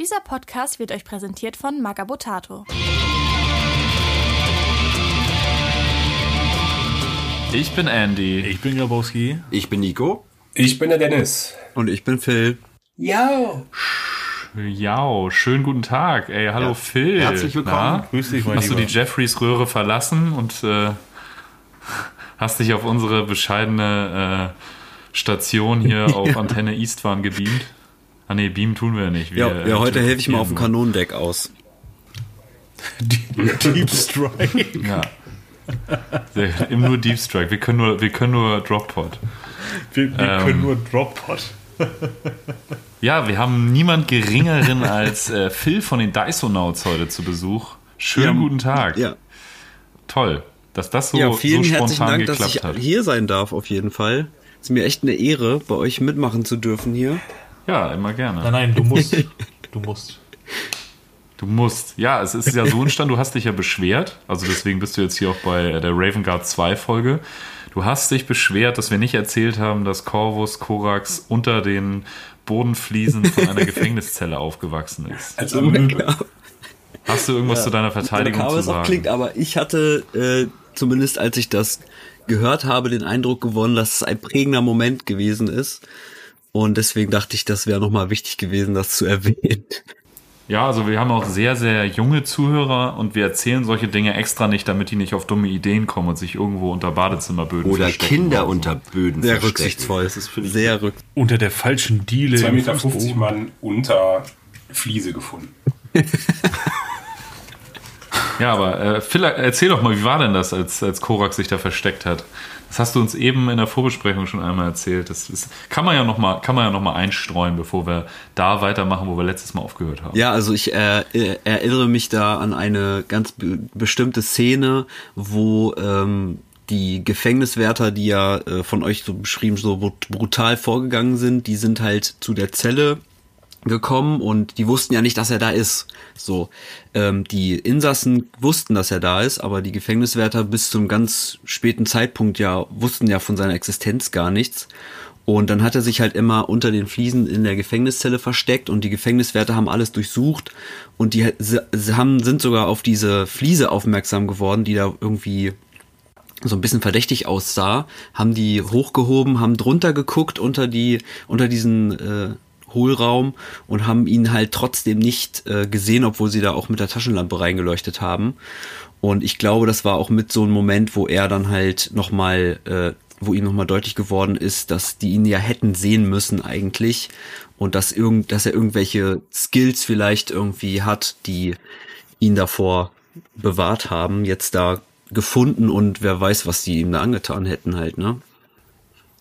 Dieser Podcast wird euch präsentiert von Magabotato. Ich bin Andy. Ich bin Grabowski. Ich bin Nico. Ich bin der Dennis. Und ich bin Phil. Ja. Ja, schönen guten Tag. Ey, hallo Ja. Phil. Herzlich willkommen. Na? Grüß dich, mein Hast du Lieber. die Jeffreys Röhre verlassen und äh, hast dich auf unsere bescheidene äh, Station hier auf Antenne Eastwarn gebeamt? Ah nee, beamen tun wir nicht. Wir, Ja, ja heute helfe ich mal auf dem Kanonendeck aus. Deep Strike. Ja. Sehr, Im nur Deep Strike. Wir können nur, wir können nur Droppod. Wir, wir Ähm. können nur Drop-Pod. Ja, wir haben niemand geringeren als äh, Phil von den Dysonauts heute zu Besuch. Schönen Ja. guten Tag. Ja, Toll, dass das so, ja vielen so herzlichen spontan Dank, dass geklappt ich hat. hier sein darf, auf jeden Fall. Es ist mir echt eine Ehre, bei euch mitmachen zu dürfen hier. Ja, immer gerne. Nein, nein, du musst. Du musst. Du musst. Ja, es ist ja so entstanden, du hast dich ja beschwert. Also deswegen bist du jetzt hier auch bei der Raven Guard 2 Folge. Du hast dich beschwert, dass wir nicht erzählt haben, dass Corvus Corax unter den Bodenfliesen von einer Gefängniszelle aufgewachsen ist. Als Amöbe. Hast du irgendwas zu deiner Verteidigung zu es auch sagen? klingt, aber ich hatte äh, zumindest als ich das gehört habe, den Eindruck gewonnen, dass es ein prägender Moment gewesen ist. Und deswegen dachte ich, das wäre nochmal wichtig gewesen, das zu erwähnen. Ja, also wir haben auch sehr, sehr junge Zuhörer und wir erzählen solche Dinge extra nicht, damit die nicht auf dumme Ideen kommen und sich irgendwo unter Badezimmerböden Oder verstecken Kinder oder so. unter Böden Sehr rücksichtsvoll. Das ist sehr rück. Unter der falschen Diele. 2,50 im Meter Fußboden. Mann unter Fliese gefunden. Ja, aber äh, Phil, erzähl doch mal, wie war denn das, als, als Korak sich da versteckt hat? Das hast du uns eben in der Vorbesprechung schon einmal erzählt. Das ist, kann man ja noch mal, kann man ja noch mal einstreuen, bevor wir da weitermachen, wo wir letztes Mal aufgehört haben. Ja, also ich äh, äh, erinnere mich da an eine ganz be bestimmte Szene, wo ähm, die Gefängniswärter, die ja äh, von euch so beschrieben so brut- brutal vorgegangen sind, die sind halt zu der Zelle gekommen und die wussten ja nicht, dass er da ist. So, ähm, die Insassen wussten, dass er da ist, aber die Gefängniswärter bis zum ganz späten Zeitpunkt ja wussten ja von seiner Existenz gar nichts. Und dann hat er sich halt immer unter den Fliesen in der Gefängniszelle versteckt und die Gefängniswärter haben alles durchsucht und die sie- haben, sind sogar auf diese Fliese aufmerksam geworden, die da irgendwie so ein bisschen verdächtig aussah, haben die hochgehoben, haben drunter geguckt unter die, unter diesen äh, Hohlraum und haben ihn halt trotzdem nicht äh, gesehen, obwohl sie da auch mit der Taschenlampe reingeleuchtet haben. Und ich glaube, das war auch mit so einem Moment, wo er dann halt nochmal, äh, wo ihm nochmal deutlich geworden ist, dass die ihn ja hätten sehen müssen eigentlich und dass irgend, dass er irgendwelche Skills vielleicht irgendwie hat, die ihn davor bewahrt haben, jetzt da gefunden und wer weiß, was die ihm da angetan hätten halt, ne?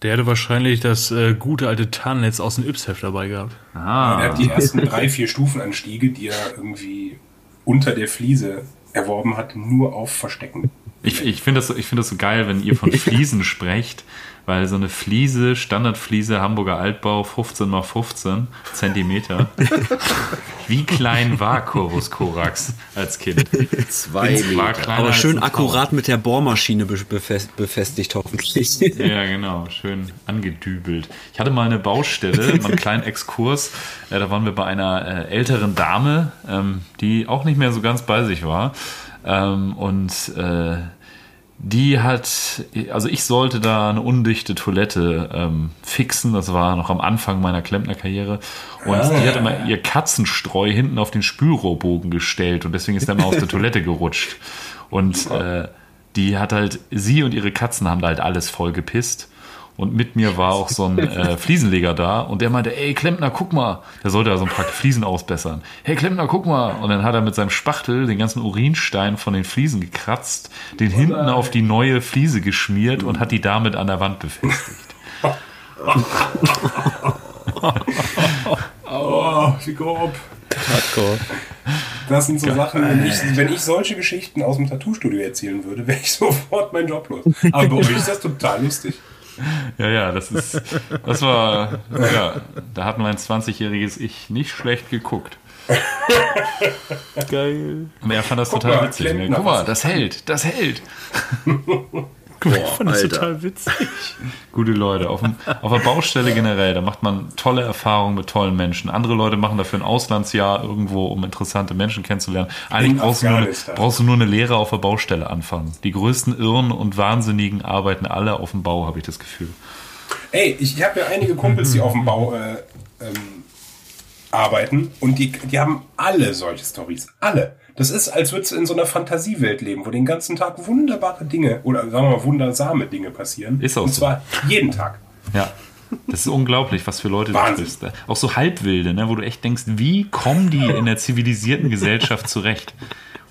Der hätte wahrscheinlich das äh, gute alte Tarnnetz aus dem Yps-Heft dabei gehabt. Ah, Er hat die ersten drei, vier Stufenanstiege, die er irgendwie unter der Fliese erworben hat, nur auf Verstecken. Ich ich finde das, so- ich finde das so geil, wenn ihr von Fliesen sprecht, weil so eine Fliese, Standardfliese, Hamburger Altbau, 15 mal 15 Zentimeter. Wie klein war Corvus Corax als Kind? Zwei war kleiner Aber schön akkurat mit der Bohrmaschine be- befest, befestigt hoffentlich. Ja, genau, schön angedübelt. Ich hatte mal eine Baustelle, mal einen kleinen Exkurs. Äh, da waren wir bei einer äh, älteren Dame, ähm, die auch nicht mehr so ganz bei sich war. Ähm, und äh, die hat, also ich sollte da eine undichte Toilette ähm, fixen. Das war noch am Anfang meiner Klempnerkarriere. Und die hat immer ihr Katzenstreu hinten auf den Spülrohrbogen gestellt und deswegen ist er immer aus der Toilette gerutscht. Und äh, die hat halt, sie und ihre Katzen haben da halt alles voll gepisst. Und mit mir war auch so ein äh, Fliesenleger da und der meinte, ey Klempner, guck mal. Der sollte da so ein paar Fliesen ausbessern. Hey Klempner, guck mal. Und dann hat er mit seinem Spachtel den ganzen Urinstein von den Fliesen gekratzt, den hinten auf die neue Fliese geschmiert und hat die damit an der Wand befestigt. Oh, wie grob. Hardcore. Das sind so Sachen, wenn ich, wenn ich solche Geschichten aus dem Tattoo-Studio erzählen würde, wäre ich sofort meinen Job los. Aber bei euch ist das total lustig. Ja, ja, das ist, das war, ja, da hat mein 20-jähriges Ich nicht schlecht geguckt. Geil. Und er fand das Guck total mal, witzig. Klempner, Guck mal, das hält, das hält. Ich fand das Alter. total witzig. Gute Leute. Auf, dem, auf der Baustelle generell, da macht man tolle Erfahrungen mit tollen Menschen. Andere Leute machen dafür ein Auslandsjahr irgendwo, um interessante Menschen kennenzulernen. Eigentlich brauchst du, nur eine, brauchst du nur eine Lehre auf der Baustelle anfangen. Die größten Irren und Wahnsinnigen arbeiten alle auf dem Bau, habe ich das Gefühl. Ey, ich, ich habe ja einige Kumpels, die auf dem Bau äh, ähm, arbeiten und die, die haben alle solche Stories. Alle. Das ist, als würdest du in so einer Fantasiewelt leben, wo den ganzen Tag wunderbare Dinge oder sagen wir mal wundersame Dinge passieren. Ist auch Und so. zwar jeden Tag. Ja. Das ist unglaublich, was für Leute du Wahnsinn. triffst. Auch so Halbwilde, ne, wo du echt denkst, wie kommen die in der zivilisierten Gesellschaft zurecht?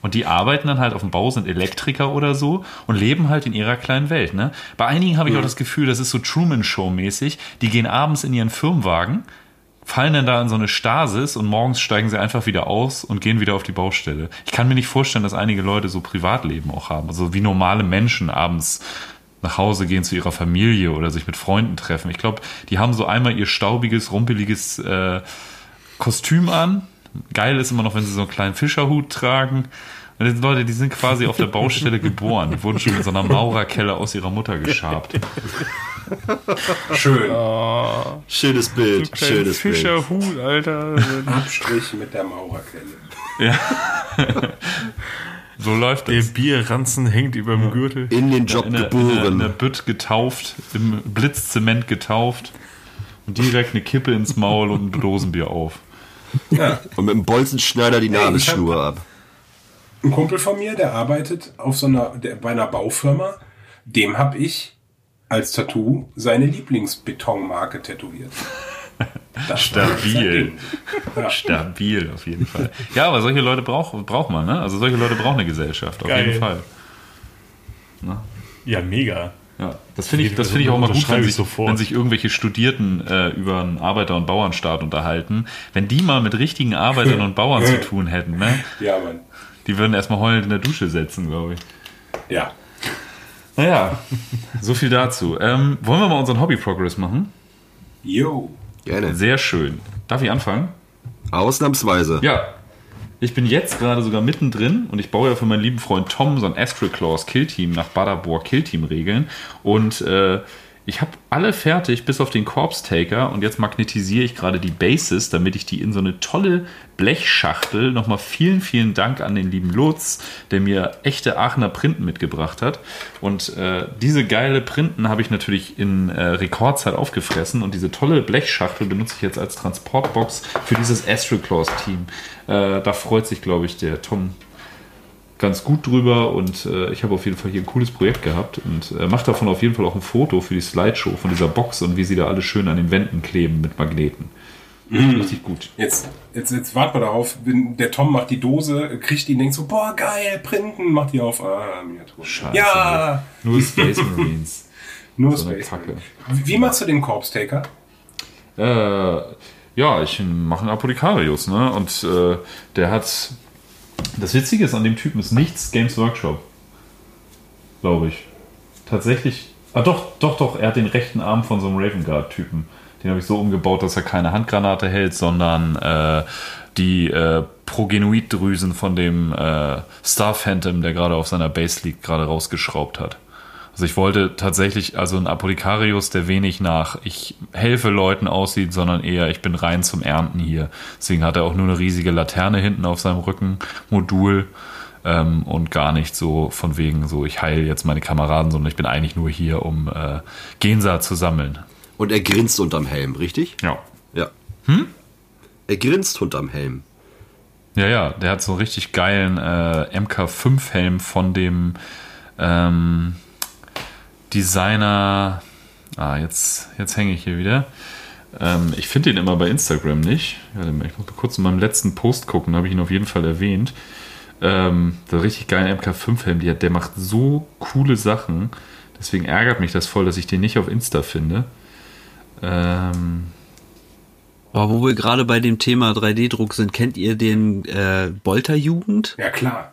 Und die arbeiten dann halt auf dem Bau, sind Elektriker oder so und leben halt in ihrer kleinen Welt. Ne? Bei einigen habe ich auch das Gefühl, das ist so Truman-Show-mäßig. Die gehen abends in ihren Firmenwagen, fallen dann da in so eine Stasis und morgens steigen sie einfach wieder aus und gehen wieder auf die Baustelle. Ich kann mir nicht vorstellen, dass einige Leute so Privatleben auch haben. Also wie normale Menschen abends nach Hause gehen zu ihrer Familie oder sich mit Freunden treffen. Ich glaube, die haben so einmal ihr staubiges, rumpeliges äh, Kostüm an. Geil ist immer noch, wenn sie so einen kleinen Fischerhut tragen. Und das sind Leute, die sind quasi auf der Baustelle geboren, die wurden schon in so einer Maurerkelle aus ihrer Mutter geschabt. Schön. Schönes Bild, schönes Bild. Fischerhut, Alter. Abstrich mit der Maurerkelle. So läuft Der das. Bierranzen hängt über dem Gürtel. In den Job In der, in, der, in der geboren. Bütt getauft, im Blitzzement getauft und direkt eine Kippe ins Maul und ein Dosenbier auf. Und mit dem Bolzenschneider die Nabelschnur ab. Ein Kumpel von mir, der arbeitet auf so einer, der, bei einer Baufirma, dem habe ich als Tattoo seine Lieblingsbetonmarke tätowiert. Das Stabil. Ja. Stabil, auf jeden Fall. Ja, aber solche Leute braucht, braucht man, ne? Also solche Leute brauchen eine Gesellschaft, auf Geil. jeden Fall. Ja, mega. Ja, das finde ich, das finde ich auch mal gut, wenn ich sich, wenn sich irgendwelche Studierten äh, über einen Arbeiter- und Bauernstaat unterhalten. Wenn die mal mit richtigen Arbeitern und Bauern zu tun hätten, ne? ja, Mann. Die würden erstmal heulend in der Dusche setzen, glaube ich. Ja. Naja, so viel dazu. Ähm, wollen wir mal unseren Hobby-Progress machen? Yo. Gerne. Sehr schön. Darf ich anfangen? Ausnahmsweise. Ja. Ich bin jetzt gerade sogar mittendrin und ich baue ja für meinen lieben Freund Tom so ein Astroclaws Killteam nach Badabor Killteam-Regeln. Und äh, ich habe alle fertig, bis auf den Corpse Taker. Und jetzt magnetisiere ich gerade die Bases, damit ich die in so eine tolle Blechschachtel. Nochmal vielen, vielen Dank an den lieben Lutz, der mir echte Aachener Printen mitgebracht hat. Und äh, diese geile Printen habe ich natürlich in äh, Rekordzeit aufgefressen. Und diese tolle Blechschachtel benutze ich jetzt als Transportbox für dieses Astroclaws-Team. Äh, da freut sich, glaube ich, der Tom ganz gut drüber und äh, ich habe auf jeden Fall hier ein cooles Projekt gehabt und äh, mache davon auf jeden Fall auch ein Foto für die Slideshow von dieser Box und wie sie da alle schön an den Wänden kleben mit Magneten. Richtig gut. Jetzt, jetzt, jetzt warten wir darauf, wenn der Tom macht die Dose, kriegt die und denkt so, boah, geil, printen, macht die auf. Ah, Miniatur. Scheiße. Ja, Nur Space Marines. nur so Space. Kacke. Wie wie machst du den Corpse Taker? Äh, ja, ich mache einen Apothekarius, ne? Und äh, der hat. Das Witzige ist an dem Typen ist nichts Games Workshop. Glaube ich. Tatsächlich. Ah, doch, doch, doch. Er hat den rechten Arm von so einem Raven Guard-Typen. Den habe ich so umgebaut, dass er keine Handgranate hält, sondern äh, die äh, Progenoiddrüsen von dem äh, Star Phantom, der gerade auf seiner Base liegt, gerade rausgeschraubt hat. Also ich wollte tatsächlich also ein Apothekarius, der wenig nach ich helfe Leuten aussieht, sondern eher ich bin rein zum Ernten hier. Deswegen hat er auch nur eine riesige Laterne hinten auf seinem Rückenmodul ähm, und gar nicht so von wegen so ich heile jetzt meine Kameraden, sondern ich bin eigentlich nur hier, um äh, Gensa zu sammeln. Und er grinst unterm Helm, richtig? Ja. Ja. Hm? Er grinst unterm Helm. Ja, ja, der hat so einen richtig geilen äh, MK5-Helm von dem ähm, Designer. Ah, jetzt, jetzt hänge ich hier wieder. Ähm, ich finde ihn immer bei Instagram nicht. Ich muss mal kurz in meinem letzten Post gucken, da habe ich ihn auf jeden Fall erwähnt. Ähm, der richtig geile MK5-Helm, der, der macht so coole Sachen. Deswegen ärgert mich das voll, dass ich den nicht auf Insta finde. Ähm, Aber wo wir gerade bei dem Thema 3D-Druck sind, kennt ihr den äh, Bolter-Jugend? Ja, klar.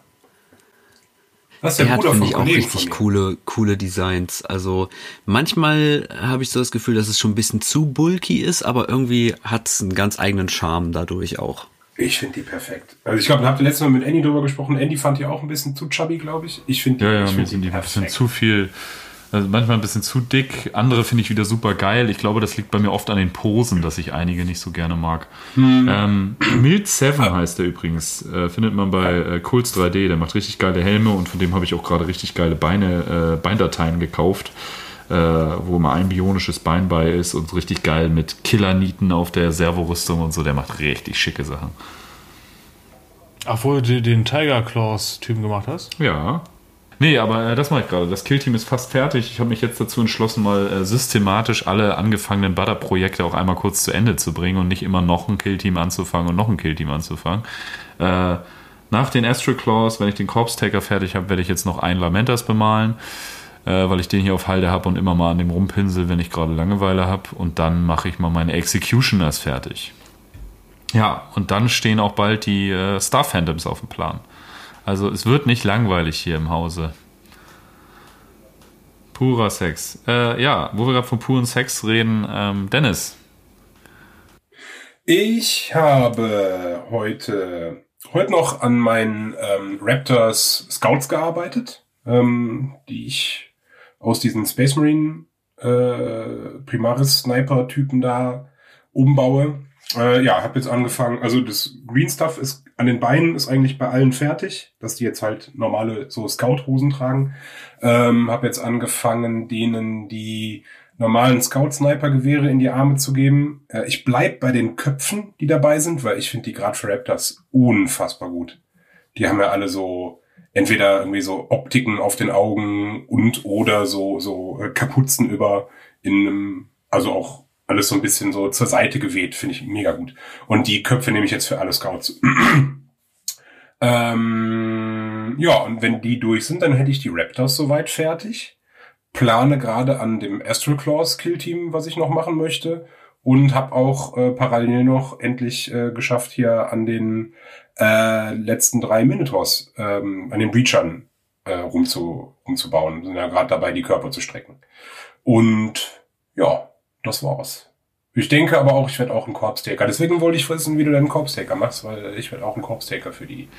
Das ist der Der hat, Bruder finde von ich, auch richtig coole, coole Designs. Also manchmal habe ich so das Gefühl, dass es schon ein bisschen zu bulky ist, aber irgendwie hat es einen ganz eigenen Charme dadurch auch. Ich finde die perfekt. Also ich glaube, da habt ihr letztes Mal mit Andy drüber gesprochen. Andy fand die auch ein bisschen zu chubby, glaube ich. Ich finde die, Ja, ja, ich mir find sind die ein bisschen perfekt. zu viel. Also manchmal ein bisschen zu dick, andere finde ich wieder super geil. Ich glaube, das liegt bei mir oft an den Posen, dass ich einige nicht so gerne mag. Ähm, Mild 7 heißt der übrigens. Äh, findet man bei äh, Kulz 3D. Der macht richtig geile Helme und von dem habe ich auch gerade richtig geile Beine, äh, Beindateien gekauft, äh, wo mal ein bionisches Bein bei ist und richtig geil mit Killernieten auf der Servorüstung und so. Der macht richtig schicke Sachen. Ach, wo du den Tiger Claws-Typen gemacht hast? Ja. Nee, aber äh, das mache ich gerade. Das Killteam ist fast fertig. Ich habe mich jetzt dazu entschlossen, mal äh, systematisch alle angefangenen Butter-Projekte auch einmal kurz zu Ende zu bringen und nicht immer noch ein Killteam anzufangen und noch ein Killteam anzufangen. Äh, nach den Astral Claws, wenn ich den Corpse Taker fertig habe, werde ich jetzt noch einen Lamentas bemalen, äh, weil ich den hier auf Halde habe und immer mal an dem rumpinsel, wenn ich gerade Langeweile habe. Und dann mache ich mal meine Executioners fertig. Ja, und dann stehen auch bald die äh, Star Phantoms auf dem Plan. Also es wird nicht langweilig hier im Hause. Purer Sex. Äh, ja, wo wir gerade von puren Sex reden, ähm, Dennis. Ich habe heute, heute noch an meinen ähm, Raptors Scouts gearbeitet, ähm, die ich aus diesen Space Marine äh, Primaris Sniper Typen da umbaue. Äh, ja, habe jetzt angefangen, also das Green Stuff ist an den Beinen ist eigentlich bei allen fertig, dass die jetzt halt normale so Scout-Hosen tragen. Ähm, habe jetzt angefangen, denen die normalen Scout-Sniper-Gewehre in die Arme zu geben. Äh, ich bleib bei den Köpfen, die dabei sind, weil ich finde die gerade für Raptors unfassbar gut. Die haben ja alle so entweder irgendwie so Optiken auf den Augen und oder so so äh, Kapuzen über in einem, also auch alles so ein bisschen so zur Seite geweht, finde ich mega gut. Und die Köpfe nehme ich jetzt für alle Scouts. ähm, ja, und wenn die durch sind, dann hätte ich die Raptors soweit fertig. Plane gerade an dem Astral Claws Kill Team, was ich noch machen möchte. Und habe auch äh, parallel noch endlich äh, geschafft, hier an den äh, letzten drei Minotaurs, ähm, an den Breachern äh, rumzu, rumzubauen. Sind ja gerade dabei, die Körper zu strecken. Und ja, das war's. Ich denke aber auch, ich werde auch ein Corpse-Taker. Deswegen wollte ich wissen, wie du deinen Corpse-Taker machst, weil ich werde auch ein Corpse-Taker für die.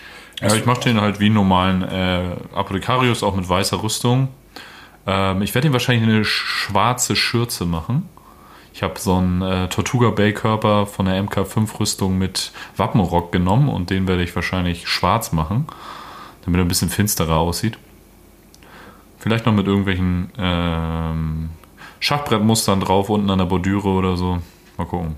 Ja, ich mache den halt wie einen normalen äh, Apothekarius, auch mit weißer Rüstung. Ähm, ich werde ihm wahrscheinlich eine schwarze Schürze machen. Ich habe so einen äh, Tortuga Bay Körper von der MK5 Rüstung mit Wappenrock genommen und den werde ich wahrscheinlich schwarz machen, damit er ein bisschen finsterer aussieht. Vielleicht noch mit irgendwelchen ähm, Schachbrettmustern drauf, unten an der Bordüre oder so. Mal gucken.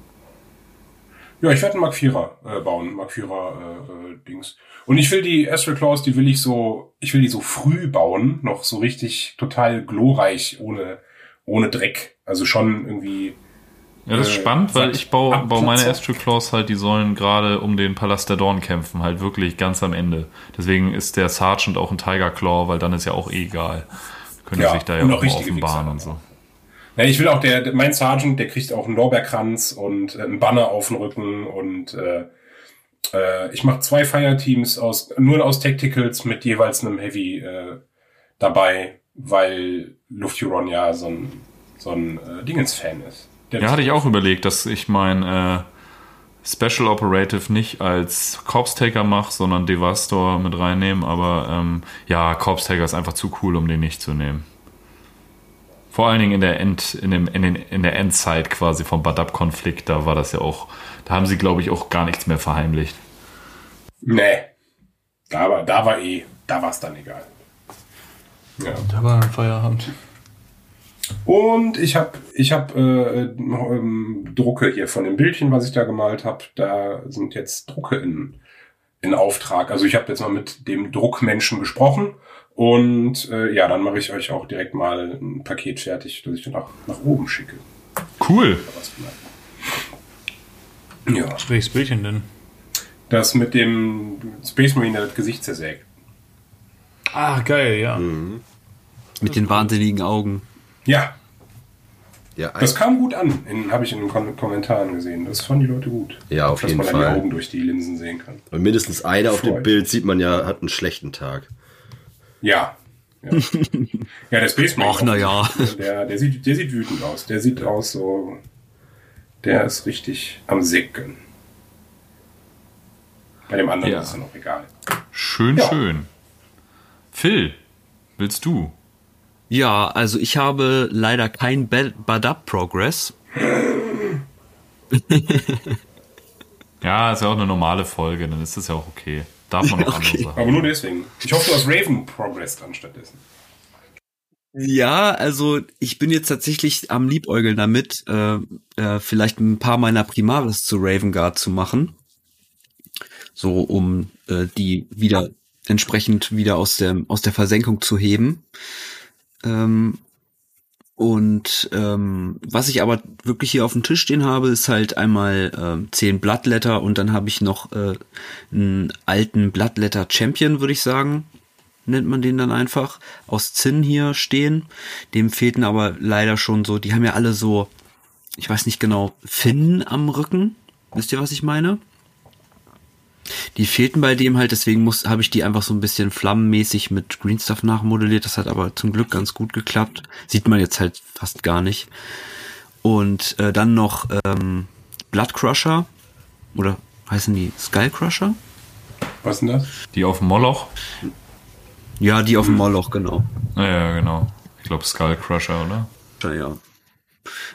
Ja, ich werde einen Mark 4er äh, bauen, Mark 4er äh, äh, Dings. Und ich will die Astral Claws, die will ich so, ich will die so früh bauen, noch so richtig total glorreich, ohne, ohne Dreck. Also schon irgendwie. Ja, das ist äh, spannend, weil ich baue, baue meine. Astral Claws halt, die sollen gerade um den Palast der Dorn kämpfen, halt wirklich ganz am Ende. Deswegen ist der Sergeant auch ein Tiger Claw, weil dann ist ja auch eh egal. Können Ja, sich da ja auch offenbaren und so. Ja, ich will auch der, mein Sergeant, der kriegt auch einen Lorbeerkranz und äh, einen Banner auf den Rücken und äh, äh, ich mache zwei Fireteams aus nur aus Tacticals mit jeweils einem Heavy äh, dabei, weil Lufthuron ja so ein so ein äh, Dingens-Fan ist. Der Ja, hatte ich auch überlegt, dass ich mein äh, Special Operative nicht als Corpse Taker mache, sondern Devastor mit reinnehmen. Aber ähm, ja, Corpse Taker ist einfach zu cool, um den nicht zu nehmen. Vor allen Dingen in der, End, in, dem, in, den, in der Endzeit quasi vom Badab-Konflikt, da war das ja auch, da haben sie, glaube ich, auch gar nichts mehr verheimlicht. Nee. Da war, da war eh, da war es dann egal. Ja. Da war ein Feierabend. Und ich habe ich hab, äh, ähm, Drucke hier von dem Bildchen, was ich da gemalt habe. Da sind jetzt Drucke in, in Auftrag. Also ich habe jetzt mal mit dem Druckmenschen gesprochen. Und äh, ja, dann mache ich euch auch direkt mal ein Paket fertig, das ich dann auch nach oben schicke. Cool. Was gemalt. Ja, Welches Bildchen denn? das mit dem Space Marine, der das Gesicht zersägt. Ah, geil, ja. Mit den wahnsinnigen Augen. Ja, Ja, das kam gut an, habe ich in den Kom Kommentaren gesehen. Das fanden die Leute gut. Ja, auf Dass jeden man dann Fall. die Augen durch die Linsen sehen kann. und mindestens einer auf dem. Bild sieht man ja, hat einen schlechten Tag. Ja. Ja, ja der Space Marine. Ach, na ja. Der, der, sieht, der sieht wütend aus. Der sieht aus so. Der ist richtig am Sicken. Bei dem anderen Ja. ist er noch egal. Schön, Ja. schön. Phil, willst du? Ja, also ich habe leider kein Bad Progress. Ja, ist ja auch eine normale Folge, dann ist das ja auch okay. Darf man auch Okay. Sachen. Aber nur deswegen. Ich hoffe, du hast Raven Progress dann stattdessen. Ja, also ich bin jetzt tatsächlich am Liebäugeln damit, äh, äh, vielleicht ein paar meiner Primaris zu Raven Guard zu machen. So, um äh, die wieder entsprechend wieder aus der, aus der Versenkung zu heben. Ähm, und ähm, was ich aber wirklich hier auf dem Tisch stehen habe, ist halt einmal ähm, zehn Bloodletter und dann habe ich noch äh, einen alten Bloodletter Champion, würde ich sagen nennt man den dann einfach, aus Zinn hier stehen. Dem fehlten aber leider schon so, die haben ja alle so, ich weiß nicht genau, Finnen am Rücken. Wisst ihr, was ich meine? Die fehlten bei dem halt, deswegen muss, habe ich die einfach so ein bisschen flammenmäßig mit Green Stuff nachmodelliert. Das hat aber zum Glück ganz gut geklappt. Sieht man jetzt halt fast gar nicht. Und äh, dann noch ähm, Blood Crusher. Oder heißen die Skull Crusher? Was ist denn das? Die auf dem Moloch? Ja, die auf dem Moloch, genau. Ja, ja, genau. Ich glaube Skull Crusher, oder? Ja, ja.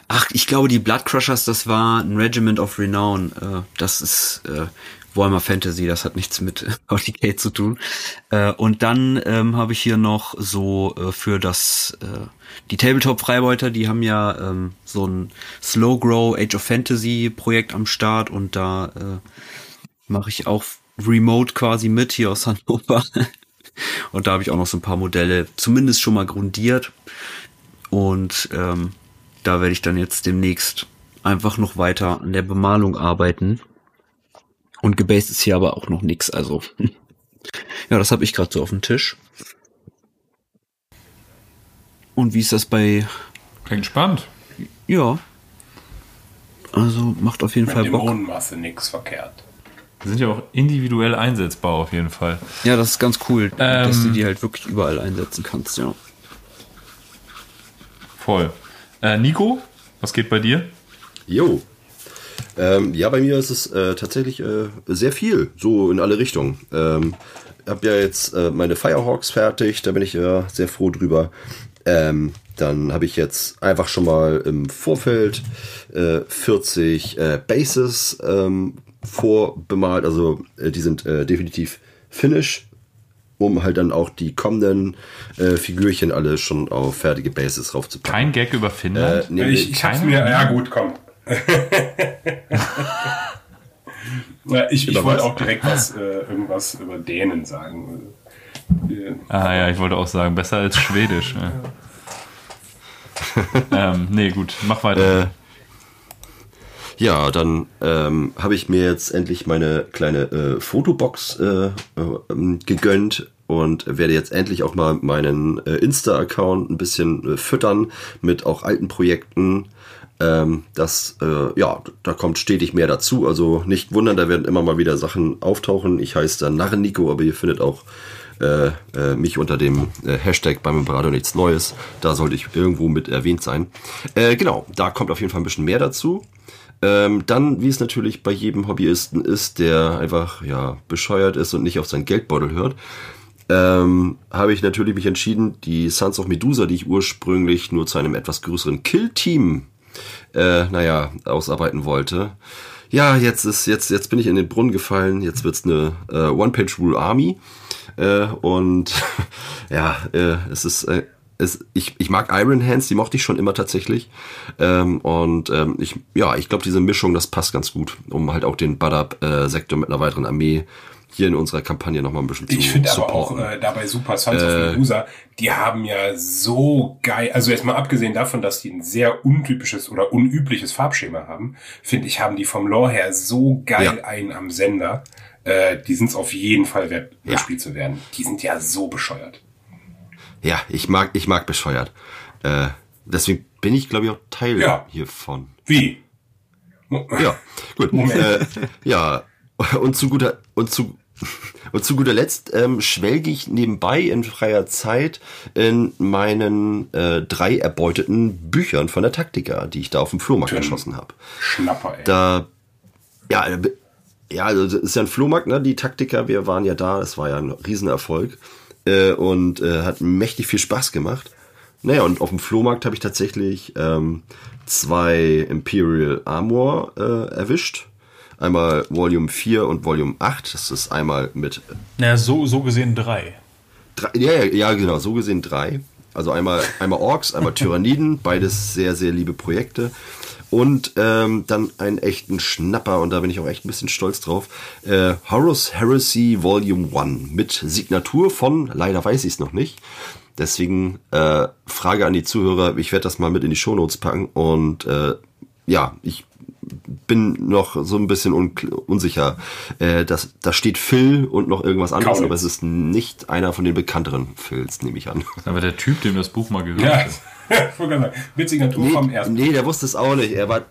Ach, ich glaube, die Blood Crushers, das war ein Regiment of Renown. Äh, das ist äh, Warhammer Fantasy, das hat nichts mit 40k zu tun. Äh, und dann ähm, habe ich hier noch so äh, für das äh, die Tabletop Freibeuter, die haben ja ähm, so ein Slow Grow Age of Fantasy Projekt am Start und da äh, mache ich auch remote quasi mit hier aus Hannover. Und da habe ich auch noch so ein paar Modelle zumindest schon mal grundiert. Und ähm, da werde ich dann jetzt demnächst einfach noch weiter an der Bemalung arbeiten. Und gebased ist hier aber auch noch nix. Also ja, das habe ich gerade so auf dem Tisch. Und wie ist das bei? Klingt spannend. Ja. Also macht auf jeden Mit Fall Bock. Dämonenmasse nix verkehrt. Sind ja auch individuell einsetzbar auf jeden Fall. Ja, das ist ganz cool, dass du Ähm. die halt wirklich überall einsetzen kannst. Ja. Voll. Äh, Nico, was geht bei dir? Jo. Ähm, ja, bei mir ist es äh, tatsächlich äh, sehr viel, so in alle Richtungen. Ähm, hab ja jetzt äh, meine Firehawks fertig, da bin ich äh, sehr froh drüber. Ähm, dann habe ich jetzt einfach schon mal im Vorfeld äh, 40 äh, Bases ähm, vorbemalt, also äh, die sind äh, definitiv finish, um halt dann auch die kommenden äh, Figürchen alle schon auf fertige Bases raufzupacken. Kein Gag über Finnland? Äh, nee, Ich, ich hab's mir, ja gut, komm. Ja, ich ich Über wollte auch direkt was, äh, irgendwas über Dänen sagen. Äh, Ah ja, ich wollte auch sagen, besser als Schwedisch. Ja. ähm, nee, gut, mach weiter. Äh, Ja, dann ähm, habe ich mir jetzt endlich meine kleine äh, Fotobox äh, äh, ähm, gegönnt und werde jetzt endlich auch mal meinen äh, Insta-Account ein bisschen äh, füttern mit auch alten Projekten. Ähm, das, äh, ja, da kommt stetig mehr dazu. Also nicht wundern, da werden immer mal wieder Sachen auftauchen. Ich heiße dann Narrenico, aber ihr findet auch äh, äh, mich unter dem äh, Hashtag beim Imperator nichts Neues. Da sollte ich irgendwo mit erwähnt sein. Äh, genau, da kommt auf jeden Fall ein bisschen mehr dazu. Ähm, dann, wie es natürlich bei jedem Hobbyisten ist, der einfach ja bescheuert ist und nicht auf seinen Geldbeutel hört, ähm, habe ich natürlich mich entschieden, die Sons of Medusa, die ich ursprünglich nur zu einem etwas größeren Kill-Team, äh, naja, ausarbeiten wollte. Ja, jetzt ist jetzt jetzt bin ich in den Brunnen gefallen. Jetzt wird's eine äh, One-Page-Rule Army äh, und ja, äh, es ist äh, es, ich, ich mag Iron Hands, die mochte ich schon immer tatsächlich. Ähm, und ähm, ich, ja, ich glaube, diese Mischung, das passt ganz gut, um halt auch den Badab-Sektor mit einer weiteren Armee hier in unserer Kampagne nochmal ein bisschen Ich zu finde aber auch äh, dabei Super Sons of Medusa, die haben ja so geil, also jetzt mal abgesehen davon, dass die ein sehr untypisches oder unübliches Farbschema haben, finde ich, haben die vom Lore her so geil Ja. einen am Sender. Äh, die sind es auf jeden Fall wert, Ja. gespielt zu werden. Die sind ja so bescheuert. Ja, ich mag, ich mag bescheuert. Äh, deswegen bin ich, glaube ich, auch Teil Ja. hiervon. Wie? Ja, gut. Äh, ja, und zu guter und zu und zu guter Letzt ähm, schwelge ich nebenbei in freier Zeit in meinen äh, drei erbeuteten Büchern von der Taktika, die ich da auf dem Flohmarkt Schön. erschossen habe. Schnapper, ey. Da, ja, äh, ja, also das ist ja ein Flohmarkt, ne? Die Taktiker, wir waren ja da, es war ja ein Riesenerfolg äh, und äh, hat mächtig viel Spaß gemacht. naja, und auf dem Flohmarkt habe ich tatsächlich ähm, zwei Imperial Armor äh, erwischt. Einmal Volume 4 und Volume 8. Das ist einmal mit Naja, so, so gesehen drei. Drei, ja, ja, genau, so gesehen drei. Also einmal, einmal Orks, einmal Tyranniden, beides sehr, sehr liebe Projekte. Und ähm, dann einen echten Schnapper, und da bin ich auch echt ein bisschen stolz drauf. Äh, Horus Heresy Volume 1 mit Signatur von, leider weiß ich es noch nicht. Deswegen äh, Frage an die Zuhörer, ich werde das mal mit in die Shownotes packen. Und äh, ja, ich bin noch so ein bisschen un unsicher. Äh, das, da steht Phil und noch irgendwas anderes, Kaulitz. aber es ist nicht einer von den bekannteren Phils, nehme ich an. Aber der Typ, dem das Buch mal gehört Ja, hat. sagen, mit Signatur vom Nee, ersten. nee, der wusste es auch nicht. Er war.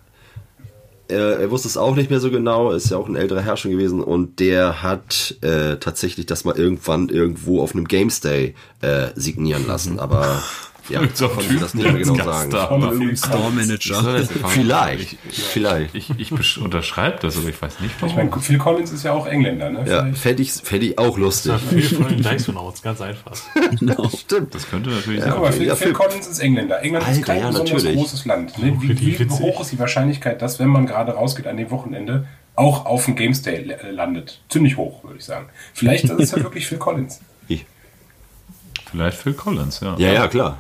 Er wusste es auch nicht mehr so genau, ist ja auch ein älterer Herr schon gewesen und der hat äh, tatsächlich das mal irgendwann irgendwo auf einem Games Day äh, signieren lassen, aber ja, so konnte Typ, das nicht mehr genau sagen. Phil Store Collins. Manager. Vielleicht, vielleicht. Ich, ich unterschreibe das, aber ich weiß nicht Ich warum. meine, Phil Collins ist ja auch Engländer, ne? Ja, fände ich, fänd ich auch lustig. Viel von den Dysonauts, ganz einfach. Stimmt. Das könnte natürlich Ja, sein. Aber Phil, ja, Phil Phil- Collins ist Engländer. England ist Alter, kein ja, besonders natürlich. großes Land. Ne? Wie, wie witzig. hoch ist die Wahrscheinlichkeit, dass, wenn man gerade rausgeht an dem Wochenende, auch auf dem Games Day landet? Ziemlich hoch, würde ich sagen. Vielleicht ist es ja wirklich Phil Collins. Vielleicht Phil Collins, ja. Ja, ja, klar.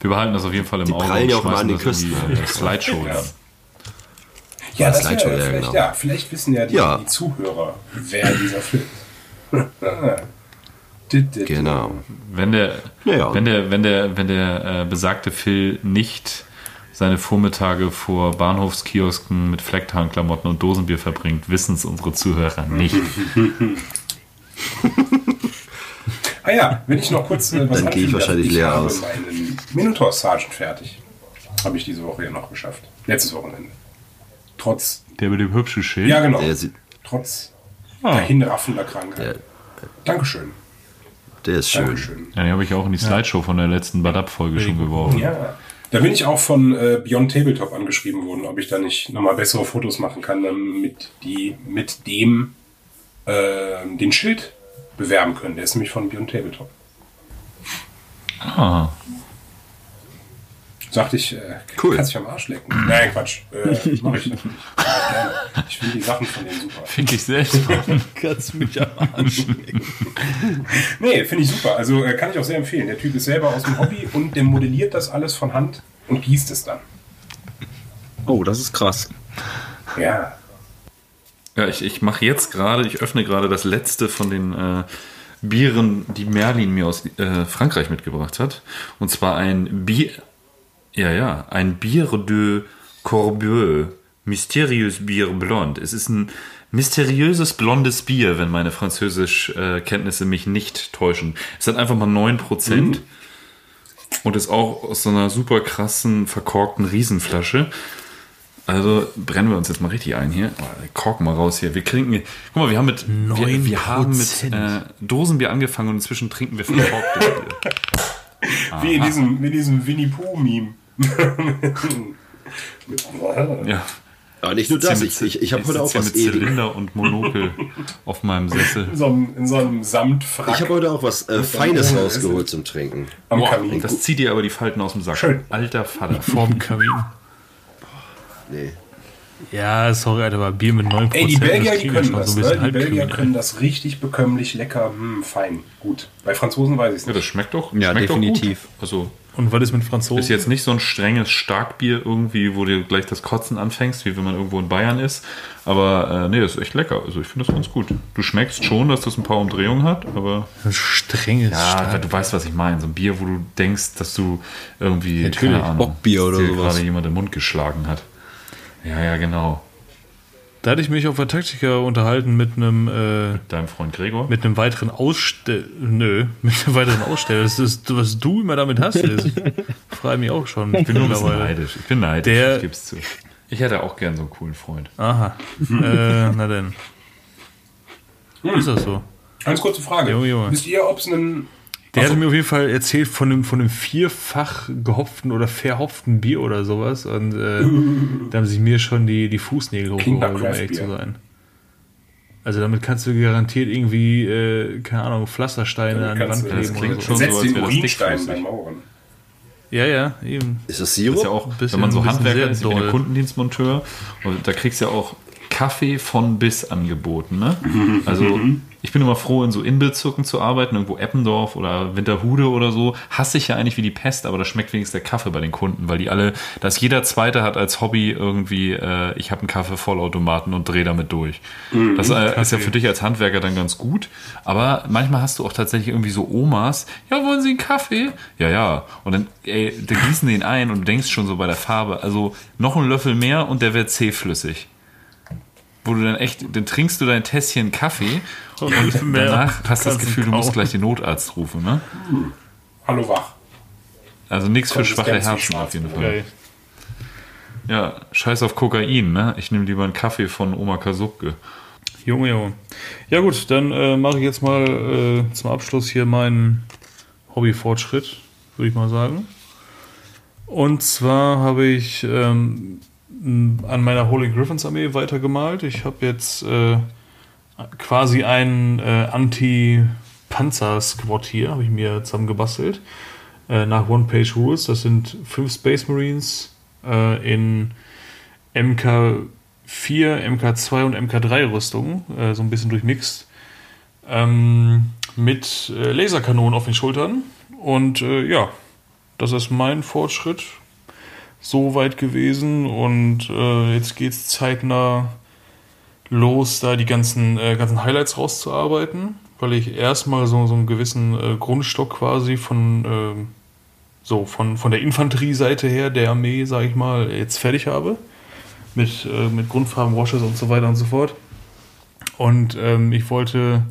Wir behalten das auf jeden Fall im Die Auge. prallen und ja auch immer an den äh, Slideshow Ja. Ja, das Slideshow, ja, vielleicht, genau. ja, vielleicht wissen ja die, Ja. die Zuhörer, wer dieser Phil ist. Genau. Wenn der, Ja. wenn der, wenn der, wenn der äh, besagte Phil nicht seine Vormittage vor Bahnhofskiosken mit Flecktarnklamotten und Dosenbier verbringt, wissen es unsere Zuhörer nicht. Ah ja, wenn ich noch kurz äh, was Dann gehe ich wahrscheinlich ich leer habe aus. meinen Minotaur Sergeant fertig. Habe ich diese Woche ja noch geschafft. Letztes Wochenende. Trotz, Der mit dem hübschen Schild. ja genau, Der, sieht, trotz Ah. dahinraffender Krankheit. Dankeschön. der ist schön. Dankeschön. Ja, den habe ich auch in die Slideshow von der letzten Badab-Folge schon geworfen. Ja. Da bin ich auch von äh, Beyond Tabletop angeschrieben worden, ob ich da nicht nochmal bessere Fotos machen kann, damit die mit dem äh, den Schild bewerben können. Der ist nämlich von Beyond Tabletop. Ah, Sagte ich, äh, Cool. kannst dich am Arsch lecken. Nein, Quatsch. Äh, mach ich natürlich. Ich finde die Sachen von denen super. finde ich selbst. Kannst du mich am Arsch lecken. Nee, finde ich super. Also äh, kann ich auch sehr empfehlen. Der Typ ist selber aus dem Hobby und der modelliert das alles von Hand und gießt es dann. Oh, das ist krass. Ja. Ja, ich, ich mache jetzt gerade, ich öffne gerade das letzte von den äh, Bieren, die Merlin mir aus äh, Frankreich mitgebracht hat. Und zwar ein Bier, ja, ja, ein Bier de Corbieu, Mysterieux Bier Blond. Es ist ein mysteriöses blondes Bier, wenn meine Französisch-Kenntnisse mich nicht täuschen. Es hat einfach mal 9% und ist auch aus so einer super krassen, verkorkten Riesenflasche. Also brennen wir uns jetzt mal richtig ein hier. Oh, Korken mal raus hier. Wir trinken. Guck mal, wir haben mit, wir, wir haben mit 9%. äh, Dosenbier angefangen und inzwischen trinken wir verkorktes Bier. Wie in diesem, wie in diesem Winnie Pooh-Meme. Ja. Aber nicht nur das, ich, ich, ich habe heute auch was mit Edel. Zylinder und Monokel auf meinem Sessel. In so einem, in so einem Samtfrack Ich habe heute auch was äh, Feines rausgeholt zum Trinken. am Boah, Kamin. das zieht dir aber die Falten aus dem Sack. Schön. Alter Vater. Vorm Kamin. Nee. Ja, sorry, Alter, aber Bier mit 9%. Ey, die Belgier, die können das. so Ne? Die Belgier können das richtig bekömmlich, lecker, hm, fein, gut. Bei Franzosen weiß ich es Ja, das nicht. schmeckt doch. Ja, schmeckt definitiv. Doch gut. Also Und was ist mit Franzosen? ist jetzt nicht so ein strenges Starkbier irgendwie, wo du gleich das Kotzen anfängst, wie wenn man irgendwo in Bayern ist. Aber äh, nee, das ist echt lecker. Also ich finde das ganz gut. Du schmeckst schon, dass das ein paar Umdrehungen hat, aber ein strenges ja, Stark. du weißt, was ich meine. So ein Bier, wo du denkst, dass du irgendwie Natürlich, keine Ahnung, Bockbier oder dir sowas. gerade jemand im Mund geschlagen hat. Ja, ja, genau. Da hatte ich mich auf der Taktika unterhalten mit einem äh, Deinem Freund Gregor. mit einem weiteren Aussteller. Nö, mit einem weiteren Aussteller. Das ist, was du immer damit hast, ist. Frage mich auch schon. ich bin nur ein bisschen neidisch. Ich bin neidisch, Der- ich geb's zu. Ich hätte auch gern so einen coolen Freund. Aha. äh, na denn. Ist das so? Ganz kurze Frage. Junge, Junge. Wisst ihr, ob es einen. Der Ach so. hatte mir auf jeden Fall erzählt von einem, von einem vierfach gehopften oder verhopften Bier oder sowas. Und äh, da haben sich mir schon die, die Fußnägel Klingt hochgeholt, um ehrlich zu Beer. sein. Also damit kannst du garantiert irgendwie, äh, keine Ahnung, Pflastersteine an die Wand du- das kleben klingt oder so. schon so, Setzt den wäre das Urinstein beim Mauern. Ja, ja, eben. Ist das Das Sirup? ist ja auch, bisschen- wenn man so Handwerker ist, ich bin. Kundendienstmonteur und da kriegst du ja auch Kaffee von bis angeboten. Ne? Also ich bin immer froh, in so Innenbezirken zu arbeiten, irgendwo Eppendorf oder Winterhude oder so. Hasse ich ja eigentlich wie die Pest, aber da schmeckt wenigstens der Kaffee bei den Kunden, weil die alle, dass jeder Zweite hat als Hobby irgendwie, äh, ich habe einen Kaffee-Vollautomaten und drehe damit durch. Das äh, ist ja für dich als Handwerker dann ganz gut, aber manchmal hast du auch tatsächlich irgendwie so Omas, ja, wollen Sie einen Kaffee? Ja, ja. Und dann, ey, dann gießen den ein und du denkst schon so bei der Farbe, also noch einen Löffel mehr und der wird zähflüssig. Wo du dann echt, dann trinkst du dein Tässchen Kaffee und mehr danach hast du das Gefühl, du musst gleich den Notarzt rufen, ne? Hallo wach. Also nichts für schwache Herzen auf jeden Fall. Geil. Ja, scheiß auf Kokain, ne? Ich nehme lieber einen Kaffee von Oma Kasubke. Junge, Junge. Ja gut, dann äh, mache ich jetzt mal äh, zum Abschluss hier meinen Hobbyfortschritt, würde ich mal sagen. Und zwar habe ich ähm, an meiner Holy Griffins Armee weitergemalt. Ich habe jetzt äh, quasi einen äh, Anti-Panzer-Squad hier, habe ich mir zusammen gebastelt. Äh, nach One-Page-Rules. Das sind fünf Space Marines äh, in MK4, MK2 und MK3 Rüstungen, äh, so ein bisschen durchmixt, ähm, mit äh, Laserkanonen auf den Schultern. Und äh, ja, das ist mein Fortschritt so weit gewesen. Und äh, jetzt geht's zeitnah los, da die ganzen, äh, ganzen Highlights rauszuarbeiten, weil ich erstmal so, so einen gewissen äh, Grundstock quasi von, ähm, so von, von der Infanterieseite her der Armee, sage ich mal, jetzt fertig habe mit, äh, mit Grundfarben, Washes und so weiter und so fort. Und ähm, ich wollte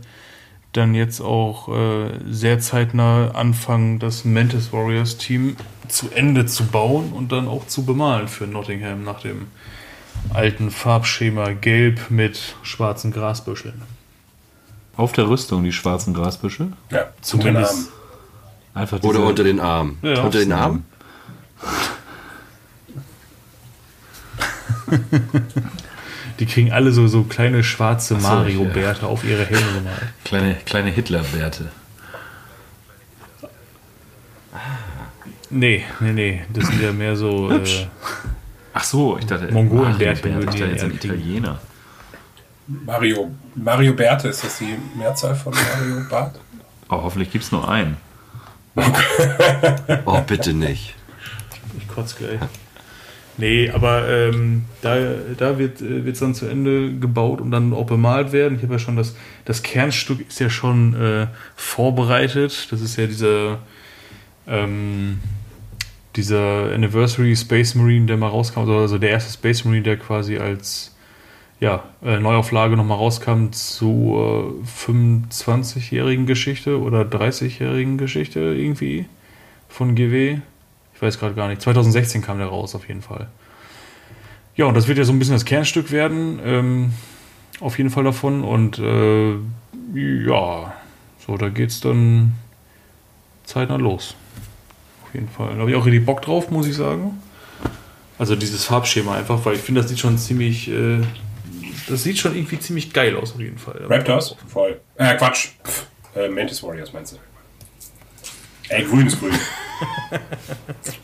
dann jetzt auch äh, sehr zeitnah anfangen, das Mantis Warriors Team zu Ende zu bauen und dann auch zu bemalen für Nottingham nach dem alten Farbschema Gelb mit schwarzen Grasbüscheln. Auf der Rüstung die schwarzen Grasbüsche. Ja, Zumindest. Einfach Oder unter den Armen. Ja, ja. unter den Armen? Die kriegen alle so, so kleine schwarze so, Mario-Bärte auf ihre Helme gemalt. kleine, kleine Hitlerbärte. Nee, nee, nee. Das sind ja mehr so. Äh, Ach so, ich dachte, Mongolenbärte ich dachte jetzt ein. Italiener. Mario, Mario Bärte, ist das die Mehrzahl von Mario Bart? Oh, hoffentlich gibt es nur einen. Oh, bitte nicht. Ich kotze gleich. Nee, aber ähm, da, da wird es dann zu Ende gebaut und dann auch bemalt werden. Ich habe ja schon das, das Kernstück ist ja schon äh, vorbereitet. Das ist ja dieser, ähm, dieser Anniversary Space Marine, der mal rauskam, also der erste Space Marine, der quasi als ja, äh, Neuauflage nochmal rauskam zur 25-jährigen Geschichte oder 30-jährigen Geschichte irgendwie von GW. Ich weiß gerade gar nicht. 2016 kam der raus, auf jeden Fall. Ja, und das wird ja so ein bisschen das Kernstück werden. Ähm, auf jeden Fall davon. Und äh, ja, so, da geht's dann zeitnah los. Auf jeden Fall. Da habe ich auch richtig Bock drauf, muss ich sagen. Also dieses Farbschema einfach, weil ich finde, das sieht schon ziemlich. Äh, das sieht schon irgendwie ziemlich geil aus, auf jeden Fall. Raptors? Voll. Äh, Quatsch. Pff, äh, Mantis Warriors meinst du? Ey, grün ist grün.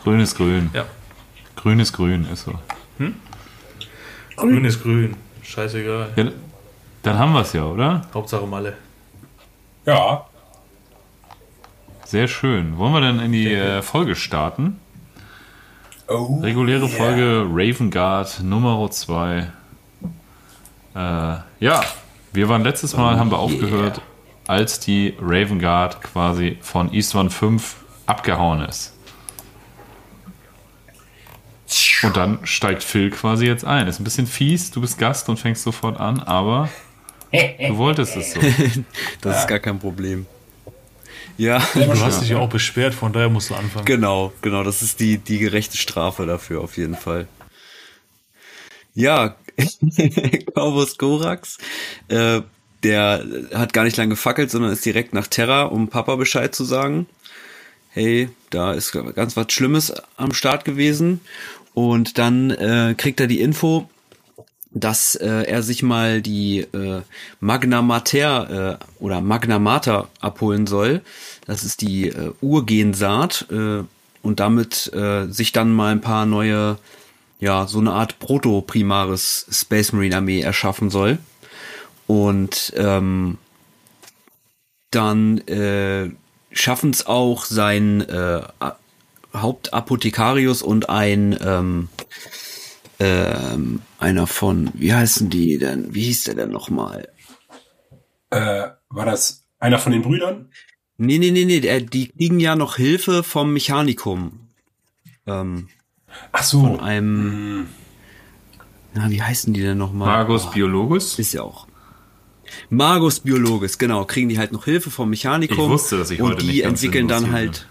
Grün ist grün. Ja. Grün ist grün, ist so. Grün ist grün. Scheißegal. Ja, dann haben wir es ja, oder? Hauptsache Malle. Ja. Sehr schön. Wollen wir dann in die äh, Folge starten? Oh, Reguläre yeah. Folge Raven Guard Nummer 2. Äh, ja, wir waren letztes Mal, haben wir aufgehört, als die Raven Guard quasi von Eastern 5 abgehauen ist. Und dann steigt Phil quasi jetzt ein. Ist ein bisschen fies, du bist Gast und fängst sofort an, aber du wolltest es so. Das ist gar kein Problem. Ja, Du hast dich ja auch beschwert, von daher musst du anfangen. genau, genau. Das ist die, die gerechte Strafe dafür auf jeden Fall. Ja, Corvus Corax, äh, der hat gar nicht lange gefackelt, sondern ist direkt nach Terra, um Papa Bescheid zu sagen. Hey, da ist ganz was Schlimmes am Start gewesen. Und dann äh, kriegt er die Info, dass äh, er sich mal die äh, Magna Mater äh, oder Magna Mater abholen soll. Das ist die äh, Urgensaat, äh, und damit äh, sich dann mal ein paar neue, ja, so eine Art Proto-Primaris Space Marine Armee erschaffen soll. Und ähm, dann äh, schaffen es auch sein äh, Hauptapothekarius und ein ähm, ähm, einer von, wie heißen die denn? Wie hieß der denn nochmal? Äh, war das einer von den Brüdern? Nee, nee, nee, nee, der, die kriegen ja noch Hilfe vom Mechanikum. Ähm, Ach so. von einem, na, wie heißen die denn nochmal? Magus Biologus. Ist ja auch. Magus Biologus, genau, kriegen die halt noch Hilfe vom Mechanikum. Ich wusste, dass ich und heute die nicht entwickeln dann halt.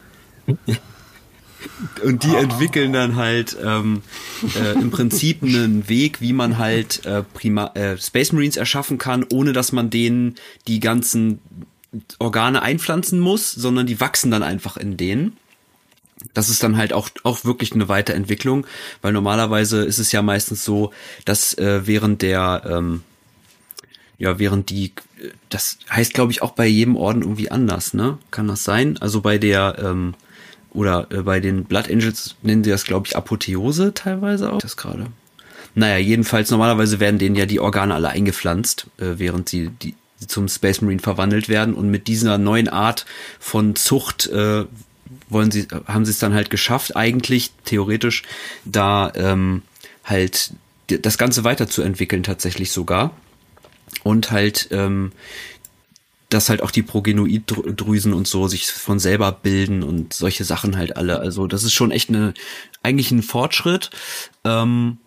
und die entwickeln dann halt ähm, äh, im Prinzip einen Weg, wie man halt äh, prima äh, Space Marines erschaffen kann, ohne dass man denen die ganzen Organe einpflanzen muss, sondern die wachsen dann einfach in denen. Das ist dann halt auch, auch wirklich eine Weiterentwicklung, weil normalerweise ist es ja meistens so, dass äh, während der, ähm, ja, während die, das heißt glaube ich auch bei jedem Orden irgendwie anders, ne? Kann das sein? Also bei der, ähm, oder äh, bei den Blood Angels nennen sie das glaube ich Apotheose teilweise auch. Das gerade. Naja, jedenfalls normalerweise werden denen ja die Organe alle eingepflanzt, äh, während sie die zum Space Marine verwandelt werden und mit dieser neuen Art von Zucht äh, wollen sie haben sie es dann halt geschafft eigentlich theoretisch da ähm, halt das Ganze weiterzuentwickeln tatsächlich sogar und halt ähm, dass halt auch die Progenoiddrüsen und so sich von selber bilden und solche Sachen halt alle. Also das ist schon echt eine eigentlich ein Fortschritt. Ähm,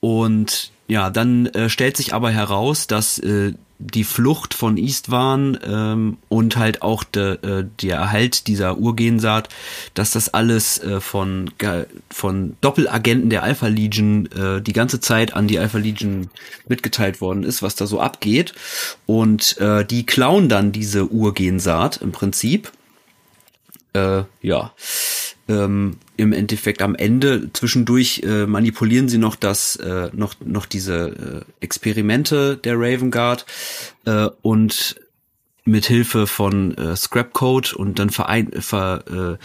und ja, dann äh, stellt sich aber heraus, dass äh, die Flucht von Istvan ähm, und halt auch de, äh, der Erhalt dieser Urgensaat, dass das alles äh, von von Doppelagenten der Alpha Legion äh, die ganze Zeit an die Alpha Legion mitgeteilt worden ist, was da so abgeht. Und äh, die klauen dann diese Urgensaat im Prinzip. Äh, ja. Ähm, Im Endeffekt am Ende zwischendurch äh, manipulieren sie noch das äh, noch noch diese äh, Experimente der Raven Guard äh, und mit Hilfe von äh, Scrapcode und dann verein, ver,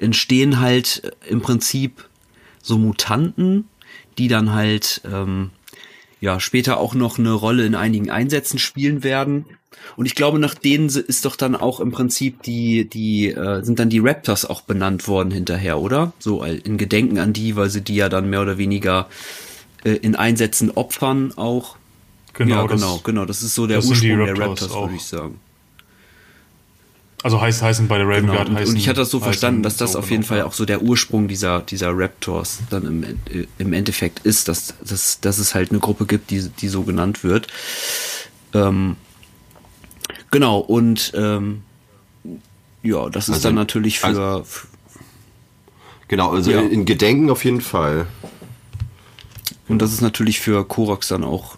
äh, entstehen halt äh, im Prinzip so Mutanten, die dann halt ähm, ja später auch noch eine Rolle in einigen Einsätzen spielen werden. Und ich glaube, nach denen ist doch dann auch im Prinzip die, die, äh, sind dann die Raptors auch benannt worden hinterher, oder? So in Gedenken an die, weil sie die ja dann mehr oder weniger äh, in Einsätzen opfern auch. Genau, ja, das- genau, genau. Das ist so der Ursprung der Raptors würde ich sagen. Also heißt, heißen bei der Raven Genau. Guard Und, heißen. und ich hatte das so verstanden, dass das so auf jeden genau, Fall auch so der Ursprung dieser, dieser Raptors dann im, äh, im Endeffekt ist, dass, dass, dass es halt eine Gruppe gibt, die, die so genannt wird. Ähm, genau, und ähm, ja, das ist Also- dann natürlich für, also- Genau, also Ja. in Gedenken auf jeden Fall. und das ist natürlich für Korox dann auch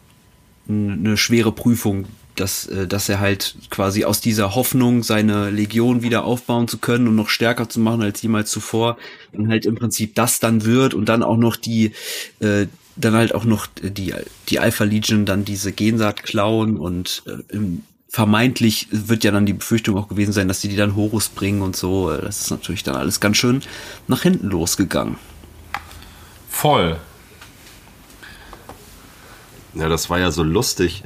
eine schwere Prüfung, dass, äh, dass er halt quasi aus dieser Hoffnung, seine Legion wieder aufbauen zu können und noch stärker zu machen als jemals zuvor, dann halt im Prinzip das dann wird und dann auch noch die, äh, dann halt auch noch die, die Alpha Legion dann diese Gensaat klauen und äh, im, vermeintlich wird ja dann die Befürchtung auch gewesen sein, dass sie die dann Horus bringen und so. Das ist natürlich dann alles ganz schön nach hinten losgegangen. Voll. Ja, das war ja so lustig.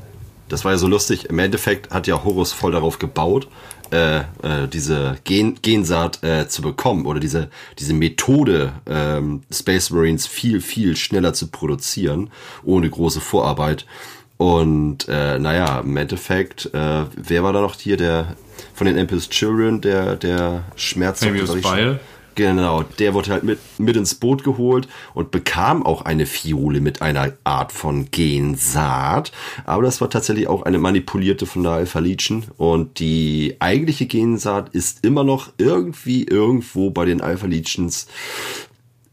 Das war ja so lustig. Im Endeffekt hat ja Horus voll darauf gebaut, äh, äh, diese Gen Gensaat äh, zu bekommen oder diese, diese Methode, ähm, Space Marines viel, viel schneller zu produzieren, ohne große Vorarbeit. Und äh, naja, im Endeffekt, äh, wer war da noch hier, der von den Empis Children, der, der Schmerz. Genau, der wurde halt mit, mit ins Boot geholt und bekam auch eine Fiole mit einer Art von Gensaat. Aber das war tatsächlich auch eine manipulierte von der Alpha Legion. Und die eigentliche Gensaat ist immer noch irgendwie irgendwo bei den Alpha Legions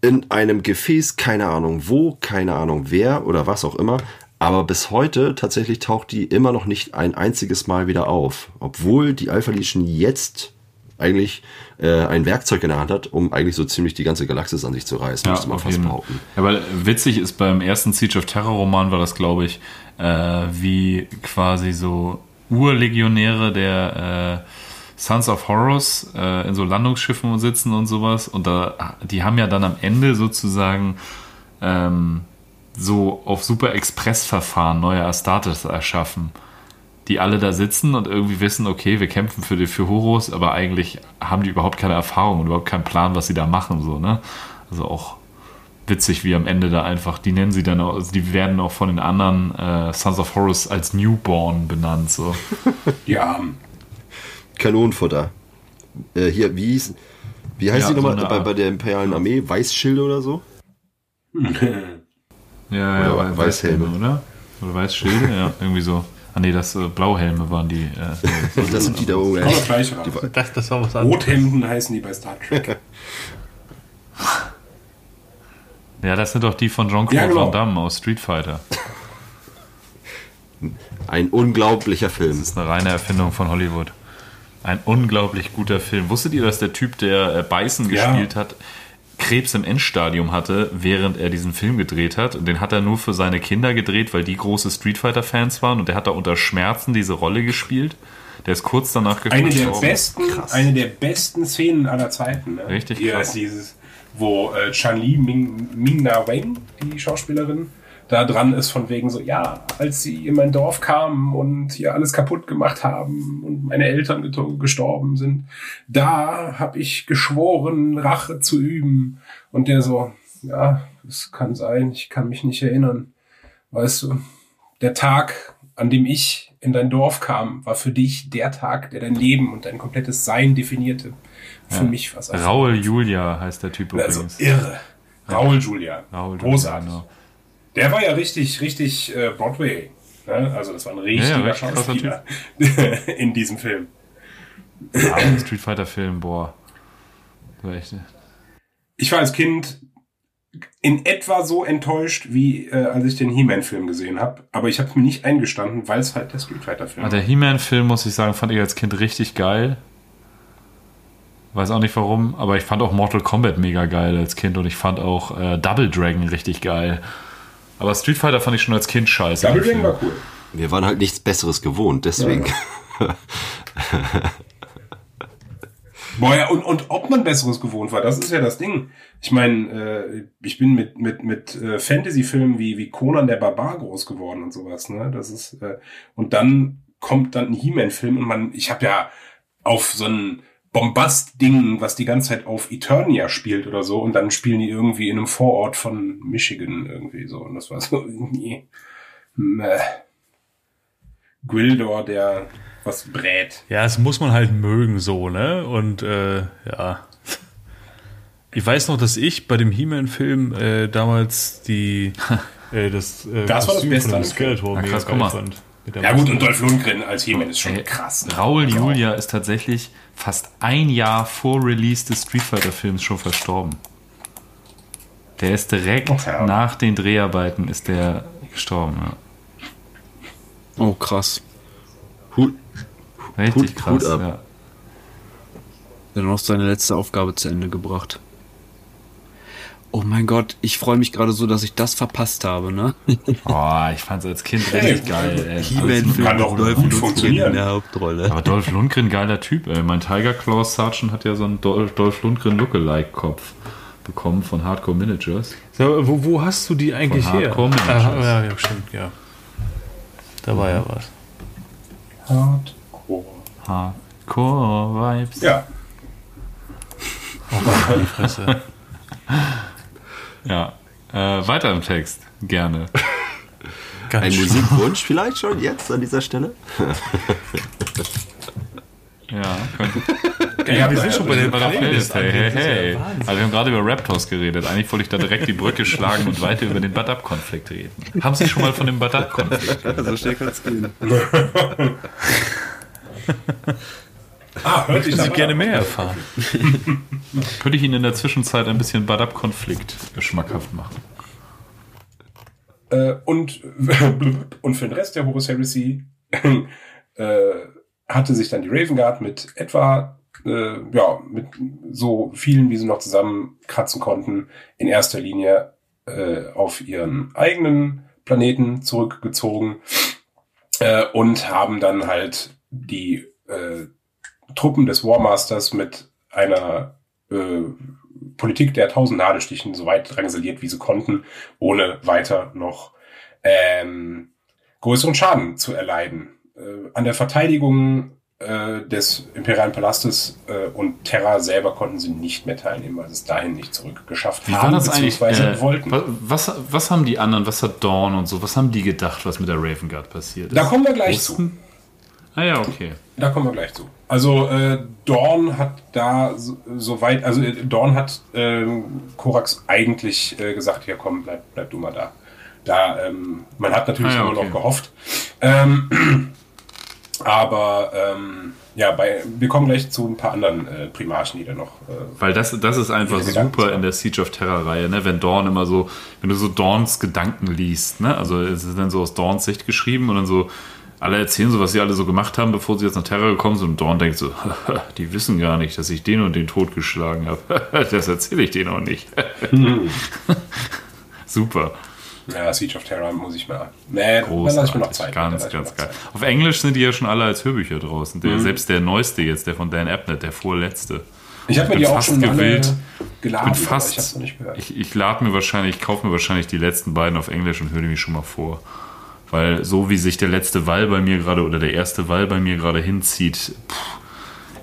in einem Gefäß, keine Ahnung wo, keine Ahnung wer oder was auch immer. Aber bis heute tatsächlich taucht die immer noch nicht ein einziges Mal wieder auf. Obwohl die Alpha Legion jetzt eigentlich äh, ein Werkzeug in der Hand hat, um eigentlich so ziemlich die ganze Galaxis an sich zu reißen, müsste man fast jeden- behaupten. Ja, weil witzig ist beim ersten Siege of Terror Roman war das, glaube ich, äh, wie quasi so Urlegionäre der äh, Sons of Horrors äh, in so Landungsschiffen sitzen und sowas. Und da, die haben ja dann am Ende sozusagen ähm, so auf Super Express-Verfahren neue Astartes erschaffen, die alle da sitzen und irgendwie wissen, okay, wir kämpfen für die für Horus, aber eigentlich haben die überhaupt keine Erfahrung und überhaupt keinen Plan, was sie da machen, so, ne? Also auch witzig, wie am Ende da einfach, die nennen sie dann auch, also die werden auch von den anderen äh, Sons of Horus als Newborn benannt, so. Armen. Kanonenfutter. Äh, hier, wie hieß, wie heißt Ja, die so nochmal eine bei, bei der Imperialen Armee? Weißschilde oder so? Ja, ja, Oder Wei- Weißhelme. oder? Oder Weißschilde, ja, irgendwie so. Ah nee, das äh, Blauhelme waren die. Äh, Und das sind die da, das gleiche raus. Das, das war was anderes. Rothemden heißen die bei Star Trek. ja, das sind doch die von Jean-Claude Ja, genau. Van Damme aus Street Fighter. ein unglaublicher Film. Das ist eine reine Erfindung von Hollywood. Ein unglaublich guter Film. Wusstet ihr, dass der Typ, der äh, Beißen Ja. gespielt hat, Krebs im Endstadium hatte, während er diesen Film gedreht hat? Und den hat er nur für seine Kinder gedreht, weil die große Street Fighter-Fans waren. Und der hat da unter Schmerzen diese Rolle gespielt. Der ist kurz danach Eine der gestorben. besten, eine der besten Szenen aller Zeiten. Ne? Richtig Hier krass. ist dieses, wo äh, Chan-Li Ming, Ming Na Weng, die Schauspielerin, da dran ist von wegen so, ja, als sie in mein Dorf kamen und hier alles kaputt gemacht haben und meine Eltern gestorben sind, da habe ich geschworen, Rache zu üben. Und der so, ja, das kann sein, ich kann mich nicht erinnern. Weißt du, der Tag, an dem ich in dein Dorf kam, war für dich der Tag, der dein Leben und dein komplettes Sein definierte. Für mich war es einfach- Raul Julia heißt der Typ also übrigens. irre. Raul Julia. Raul Julia, Großartig. genau. Der war ja richtig, richtig äh, Broadway. Ne? Also das war ein richtiger Ja, ja, Schauspieler in diesem Film. Ah, ein Street Fighter-Film, boah. Das war echt, Ich war als Kind in etwa so enttäuscht, wie äh, als ich den He-Man-Film gesehen habe. Aber ich habe es mir nicht eingestanden, weil es halt der Street Fighter-Film Ah, der He-Man-Film, muss ich sagen, fand ich als Kind richtig geil. Weiß auch nicht warum, aber ich fand auch Mortal Kombat mega geil als Kind und ich fand auch äh, Double Dragon richtig geil. Aber Street Fighter fand ich schon als Kind scheiße. Double Dragon war cool. Wir waren halt nichts Besseres gewohnt, deswegen. Boah, ja, und, und ob man Besseres gewohnt war, das ist ja das Ding. Ich meine, äh, ich bin mit, mit, mit äh, Fantasy-Filmen wie, wie Conan der Barbar groß geworden und sowas, ne? Das ist, äh, und dann kommt dann ein He-Man-Film und man, ich habe ja auf so ein Bombast-Ding, was die ganze Zeit auf Eternia spielt oder so, und dann spielen die irgendwie in einem Vorort von Michigan irgendwie so. Und das war so irgendwie. Meh. Gwildor, der was brät. Ja, das muss man halt mögen so, ne? Und äh, ja. Ich weiß noch, dass ich bei dem He-Man-Film äh, damals die äh, das, äh, Das war das Beste von dem. Skeletor Na mega krass, geil fand. Ja gut, und Dolph Lundgren als He-Man ist schon krass. Ne? Raul Julia ist tatsächlich fast ein Jahr vor Release des Street Fighter Films schon verstorben. Der ist direkt ja. nach den Dreharbeiten ist der gestorben. Ja. Oh, krass. Hut, Richtig Hut- krass. Hut ab. Ja. Dann noch seine letzte Aufgabe zu Ende gebracht. Oh mein Gott, ich freue mich gerade so, dass ich das verpasst habe, ne? Oh, ich fand's als Kind Hey, richtig geil. Ey. He-Man-Film kann doch mit Dolph gut Lundgren funktionieren. in der Hauptrolle. Aber Dolph Lundgren, geiler Typ. Ey. Mein Tiger Claw Sergeant hat ja so einen Dol Dolph Lundgren Lookalike-Kopf bekommen von Hardcore Managers. So, wo, wo hast du die eigentlich Von her? Hardcore Managers. Ah, ja, ja, stimmt, ja. Da war ja was. Hardcore. Hardcore Vibes. Ja, Oh, die Fresse. Ja. Äh, weiter im Text. Gerne. Ein. Musikwunsch vielleicht schon jetzt an dieser Stelle? Ja, könnte. ja wir sind schon bei der Bei der Playlist. Playlist. Hey, hey, ja hey. Wahnsinn. Also wir haben gerade über Raptors geredet. Eigentlich wollte ich da direkt die Brücke schlagen und weiter über den Bad-Up-Konflikt reden. Haben Sie schon mal von dem Bad-Up-Konflikt gehört? So schnell kann's gehen. Ah, hört sich Ich würde gerne mehr erfahren. Könnte ich Ihnen in der Zwischenzeit ein bisschen Bad-Up-Konflikt schmackhaft machen? Äh, und, und für den Rest der Horus Heresy äh, hatte sich dann die Raven Guard mit etwa, äh, ja, mit so vielen, wie sie noch zusammenkratzen konnten, in erster Linie äh, auf ihren eigenen Planeten zurückgezogen äh, und haben dann halt die äh, Truppen des Warmasters mit einer äh, Politik der tausend Nadelstichen so weit drangsaliert, wie sie konnten, ohne weiter noch ähm, größeren Schaden zu erleiden. Äh, an der Verteidigung äh, des imperialen Palastes äh, und Terra selber konnten sie nicht mehr teilnehmen, weil sie es dahin nicht zurückgeschafft haben, das beziehungsweise Äh, wollten. wa- was, was haben die anderen, was hat Dawn und so, was haben die gedacht, was mit der Raven Guard passiert ist? Da kommen wir gleich zu. Wussten? Ah ja, okay. Da kommen wir gleich zu. Also äh, Dorn hat da so, so weit, also äh, Dorn hat ähm, Korax eigentlich äh, gesagt, ja komm, bleib, bleib du mal da. Da, ähm, man hat natürlich Ah ja, immer okay. noch gehofft. Ähm, aber ähm, ja, bei, wir kommen gleich zu ein paar anderen äh, Primarchen, die da noch. Äh, Weil das, das ist einfach super in der Siege of Terror-Reihe, ne? Wenn Dawn immer so, wenn du so Dawns Gedanken liest, ne? Also es ist dann so aus Dawns Sicht geschrieben und dann so, alle erzählen so, was sie alle so gemacht haben, bevor sie jetzt nach Terror gekommen sind und Dawn denkt so, die wissen gar nicht, dass ich den und den totgeschlagen habe. das erzähle ich denen auch nicht. super. ja, Siege of Terror muss ich mal. Nee, dann Großartig. lasse ich mir noch Zeit. Dann Ganz, ich ganz noch geil. Zeit. Auf Englisch sind die ja schon alle als Hörbücher draußen. Mhm. Der, Selbst der neueste jetzt, der von Dan Abnett, der vorletzte. Ich habe mir bin die auch schon gewillt. geladen, bin aber fast. ich. Ich, ich lade mir wahrscheinlich, ich kaufe mir wahrscheinlich die letzten beiden auf Englisch und höre die mir schon mal vor. Weil so wie sich der letzte Wall bei mir gerade oder der erste Wall bei mir gerade hinzieht, pff,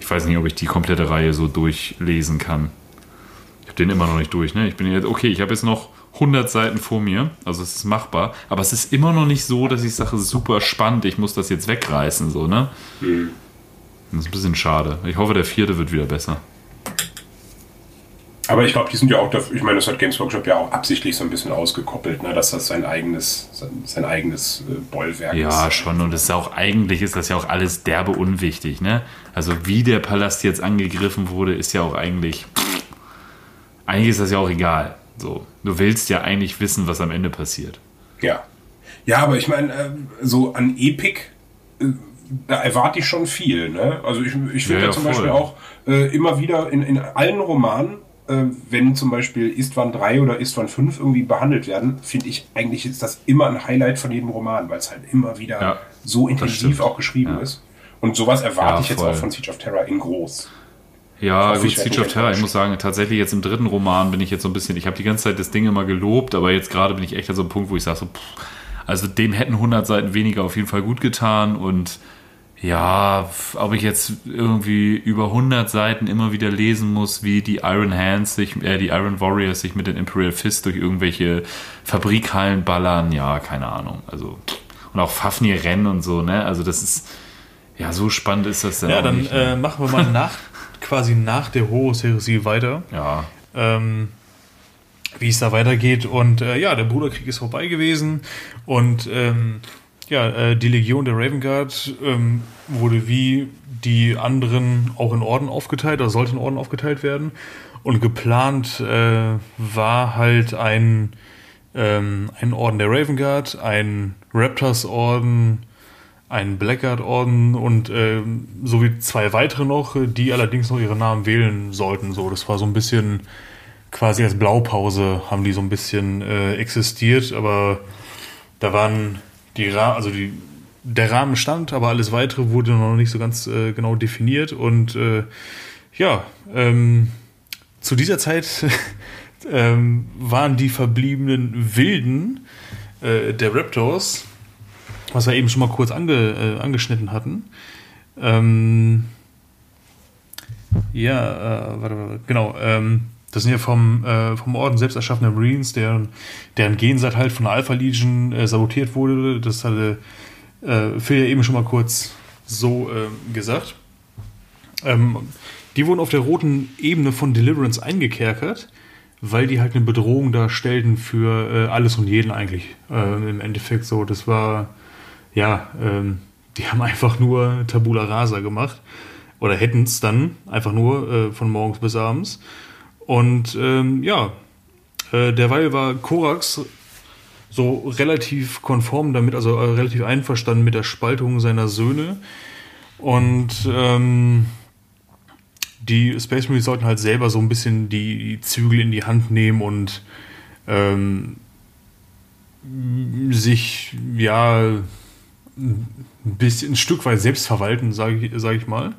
ich weiß nicht, ob ich die komplette Reihe so durchlesen kann. Ich habe den immer noch nicht durch. Ne? Ich bin jetzt, okay, ich habe jetzt noch 100 Seiten vor mir, also es ist machbar, aber es ist immer noch nicht so, dass ich sage, super spannend, ich muss das jetzt wegreißen, so, ne? Das ist ein bisschen schade. Ich hoffe, der vierte wird wieder besser. Aber ich glaube, die sind ja auch, dafür, ich meine, das hat Games Workshop ja auch absichtlich so ein bisschen ausgekoppelt, ne, dass das sein eigenes, sein, sein eigenes äh, Bollwerk Ja, ist. schon. Und es ist auch, eigentlich ist das ja auch alles derbe unwichtig, ne? Also wie der Palast jetzt angegriffen wurde, ist ja auch eigentlich. Eigentlich ist das ja auch egal. So. Du willst ja eigentlich wissen, was am Ende passiert. Ja. Ja, aber ich meine, äh, so an Epic, äh, da erwarte ich schon viel, ne? Also ich, ich finde Ja, ja, ja, zum voll. Beispiel auch äh, immer wieder in, in allen Romanen, wenn zum Beispiel Istvan 3 oder Istvan 5 irgendwie behandelt werden, finde ich eigentlich ist das immer ein Highlight von jedem Roman, weil es halt immer wieder Ja, so intensiv auch geschrieben Ja. ist. Und sowas erwarte Ja, ich jetzt auch von Siege of Terror in groß. Ja, gut, werde Siege of Terror, ich muss sagen, tatsächlich jetzt im dritten Roman bin ich jetzt so ein bisschen, ich habe die ganze Zeit das Ding immer gelobt, aber jetzt gerade bin ich echt an so einem Punkt, wo ich sage so, pff, also dem hätten 100 Seiten weniger auf jeden Fall gut getan und ja, ob ich jetzt irgendwie über 100 Seiten immer wieder lesen muss, wie die Iron Hands sich, äh, die Iron Warriors sich mit den Imperial Fist durch irgendwelche Fabrikhallen ballern, ja, keine Ahnung, also und auch Fafnir rennen und so, ne, also das ist, ja, so spannend ist das dann Ja, dann nicht, ne? äh, machen wir mal nach, quasi nach der Horus-Heresie weiter. ja, ähm, wie es da weitergeht. Und äh, ja, der Bruderkrieg ist vorbei gewesen. Und ähm, ja, äh, die Legion der Raven Guard ähm, wurde wie die anderen auch in Orden aufgeteilt, oder sollte in Orden aufgeteilt werden. Und geplant äh, war halt ein, ähm, ein Orden der Raven Guard, ein Raptors-Orden, ein Blackguard-Orden und ähm, sowie zwei weitere noch, die allerdings noch ihre Namen wählen sollten. So, das war so ein bisschen quasi als Blaupause haben die so ein bisschen äh, existiert, aber da waren die Ra also die der Rahmen stand, aber alles weitere wurde noch nicht so ganz äh, genau definiert und äh, ja, ähm, zu dieser Zeit ähm, waren die verbliebenen Wilden äh, der Raptors, was wir eben schon mal kurz ange, äh, angeschnitten hatten. Ähm, ja, äh, warte, warte, genau. Ähm, das sind ja vom, äh, vom Orden selbst erschaffene Marines, deren, deren Gensat halt von der Alpha Legion äh, sabotiert wurde. Das hatte äh, Phil ja eben schon mal kurz so äh, gesagt. Ähm, die wurden auf der roten Ebene von Deliverance eingekerkert, weil die halt eine Bedrohung darstellten für äh, alles und jeden eigentlich. Äh, Im Endeffekt so, das war, ja, ähm, die haben einfach nur Tabula Rasa gemacht. Oder hätten es dann einfach nur äh, von morgens bis abends. Und ähm, ja, äh, derweil war Korax so relativ konform damit, also äh, relativ einverstanden mit der Spaltung seiner Söhne. Und ähm, die Space Marines sollten halt selber so ein bisschen die, Zügel in die Hand nehmen und ähm, sich ja ein bisschen ein Stück weit selbst verwalten, sage ich, sag ich mal.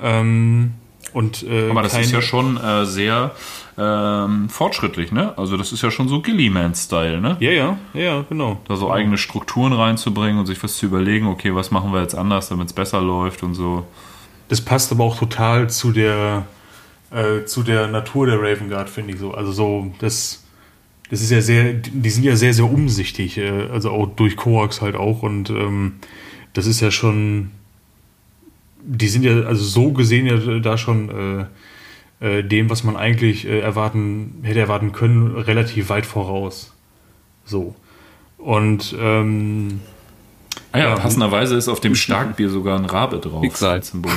Ähm, und, äh, Aber das ist ja schon äh, sehr ähm, fortschrittlich, ne? Also das ist ja schon so Gilliman-Style, ne? Ja, ja, ja, ja, genau. Da so eigene Strukturen reinzubringen und sich was zu überlegen, okay, was machen wir jetzt anders, damit es besser läuft und so. Das passt aber auch total zu der, äh, zu der Natur der Raven Guard, finde ich so. Also so, das, das ist ja sehr, die sind ja sehr, sehr umsichtig, äh, also auch durch Koax halt auch und ähm, das ist ja schon, die sind ja, also so gesehen ja da schon äh, äh, dem, was man eigentlich äh, erwarten, hätte erwarten können, relativ weit voraus. So. Und ähm, Ah ja, Ja. passenderweise ist auf dem Starkbier sogar ein Rabe drauf. Schicksal. als Symbol.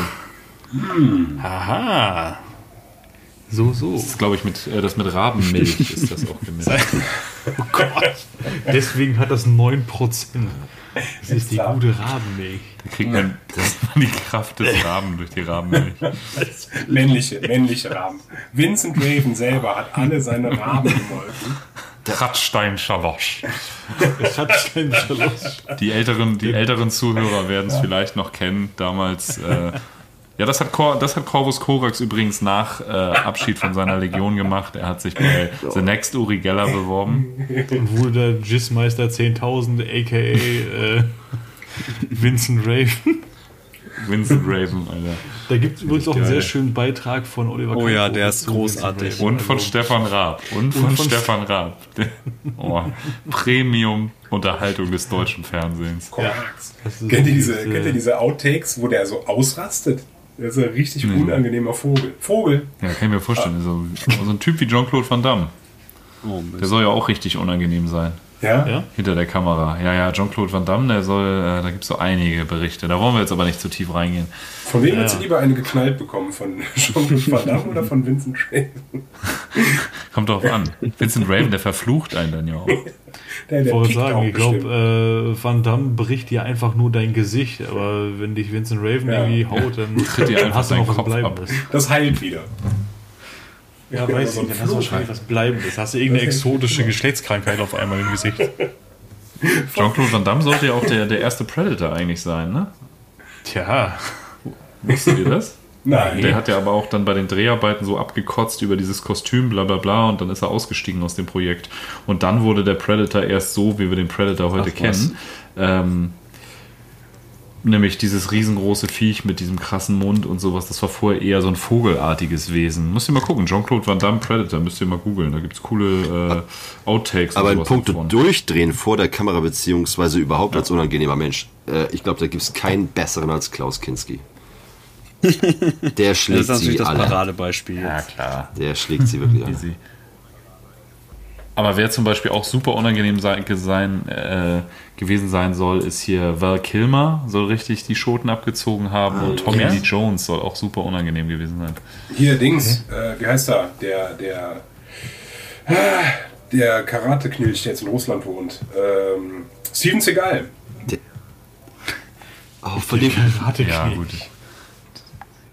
aha. So, so. Das ist, glaube ich, mit, äh, das mit Rabenmilch ist das auch gemischt. Oh Gott. Deswegen hat das 9%. Das ist die klar. gute Rabenmilch. Da kriegt man das die Kraft des Raben durch die Rabenmilch. Männliche, männliche Raben. Vincent Raven selber hat alle seine Raben gemolken. Kratzstein Schalosch. Die älteren, die älteren Zuhörer werden es vielleicht noch kennen. Damals, äh, ja, das hat, Cor das hat Corvus Corax übrigens nach äh, Abschied von seiner Legion gemacht. Er hat sich bei The Next Uri Geller beworben. Und wurde der Jizzmeister 10.000, a.k.a. Äh, Vincent Raven. Vincent Raven, Alter. Da gibt es übrigens auch einen sehr schönen Beitrag von Oliver Oh ja, Kahn der ist großartig. Raven. Und von Also, Stefan Raab. Und von, Und von Stefan Raab. Oh, Premium-Unterhaltung des deutschen Fernsehens. Ist Kennt ihr, diese- kennt ihr diese Outtakes, wo der so ausrastet? Der ist ein richtig unangenehmer Vogel. Vogel. Ja, kann ich mir vorstellen. So, so ein Typ wie Jean-Claude Van Damme. Oh, Der soll ja auch richtig unangenehm sein. Ja? Ja? Hinter der Kamera. Ja, ja, Jean-Claude Van Damme, der soll, äh, da gibt es so einige Berichte. Da wollen wir jetzt aber nicht zu tief reingehen. Von wem würdest du lieber eine geknallt bekommen? Von Jean-Claude Van Damme oder von Vincent Raven? Kommt drauf an. Vincent Raven, der verflucht einen dann ja auch. Der, Ich der wollte sagen, ich glaube, äh, Van Damme bricht dir einfach nur dein Gesicht, aber wenn dich Vincent Raven Ja. irgendwie haut, dann, Tritt dir dann einfach hast du noch was. Bleibendes. Das heilt wieder. Ja, Ja, weiß ich, dann hast du wahrscheinlich was Bleibendes. Hast du irgendeine exotische Geschlechtskrankheit auf einmal im Gesicht. Jean-Claude Van Damme sollte ja auch der, der erste Predator eigentlich sein, ne? Tja, Wusstet ihr das? Nein. Der hat ja aber auch dann bei den Dreharbeiten so abgekotzt über dieses Kostüm, bla bla bla, und dann ist er ausgestiegen aus dem Projekt. Und dann wurde der Predator erst so, wie wir den Predator heute Ach, kennen. Ähm, nämlich dieses riesengroße Viech mit diesem krassen Mund und sowas. Das war vorher eher so ein vogelartiges Wesen. Müsst ihr mal gucken. Jean-Claude Van Damme Predator, müsst ihr mal googeln. Da gibt es coole äh, Outtakes Aber in puncto. Durchdrehen vor der Kamera, beziehungsweise überhaupt als unangenehmer Mensch, äh, ich glaube, da gibt es keinen besseren als Klaus Kinski. Der Das schlägt ist natürlich sie das alle. Paradebeispiel. Ja, klar. Der schlägt sie wirklich alle. Easy. Aber wer zum Beispiel auch super unangenehm sein, sein, äh, gewesen sein soll, ist hier Val Kilmer, soll richtig die Schoten abgezogen haben. Und Tommy? Lee Jones soll auch super unangenehm gewesen sein. Hier, Dings, äh, wie heißt er? Der, der, ah, der Karate-Knilch, der jetzt in Russland wohnt. Ähm, Steven Seagal. Oh, von dem, Ja, gut.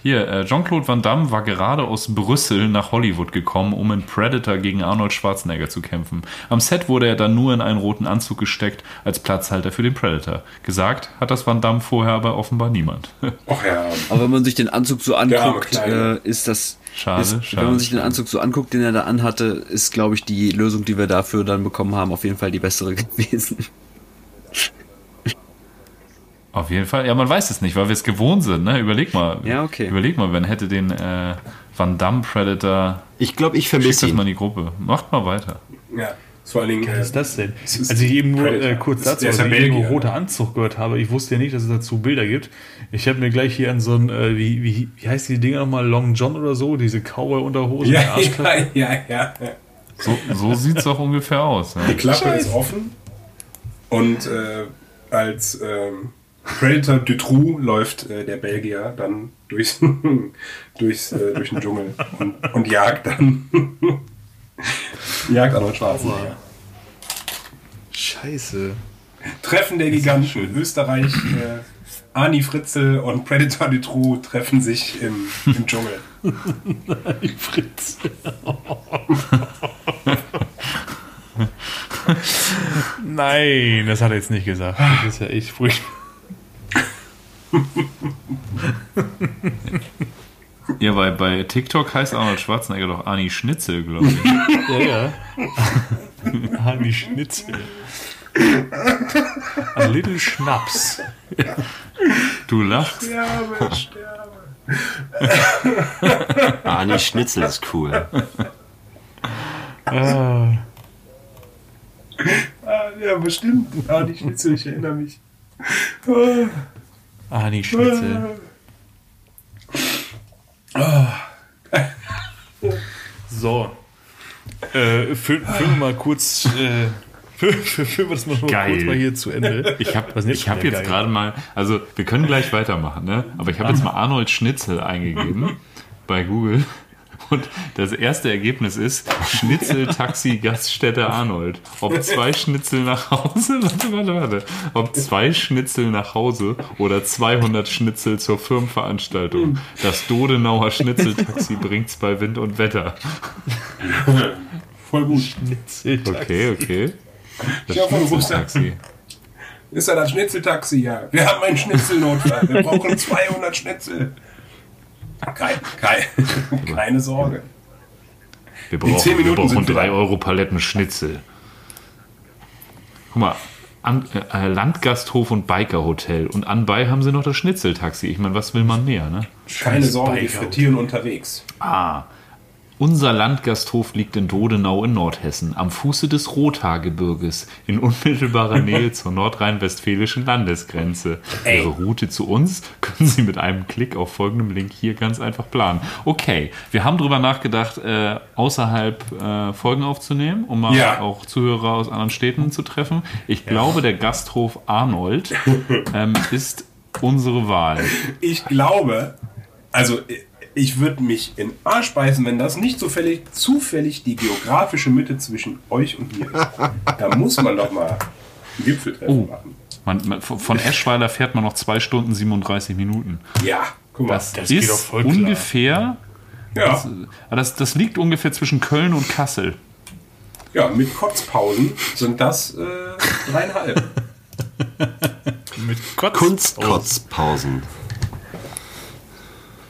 Hier, äh, Jean-Claude Van Damme war gerade aus Brüssel nach Hollywood gekommen, um in Predator gegen Arnold Schwarzenegger zu kämpfen. Am Set wurde er dann nur in einen roten Anzug gesteckt, als Platzhalter für den Predator. Gesagt hat das Van Damme vorher aber offenbar niemand. Ach ja, Aber wenn man sich den Anzug so anguckt, Kleine. äh, ist das. Schade, ist, schade, wenn man sich den. Anzug so anguckt, den er da anhatte, ist, glaube ich, die Lösung, die wir dafür dann bekommen haben, auf jeden Fall die bessere gewesen. Auf jeden Fall. Ja, man weiß es nicht, weil wir es gewohnt sind. Ne? Überleg mal. Ja, okay. Überleg mal, wenn hätte den äh, Van Damme Predator. ich glaube, ich vermisse das mal in ihn. die Gruppe. Macht mal weiter. ja. Vor allen Dingen. was ist Äh, das denn? ist Als ich eben nur äh, kurz dazu, als ich eben nur roter Anzug gehört habe, ich wusste ja nicht, dass es dazu Bilder gibt. Ich habe mir gleich hier an so ein, äh, wie, wie, wie heißt die Dinger nochmal, Long John oder so, diese Cowboy-Unterhose, ja, ja, ja, ja. So, so sieht es doch ungefähr aus. Ja. Die Klappe ist offen und äh, als ähm, Predator Dutroux läuft äh, der Belgier dann durchs, durchs, äh, durch den Dschungel und, und jagt dann jagt Arnold Schwarzenegger. Scheiße. Treffen der Giganten. Österreich, äh, Ani Fritzel und Predator Dutroux treffen sich im, im Dschungel. Fritz. Nein, das hat er jetzt nicht gesagt. Das ist ja echt furchtbar. Ja, bei, bei TikTok heißt Arnold Schwarzenegger doch Arnie Schnitzel, glaube ich. Ja, ja. Hani Schnitzel. A little Schnaps. Du lachst. Sterbe, sterbe. Arnie Schnitzel ist cool. Ah, Ah, ja, bestimmt. Ah, die Schnitzel, ich erinnere mich. Hani Schnitzel. So. Äh, füllen wir mal kurz. Äh, füllen wir das mal, Geil. kurz mal hier zu Ende. Ich habe hab jetzt gerade mal, also wir können gleich weitermachen, ne? aber ich habe jetzt mal Arnold Schnitzel eingegeben bei Google und das erste Ergebnis ist Schnitzel Taxi Gaststätte Arnold. Ob zwei Schnitzel nach Hause, warte, warte, warte, ob zwei Schnitzel nach Hause oder 200 Schnitzel zur Firmenveranstaltung. Das Dodenauer Schnitzeltaxi bringt's bei Wind und Wetter. Voll gut. Schnitzel. Okay, okay. Das Ich hoffe, du wusstest- Schnitzeltaxi. Ist ja das Schnitzeltaxi, ja. Wir haben einen Schnitzelnotfall. Wir brauchen 200 Schnitzel. Kein, kein, keine Sorge. Wir brauchen, zehn wir Minuten brauchen sind wir 3 da. Euro Paletten Schnitzel. Guck mal, an, äh, Landgasthof und Bikerhotel. Und anbei haben sie noch das Schnitzeltaxi. Ich meine, was will man mehr, ne? Keine Sorge, wir frittieren unterwegs. Ah. Unser Landgasthof liegt in Dodenau in Nordhessen, am Fuße des Rothaargebirges, in unmittelbarer Nähe zur nordrhein-westfälischen Landesgrenze. Ey. Ihre Route zu uns können Sie mit einem Klick auf folgendem Link hier ganz einfach planen. Okay, wir haben drüber nachgedacht, äh, außerhalb äh, Folgen aufzunehmen, um mal Ja. auch Zuhörer aus anderen Städten zu treffen. Ich glaube, der Gasthof Arnold ähm, ist unsere Wahl. Ich glaube, also ich würde mich in Arsch beißen, wenn das nicht zufällig, zufällig die geografische Mitte zwischen euch und mir ist. Da muss man doch mal ein Gipfeltreffen Oh. machen. Man, man, von Eschweiler fährt man noch 2 Stunden 37 Minuten. Ja, guck mal. Das, Das geht doch ist ungefähr, ja, das, das liegt ungefähr zwischen Köln und Kassel. ja, mit Kotzpausen sind das äh, dreieinhalb. Mit Kotz. Kunstkotzpausen.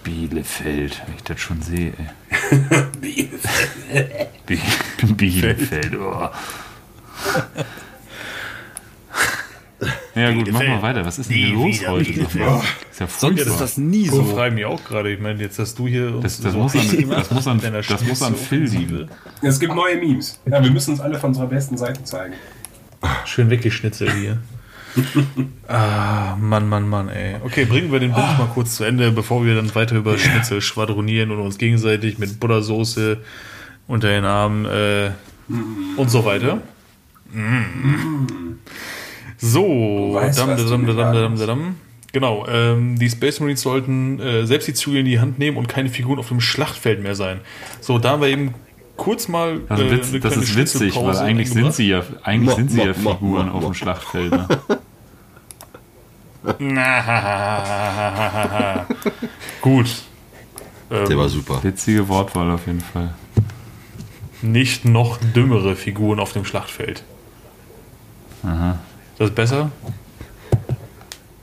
Bielefeld, wenn ich das schon sehe. Ey. Bi- Bielefeld, oh. Ja gut, machen wir weiter. Was ist denn hier los heute? Mal? Ist ja Sonst ist das nie So so. frage ich mich auch gerade. Ich meine, jetzt hast du hier. uns Das, das, so muss an, das, muss an, das muss an Phil liegen. Es gibt neue Memes. Ja, wir müssen uns alle von unserer besten Seite zeigen. Schön weggeschnitzelt hier. ah, Mann, Mann, Mann, ey. Okay, bringen wir den Bums mal kurz zu Ende, bevor wir dann weiter über Schnitzel schwadronieren und uns gegenseitig mit Buttersoße unter den Armen äh, und so weiter. Mm. So, weißt, dam, dam, dam, dam, musst. dam. Genau, ähm, die Space Marines sollten äh, selbst die Zügel in die Hand nehmen und keine Figuren auf dem Schlachtfeld mehr sein. So, da haben wir eben kurz mal Also äh, witz, eine das kleine ist witzig, weil Schnitzelpause eigentlich sind sie ja, eigentlich Mo- sind sie ja mo- mo- Figuren mo- auf dem Schlachtfeld. Ne? Gut. Der war super. Witzige Wortwahl auf jeden Fall. Nicht noch dümmere Figuren auf dem Schlachtfeld. Aha. Ist das besser?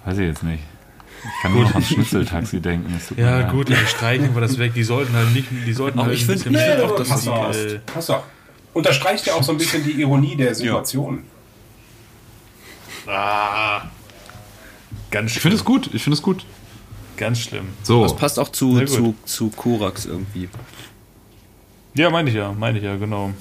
Weiß ich jetzt nicht. Ich kann nur noch ans Schnitzeltaxi denken. Ja, leid. gut, dann streichen wir das weg. Die sollten halt nicht, die sollten Aber halt ich ein find- bisschen ich find mehr auch, dass Pass die, auf. äh, Pass auf. Unterstreicht ja auch so ein bisschen die Ironie der Situation. ah, ganz Ich schlimm. finde es gut, ich finde es gut. Ganz schlimm. So, Das passt auch zu, zu, zu Korax irgendwie. Ja, meine ich ja, meine ich ja, genau.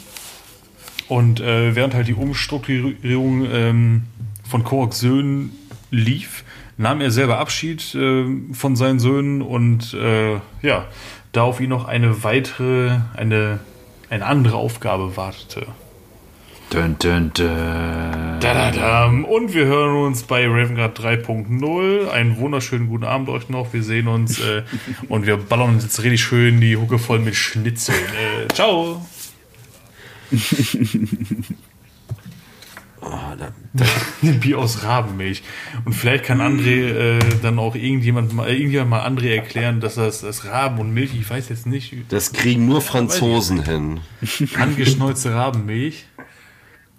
Und äh, während halt die Umstrukturierung ähm, von Koraks Söhnen lief, nahm er selber Abschied äh, von seinen Söhnen und äh, ja, da auf ihn noch eine weitere, eine, eine andere Aufgabe wartete. Dun, dun, dun. Dadadam. Und wir hören uns bei Ravenguard 3.0. Einen wunderschönen guten Abend euch noch. Wir sehen uns äh, und wir ballern uns jetzt richtig schön die Hucke voll mit Schnitzeln. Äh, ciao. Bier aus Rabenmilch. Und vielleicht kann André äh, dann auch irgendjemand mal, irgendjemand mal André erklären, dass das, das Raben und Milch, ich weiß jetzt nicht, Das kriegen nur Franzosen hin. angeschneuzte Rabenmilch.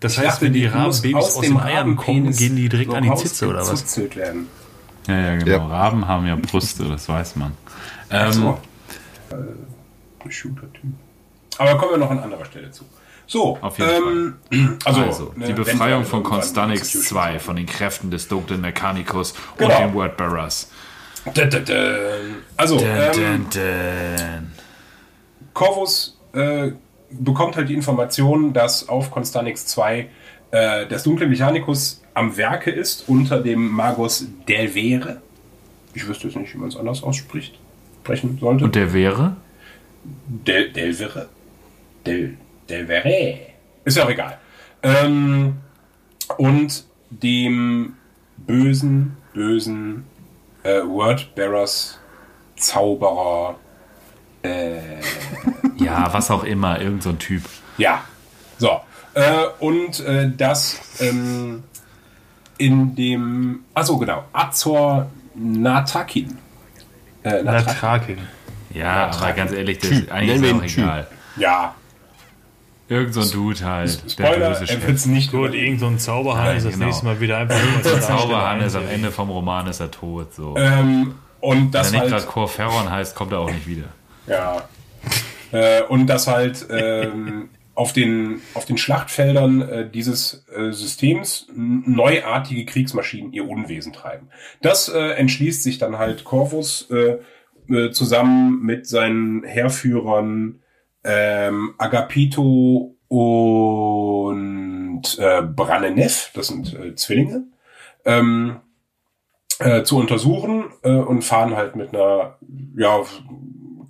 Das heißt, dachte, wenn die Rabenbabys aus, dem den Eiern kommen, gehen die direkt so an die Zitze oder was? werden. Ja, ja, genau. Ja. Raben haben ja Brüste, das weiß man. Ähm, so. Äh, Shooter-Typ. Aber kommen wir noch an anderer Stelle zu. So, Auf jeden ähm, Also, Also, ne, die Befreiung von Constanix Execution 2 von den Kräften des dunklen Mechanicus Genau. und den Wordbearers. Dun, dun, dun. Also, ähm, dun. Corvus äh, bekommt halt die Information, dass auf Constanix 2 äh, das dunkle Mechanicus am Werke ist unter dem Magus Delvere. Ich wüsste jetzt nicht, wie man es anders ausspricht. Sprechen sollte. Und der wäre? Del, Delvere? Del, Delvere. Ist ja auch egal. Ähm, und dem bösen, bösen äh, Wordbearers Zauberer. Ja, was auch immer, irgend so ein Typ. Ja. So. Äh, und äh, das ähm, in dem. Achso, genau. Azor Natakin. Äh, Natakin. Natrakin. Ja, aber ganz ehrlich, das ist eigentlich ist auch Typ. egal. Ja. Irgend so ein Dude halt. der Spoiler, böse er Chef. wird es nicht Gut, irgend so ein Zauberhahn Ja, ist das genau. nächste Mal wieder einfach nur Der als Zauberhahn ist am Ende vom Roman ist er tot. So. Ähm, und das Wenn er nicht halt. gerade Corferon heißt, kommt er auch nicht wieder. Ja. Äh, und dass halt ähm, auf, den, auf den Schlachtfeldern äh, dieses äh, Systems neuartige Kriegsmaschinen ihr Unwesen treiben. Das äh, entschließt sich dann halt Corvus äh, äh, zusammen mit seinen Heerführern ähm, Agapito und äh, Branenev, das sind äh, Zwillinge, ähm, äh, zu untersuchen äh, und fahren halt mit einer ja,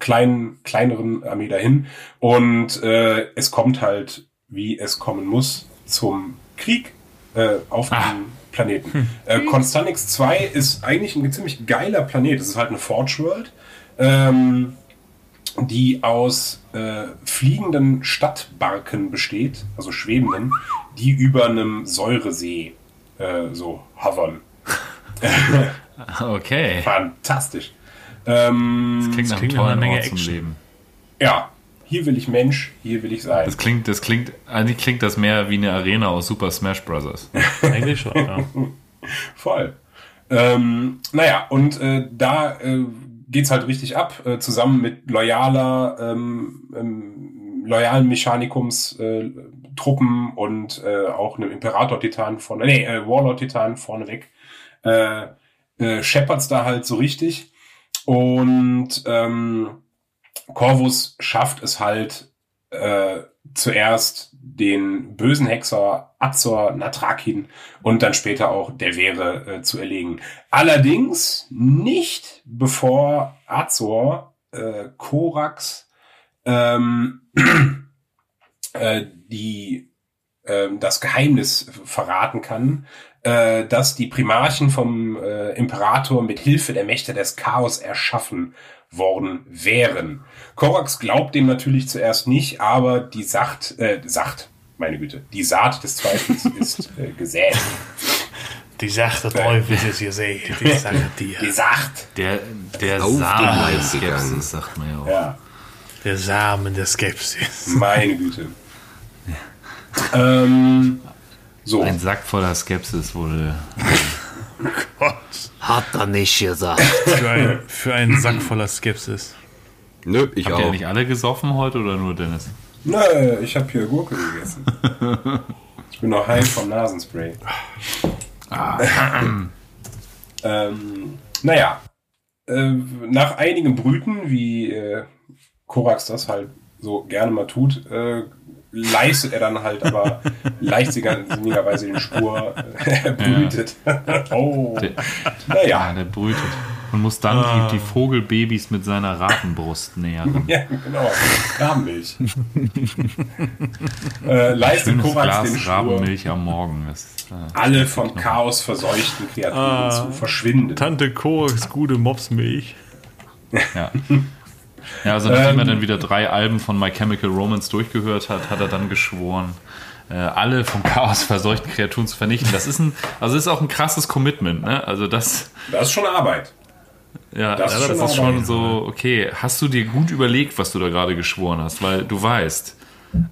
kleinen, kleineren Armee dahin. Und äh, es kommt halt, wie es kommen muss, zum Krieg äh, auf dem Planeten. Äh, Constanix 2 ist eigentlich ein ziemlich geiler Planet. Es ist halt eine Forge World, ähm, die aus äh, fliegenden Stadtbarken besteht, also schwebenden, die über einem Säuresee äh, so hovern. Okay. Fantastisch. Ähm, Klingt nach einem klingt nach einer tollen Menge Ort zum Action. Leben. ja, hier will ich Mensch, hier will ich sein. Das klingt, das klingt, eigentlich klingt das mehr wie eine Arena aus Super Smash Bros. Eigentlich schon, ja. Voll. Ähm, naja, und äh, da äh, geht's halt richtig ab, äh, zusammen mit loyaler, ähm, ähm, loyalen Mechanikums äh, Truppen und äh, auch einem Imperator-Titan vorne, nee, äh, Warlord-Titan vorneweg, äh, äh, scheppert's da halt so richtig. Und ähm, Corvus schafft es halt äh, zuerst den bösen Hexer Azor Natrakin und dann später auch der Wäre äh, zu erlegen. Allerdings nicht bevor Azor äh, Korax ähm, äh, die ähm, das Geheimnis verraten kann, äh, dass die Primarchen vom äh, Imperator mit Hilfe der Mächte des Chaos erschaffen worden wären. Korax glaubt dem natürlich zuerst nicht, aber die Sacht, äh, Sacht, meine Güte, die Saat des Zweifels ist äh, gesät. Die Sache der Teufel ist gesehen. Die Sache dir. Die Sacht, Der, der Auf Samen des gegangen. Skepsis, sagt man ja auch. ja. Der Samen der Skepsis. Meine Güte. Ähm, so. Ein Sack voller Skepsis wurde. Hat er nicht gesagt. Für, ein, für einen Sack voller Skepsis. Nö, ich Habt ihr auch. nicht alle gesoffen heute oder nur Dennis? Nö, ich habe hier Gurke gegessen. Ich bin noch heil vom Nasenspray. ähm, naja, äh, nach einigen Brüten, wie äh, Korax das halt so gerne mal tut, äh, leistet er dann halt aber leichtsinnigerweise den Spur, äh, er brütet. oh, Der, ja, naja. der brütet. Und muss dann die, die Vogelbabys mit seiner Ratenbrust nähren. Ja, genau. Rabenmilch. äh, leistet Korax den Glas Spur. Rabenmilch am Morgen. Das, äh, alle vom Chaos verseuchten Kreaturen zu verschwinden. Tante Korax gute Mopsmilch. Ja. Ja, also nachdem er dann wieder drei Alben von My Chemical Romance durchgehört hat, hat er dann geschworen, äh, alle vom Chaos verseuchten Kreaturen zu vernichten. Das ist ein, also ist auch ein krasses Commitment, ne? Also das, Das ist schon Arbeit. ja, Das das, ist ist, schon schon Arbeit. so, okay, hast du dir gut überlegt, was du da gerade geschworen hast, weil du weißt,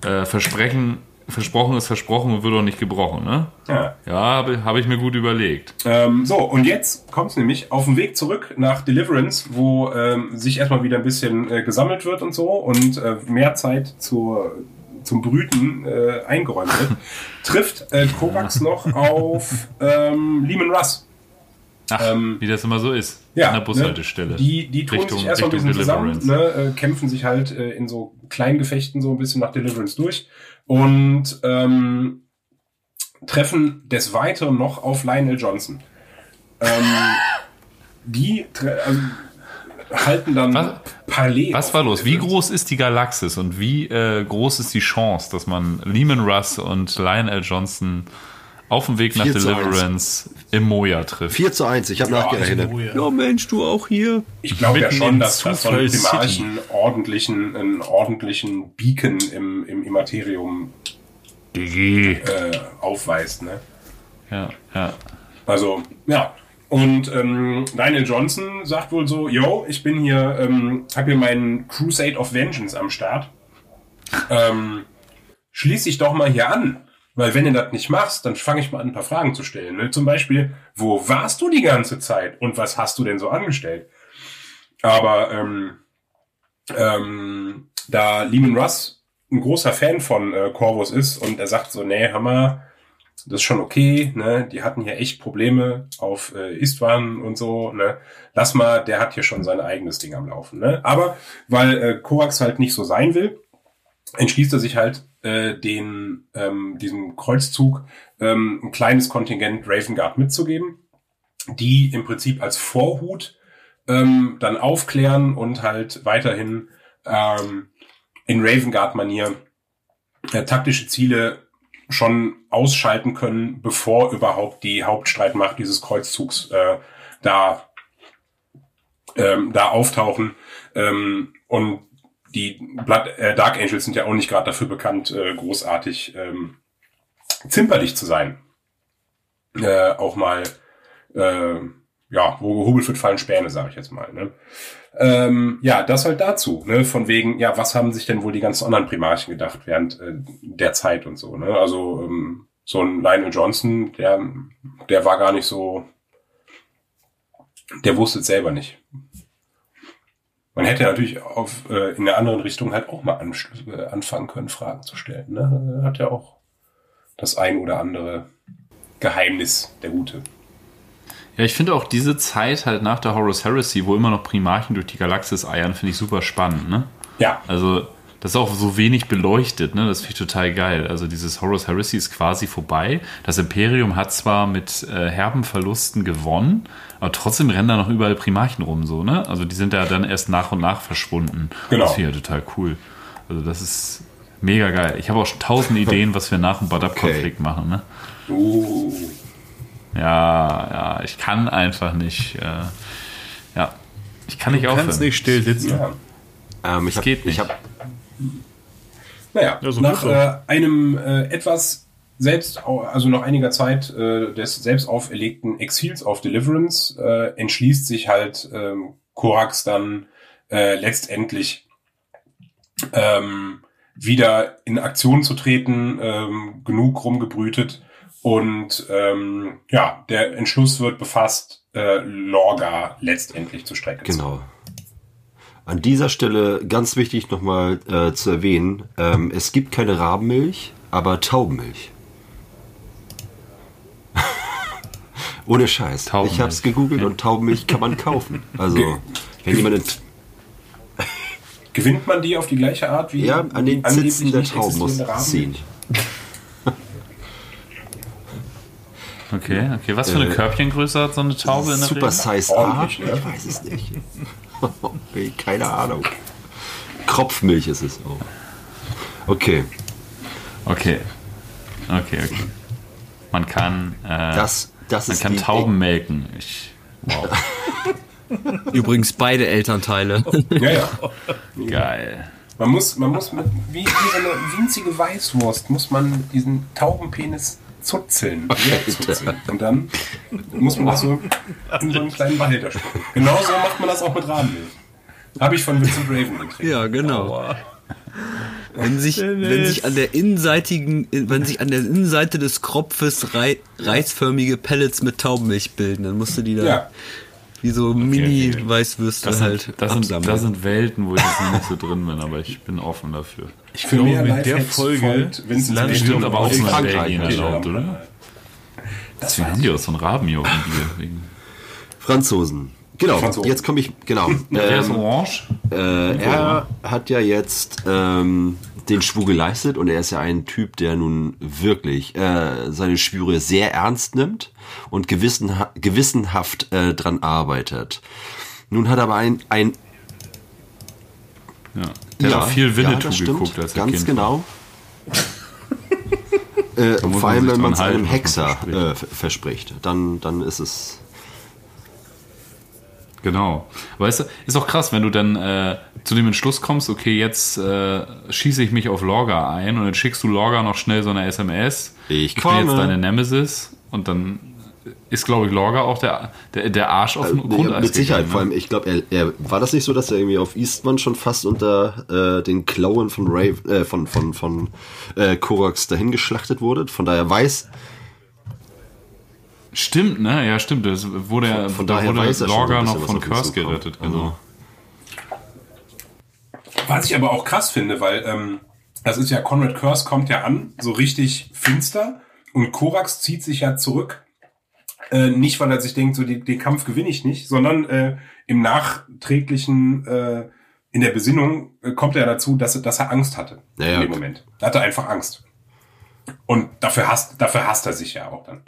äh, Versprechen versprochen ist versprochen und wird auch nicht gebrochen, ne? Ja. Ja, habe hab ich mir gut überlegt. Ähm, so, und jetzt kommt's nämlich auf dem Weg zurück nach Deliverance, wo ähm, sich erstmal wieder ein bisschen äh, gesammelt wird und so und äh, mehr Zeit zur, zum Brüten äh, eingeräumt wird, trifft äh, Kovacs noch auf ähm, Lehman Russ. Ach, Ähm, wie das immer so ist. Ja, An der Bushaltestelle. Ne? Die, die tun Richtung- sich erstmal ein bisschen zusammen, ne, äh, kämpfen sich halt äh, in so kleinen Gefechten so ein bisschen nach Deliverance durch und ähm, treffen des Weiteren noch auf Lionel Johnson. Ähm, die also, halten dann Was- parallel. Was war los? Wie groß ist die Galaxis und wie äh, groß ist die Chance, dass man Lehman Russ und Lionel Johnson auf dem Weg nach 4 zu Deliverance im Moja trifft? 4 zu 1, ich habe Ja, nachgerechnet. Ja. Mensch, du auch hier. Ich glaube ja Mitten schon, in dass das so ein Zufall Primarchen ordentlichen, einen ordentlichen Beacon im, im Immaterium äh, aufweist. Ne? Ja, ja. Also, ja. Und ähm, Daniel Johnson sagt wohl so, yo, ich bin hier, ähm, hab hier meinen Crusade of Vengeance am Start. Ähm, schließ dich doch mal hier an. Weil wenn du das nicht machst, dann fange ich mal an, ein paar Fragen zu stellen. Ne? Zum Beispiel, wo warst du die ganze Zeit und was hast du denn so angestellt? Aber ähm, ähm, da Lehman Russ ein großer Fan von äh, Corvus ist und er sagt so, nee, Hammer, das ist schon okay, ne? Die hatten hier echt Probleme auf äh, Istvan und so, ne? Lass mal, der hat hier schon sein eigenes Ding am Laufen, ne? Aber weil äh, Korax halt nicht so sein will, entschließt er sich halt äh, den ähm, diesem Kreuzzug ähm, ein kleines Kontingent Ravengard mitzugeben, die im Prinzip als Vorhut ähm, dann aufklären und halt weiterhin ähm, in Ravengard-Manier äh, taktische Ziele schon ausschalten können, bevor überhaupt die Hauptstreitmacht dieses Kreuzzugs äh, da ähm, da auftauchen. Ähm, und die Blood, äh, Dark Angels sind ja auch nicht gerade dafür bekannt, äh, großartig ähm, zimperlich zu sein. Äh, auch mal, äh, ja, wo gehobelt wird, fallen Späne, sage ich jetzt mal. Ne? Ähm, ja, das halt dazu, ne? Von wegen, ja, was haben sich denn wohl die ganzen anderen Primarchen gedacht während äh, der Zeit und so, ne? Also ähm, so ein Lionel Johnson, der, der war gar nicht so, der wusste es selber nicht. Man hätte natürlich auf, äh, in der anderen Richtung halt auch mal äh, anfangen können, Fragen zu stellen. Ne? Hat ja auch das ein oder andere Geheimnis, der Gute. Ja, ich finde auch diese Zeit halt nach der Horus Heresy, wo immer noch Primarchen durch die Galaxis eiern, finde ich super spannend, ne? Ja, Also, das ist auch so wenig beleuchtet, ne? Das finde ich total geil. Also, dieses Horus Heresy ist quasi vorbei. Das Imperium hat zwar mit äh, herben Verlusten gewonnen, aber trotzdem rennen da noch überall Primarchen rum, so, ne? Also, die sind ja dann erst nach und nach verschwunden. Genau. Das finde ich ja total cool. Also, das ist mega geil. Ich habe auch schon tausend Ideen, was wir nach dem Badab-Konflikt machen, ne? uh, Ja, ja, ich kann einfach nicht. Äh, ja, ich kann nicht Du aufhören. kannst nicht still sitzen. ja. Ähm, ich hab, Naja, Ja, so nach äh, einem äh, etwas selbst, also nach einiger Zeit äh, des selbst auferlegten Exils auf Deliverance, äh, entschließt sich halt ähm, Korax dann äh, letztendlich ähm, wieder in Aktion zu treten, ähm, genug rumgebrütet und ähm, ja, der Entschluss wird befasst, äh, Lorga letztendlich zu genau. An dieser Stelle ganz wichtig nochmal äh, zu erwähnen, ähm, es gibt keine Rabenmilch, aber Taubenmilch. Ohne Scheiß. Taubenmilch. Ich hab's gegoogelt und Taubenmilch kann man kaufen. Also, wenn jemand in, Gewinnt man die auf die gleiche Art wie ja, an den angeblich Zitzen der Tauben muss ziehen. Okay, okay. Was für eine Äh, Körbchengröße hat so eine Taube in der Super Regel? Size A? Ne? Ich weiß es nicht. Okay, Keine Ahnung. Kropfmilch ist es auch. Okay, Okay. Okay, okay. Man kann, äh, das, das man ist kann Tauben melken. Ich, wow, Übrigens beide Elternteile. Ja, ja. geil. Man muss, man muss mit, wie, wie so eine winzige Weißwurst, muss man diesen Taubenpenis zuzeln. Und dann muss man das so in so einen kleinen Behälter spucken. Genauso macht man das auch mit Rahmenmilch. Habe ich von Vincent Raven gekriegt. ja, genau. Wenn sich, wenn sich an der innenseitigen, wenn sich an der Innenseite des Kropfes rei reisförmige Pellets mit Taubenmilch bilden, dann musst du die da Ja. Wie so Mini-Weißwürste Das halt sind, das, sind, das sind Welten, wo ich jetzt noch nicht so drin bin, aber ich bin offen dafür. Ich glaube, mit der Folge landen Stimmt, aber auch auf in Frankreich, Belgien erlaubt, oder? Deswegen haben die auch so ein Rabenjoch im Bier. Wegen Franzosen. Genau, Franzosen. jetzt komme ich, genau. Der ist Ähm, orange. äh, er hat ja jetzt ähm, den Schwur geleistet und er ist ja ein Typ, der nun wirklich äh, seine Schwüre sehr ernst nimmt und gewissenha gewissenhaft äh, dran arbeitet. Nun hat aber ein, ein Ja. Der hat auch viel Winnetou stimmt, geguckt, als er Ganz Kind genau. äh, vor allem, wenn man es einem Hexer verspricht. äh, verspricht, dann, dann ist es Genau. Weißt du, ist auch krass, wenn du dann äh, zu dem Entschluss kommst, okay, jetzt äh, schieße ich mich auf Lorga ein und dann schickst du Lorga noch schnell so eine SMS. Ich bin jetzt komme. deine Nemesis und dann ist, glaube ich, Lorga auch der, der, der Arsch auf dem Äh, Grundeis. mit Sicherheit. gegangen, Vor ne? allem, ich glaube, er, er war das nicht so, dass er irgendwie auf Eastman schon fast unter äh, den Klauen von Ray, äh, von von von äh, Korax dahin geschlachtet wurde. Von daher weiß, Stimmt, ne? Ja, stimmt. Das wurde ja von da daher wurde er Lorga noch von Curse gerettet, genau. Was ich aber auch krass finde, weil ähm, das ist ja, Conrad Curse kommt ja an, so richtig finster und Korax zieht sich ja zurück. Äh, nicht, weil er sich denkt, so die, den Kampf gewinne ich nicht, sondern äh, im nachträglichen, äh, in der Besinnung äh, kommt er dazu, dass, er- dass er Angst hatte Ja, ja. in dem Moment. Da hat er einfach Angst. Und dafür hasst, dafür hasst er sich ja auch dann.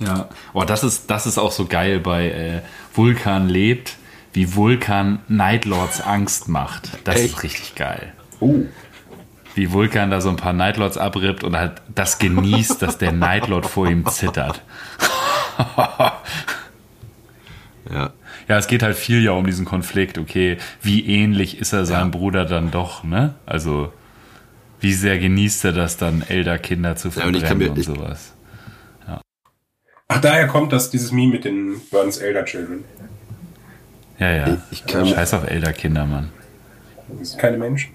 Ja, oh, das ist, das ist auch so geil bei äh, Vulkan lebt, wie Vulkan Nightlords Angst macht. Das Echt? ist richtig geil. Oh. Wie Vulkan da so ein paar Nightlords abrippt und halt das genießt, dass der Nightlord vor ihm zittert. ja, Ja, es geht halt viel ja um diesen Konflikt, okay, wie ähnlich ist er seinem Bruder dann doch, ne? Also, wie sehr genießt er das dann, Elder-Kinder zu und verbrennen ich kann mir- und ich- sowas. Ach, daher kommt das, dieses Meme mit den Burns Elder Children. Ja, ja. Ich kann- Scheiß auf Elder-Kinder, Mann. Das sind keine Menschen.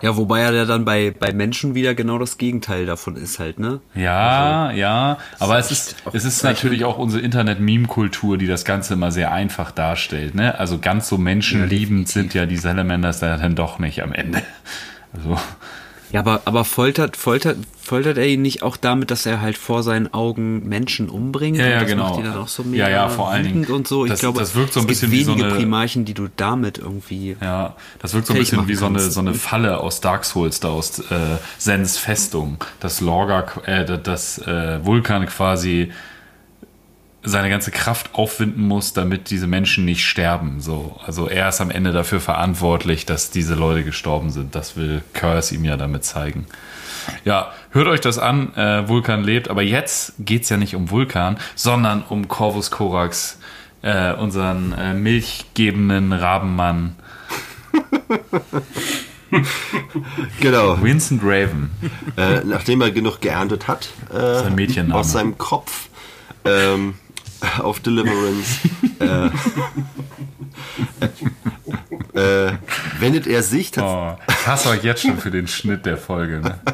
Ja, wobei er ja dann bei, bei Menschen wieder genau das Gegenteil davon ist halt, ne? Ja, ja, aber es ist, es ist natürlich auch unsere Internet-Meme-Kultur, die das Ganze immer sehr einfach darstellt. Ne? Also ganz so menschenliebend sind ja die Salamanders da dann doch nicht am Ende. Also, Ja, aber, aber foltert, foltert, foltert er ihn nicht auch damit, dass er halt vor seinen Augen Menschen umbringt? Ja, ja, das genau. Macht ihn dann auch so Ja, mega ja, vor allen Dingen. und so. Ich Das- glaube, das wirkt so ein bisschen wie so wenige eine- Primarchen, die du damit irgendwie. ja, das wirkt so ein bisschen wie so eine, so eine Falle aus Dark Souls, da aus äh, Sens Festung, dass Lorga, äh, dass äh, Vulkan quasi seine ganze Kraft aufwinden muss, damit diese Menschen nicht sterben. So, also er ist am Ende dafür verantwortlich, dass diese Leute gestorben sind. Das will Curse ihm ja damit zeigen. Ja, hört euch das an. Äh, Vulkan lebt, aber jetzt geht's ja nicht um Vulkan, sondern um Corvus Corax, äh, unseren äh, milchgebenden Rabenmann genau. Vincent Raven. Äh, nachdem er genug geerntet hat äh, Sein aus seinem Kopf ähm, auf Deliverance, äh, äh, wendet er sich tatsächlich. Oh, ich hasse euch jetzt schon für den Schnitt der Folge. Ne?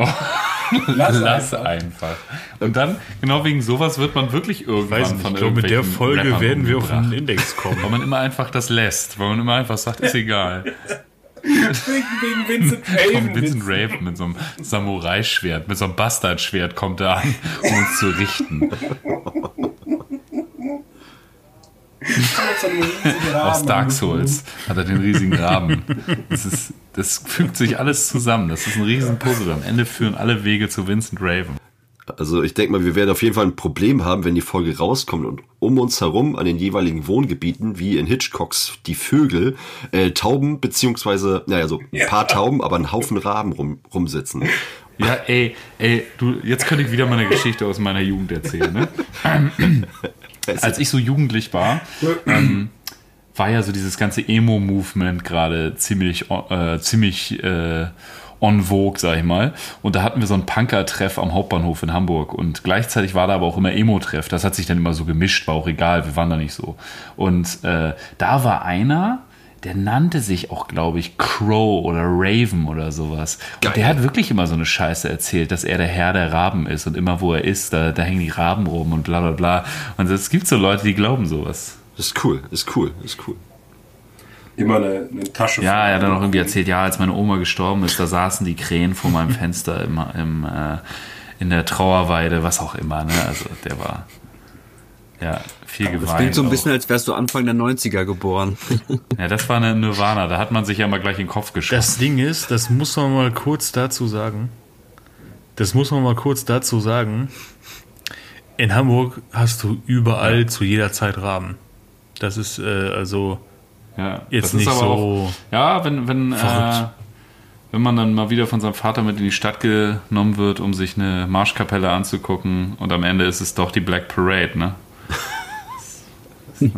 Oh, Lass lass einfach. einfach. Und dann, genau wegen sowas, wird man wirklich irgendwann Weiß nicht, von ich glaube, mit der Folge Rappern werden wir auf umgebracht. einen Index kommen. Weil man immer einfach das lässt, weil man immer einfach sagt, ist egal. Wegen, Vincent Raven. Vincent Raven mit so einem Samurai-Schwert, mit so einem Bastardschwert kommt er an, um uns zu richten. Aus Dark Souls hat er den riesigen Raben. Das, ist, das fügt sich alles zusammen. Das ist ein riesen Puzzle. Am Ende führen alle Wege zu Vincent Raven. Also ich denke mal, wir werden auf jeden Fall ein Problem haben, wenn die Folge rauskommt und um uns herum an den jeweiligen Wohngebieten, wie in Hitchcocks Die Vögel, äh, Tauben beziehungsweise, naja, so ein paar Tauben, aber ein Haufen Raben rum, rumsitzen. Ja, ey, ey, du, jetzt könnte ich wieder mal eine Geschichte aus meiner Jugend erzählen, ne? Als ich so jugendlich war, ähm, war ja so dieses ganze Emo-Movement gerade ziemlich, äh, ziemlich äh, on vogue, sag ich mal. Und da hatten wir so einen Punker-Treff am Hauptbahnhof in Hamburg. Und gleichzeitig war da aber auch immer Emo-Treff. Das hat sich dann immer so gemischt, war auch egal, wir waren da nicht so. Und äh, da war einer, der nannte sich auch, glaube ich, Crow oder Raven oder sowas. Und der hat wirklich immer so eine Scheiße erzählt, dass er der Herr der Raben ist und immer wo er ist, da, da hängen die Raben rum und bla bla bla. Und es gibt so Leute, die glauben sowas. Das ist cool, ist cool, ist cool. Immer eine, eine Tasche. Ja, er hat dann auch irgendwie erzählt, ja, als meine Oma gestorben ist, da saßen die Krähen vor meinem Fenster im, im, äh, in der Trauerweide, was auch immer. Ne? Also der war ja viel Das geweint. klingt so ein auch. bisschen, als wärst du Anfang der 90er geboren. Ja, das war eine Nirvana, da hat man sich ja mal gleich in den Kopf geschossen. Das Ding ist, das muss man mal kurz dazu sagen. Das muss man mal kurz dazu sagen. In Hamburg hast du überall zu jeder Zeit Raben. Das ist äh, also Ja, Jetzt das nicht ist aber so Auch, ja, wenn, wenn, äh, wenn man dann mal wieder von seinem Vater mit in die Stadt genommen wird, um sich eine Marschkapelle anzugucken und am Ende ist es doch die Black Parade, ne?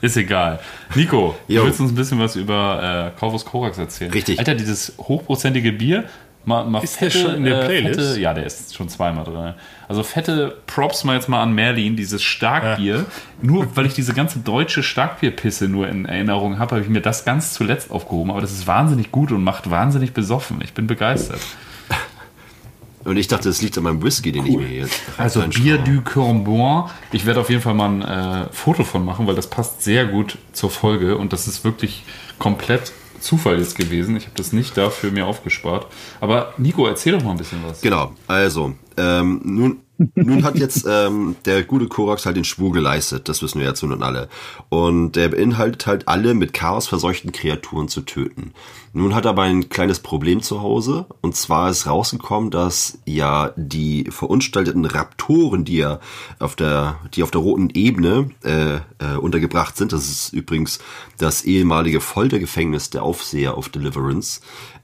ist egal. Nico, Jo. du willst uns ein bisschen was über äh, Corvus Corax erzählen? Richtig. Alter, dieses hochprozentige Bier, mal, mal Ist der schon in der Playlist? Fette, ja, der ist schon zweimal drin. Also fette Props mal jetzt mal an Merlin, dieses Starkbier. Nur weil ich diese ganze deutsche Starkbierpisse nur in Erinnerung habe, habe ich mir das ganz zuletzt aufgehoben. Aber das ist wahnsinnig gut und macht wahnsinnig besoffen. Ich bin begeistert. Und ich dachte, das liegt an meinem Whisky, den ich mir jetzt Also. Bier du Cornbois. Ich werde auf jeden Fall mal ein äh, Foto von machen, weil das passt sehr gut zur Folge und das ist wirklich komplett Zufall jetzt gewesen. Ich habe das nicht dafür mir aufgespart. Aber Nico, erzähl doch mal ein bisschen was. Genau, also, ähm, nun, nun hat jetzt ähm, der gute Korax halt den Schwur geleistet, das wissen wir jetzt nun alle. Und der beinhaltet halt alle mit Chaos verseuchten Kreaturen zu töten. Nun hat er aber ein kleines Problem zu Hause, und zwar ist rausgekommen, dass ja die verunstalteten Raptoren, die ja auf der, die auf der roten Ebene äh, äh, untergebracht sind, das ist übrigens das ehemalige Foltergefängnis der Aufseher auf Deliverance,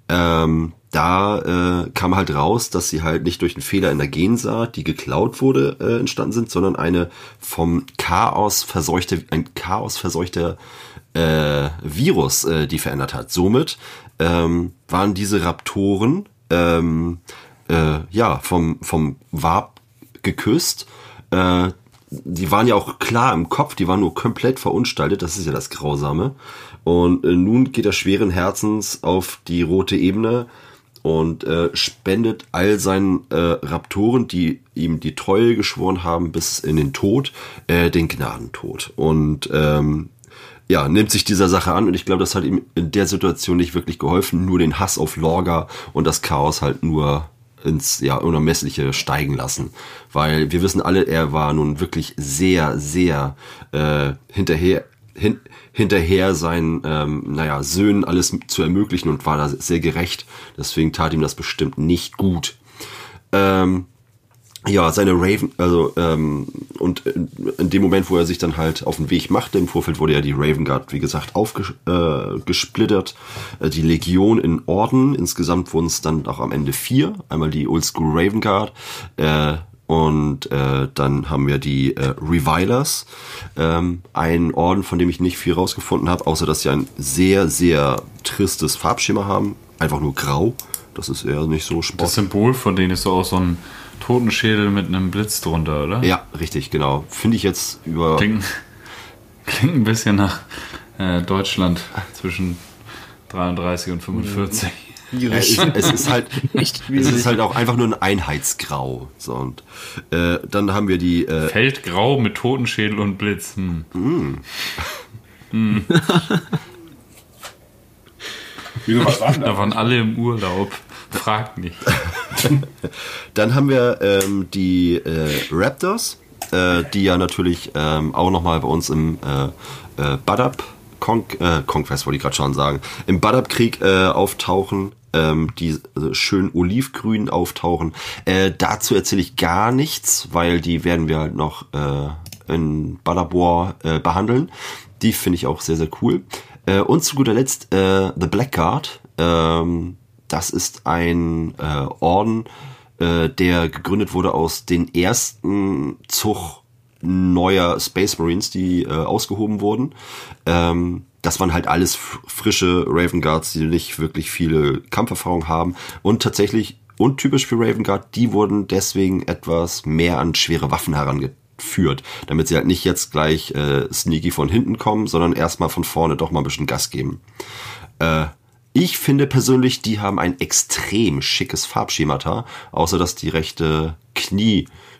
ähm, da äh, kam halt raus, dass sie halt nicht durch einen Fehler in der Gensaat, die geklaut wurde, äh, entstanden sind, sondern eine vom Chaos verseuchte, ein Chaos verseuchter äh, Virus, äh, die verändert hat. Somit ähm, waren diese Raptoren ähm, äh, ja vom vom Warp geküsst. Äh, die waren ja auch klar im Kopf, die waren nur komplett verunstaltet, das ist ja das Grausame. Und äh, nun geht er schweren Herzens auf die rote Ebene und äh, spendet all seinen äh, Raptoren, die ihm die Treue geschworen haben, bis in den Tod, äh, den Gnadentod. Und ähm, ja, nimmt sich dieser Sache an und ich glaube, das hat ihm in der Situation nicht wirklich geholfen, nur den Hass auf Lorga und das Chaos halt nur ins ja unermessliche steigen lassen, weil wir wissen alle, er war nun wirklich sehr sehr äh, hinterher hin, hinterher seinen ähm, naja Söhnen alles zu ermöglichen und war da sehr gerecht, deswegen tat ihm das bestimmt nicht gut. Ähm, ja, seine Raven, also ähm, und in, dem Moment, wo er sich dann halt auf den Weg machte, im Vorfeld wurde ja die Raven Guard, wie gesagt, aufgesplittert, äh, äh, die Legion in Orden, insgesamt wurden es dann auch am Ende vier, einmal die Oldschool Raven Guard, äh, und äh, dann haben wir die äh, Revilers, ähm, ein Orden, von dem ich nicht viel rausgefunden habe, außer dass sie ein sehr, sehr tristes Farbschema haben, einfach nur grau. Das ist eher nicht so Das sportlich. Symbol von denen ist so auch so ein Totenschädel mit einem Blitz drunter, oder? Ja, richtig, genau. Finde ich jetzt über. Klingt, klingt ein bisschen nach äh, Deutschland zwischen 33 und 45. Ja, es, ist- es ist halt, Echt es schwierig. ist halt auch einfach nur ein Einheitsgrau. So, und äh, dann haben wir die. Äh, Feldgrau mit Totenschädel und Blitz. Hm. War denn Da waren alle im Urlaub. Fragt nicht. Dann haben wir ähm, die äh, Raptors, äh, die ja natürlich ähm, auch nochmal bei uns im äh, äh, Badab Con äh, Conquest wollte ich gerade schon sagen, im Badab-Krieg äh, auftauchen, ähm, die äh, schön olivgrün auftauchen. Äh, dazu erzähle ich gar nichts, weil die werden wir halt noch äh, in Badabor äh, behandeln. Die finde ich auch sehr, sehr cool. Äh, und zu guter Letzt äh, The Blackguard. Ähm, das ist ein äh, Orden, äh, der gegründet wurde aus den ersten Zug neuer Space Marines, die äh, ausgehoben wurden. Ähm, das waren halt alles frische Raven Guards, die nicht wirklich viele Kampferfahrung haben. Und tatsächlich, untypisch für Raven Guard, die wurden deswegen etwas mehr an schwere Waffen herangetragen. führt, damit sie halt nicht jetzt gleich äh, sneaky von hinten kommen, sondern erstmal von vorne doch mal ein bisschen Gas geben. Äh, ich finde persönlich, die haben ein extrem schickes Farbschemata, außer dass die rechte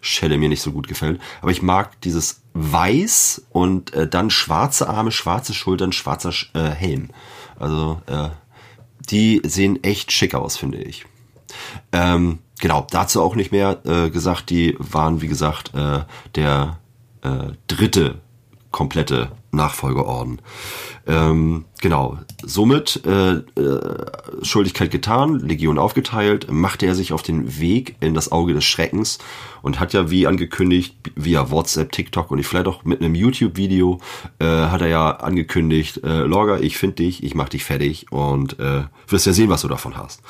Knieschelle mir nicht so gut gefällt. Aber ich mag dieses Weiß und äh, dann schwarze Arme, schwarze Schultern, schwarzer äh, Helm. Also äh, die sehen echt schick aus, finde ich. Ähm, genau, dazu auch nicht mehr äh, gesagt, die waren, wie gesagt, äh, der äh, dritte komplette Nachfolgeorden. Ähm, genau, somit äh, äh, Schuldigkeit getan, Legion aufgeteilt, machte er sich auf den Weg in das Auge des Schreckens und hat ja wie angekündigt via WhatsApp, TikTok und vielleicht auch mit einem YouTube-Video äh, hat er ja angekündigt, äh, Lorga, ich finde dich, ich mach dich fertig und äh, wirst ja sehen, was du davon hast.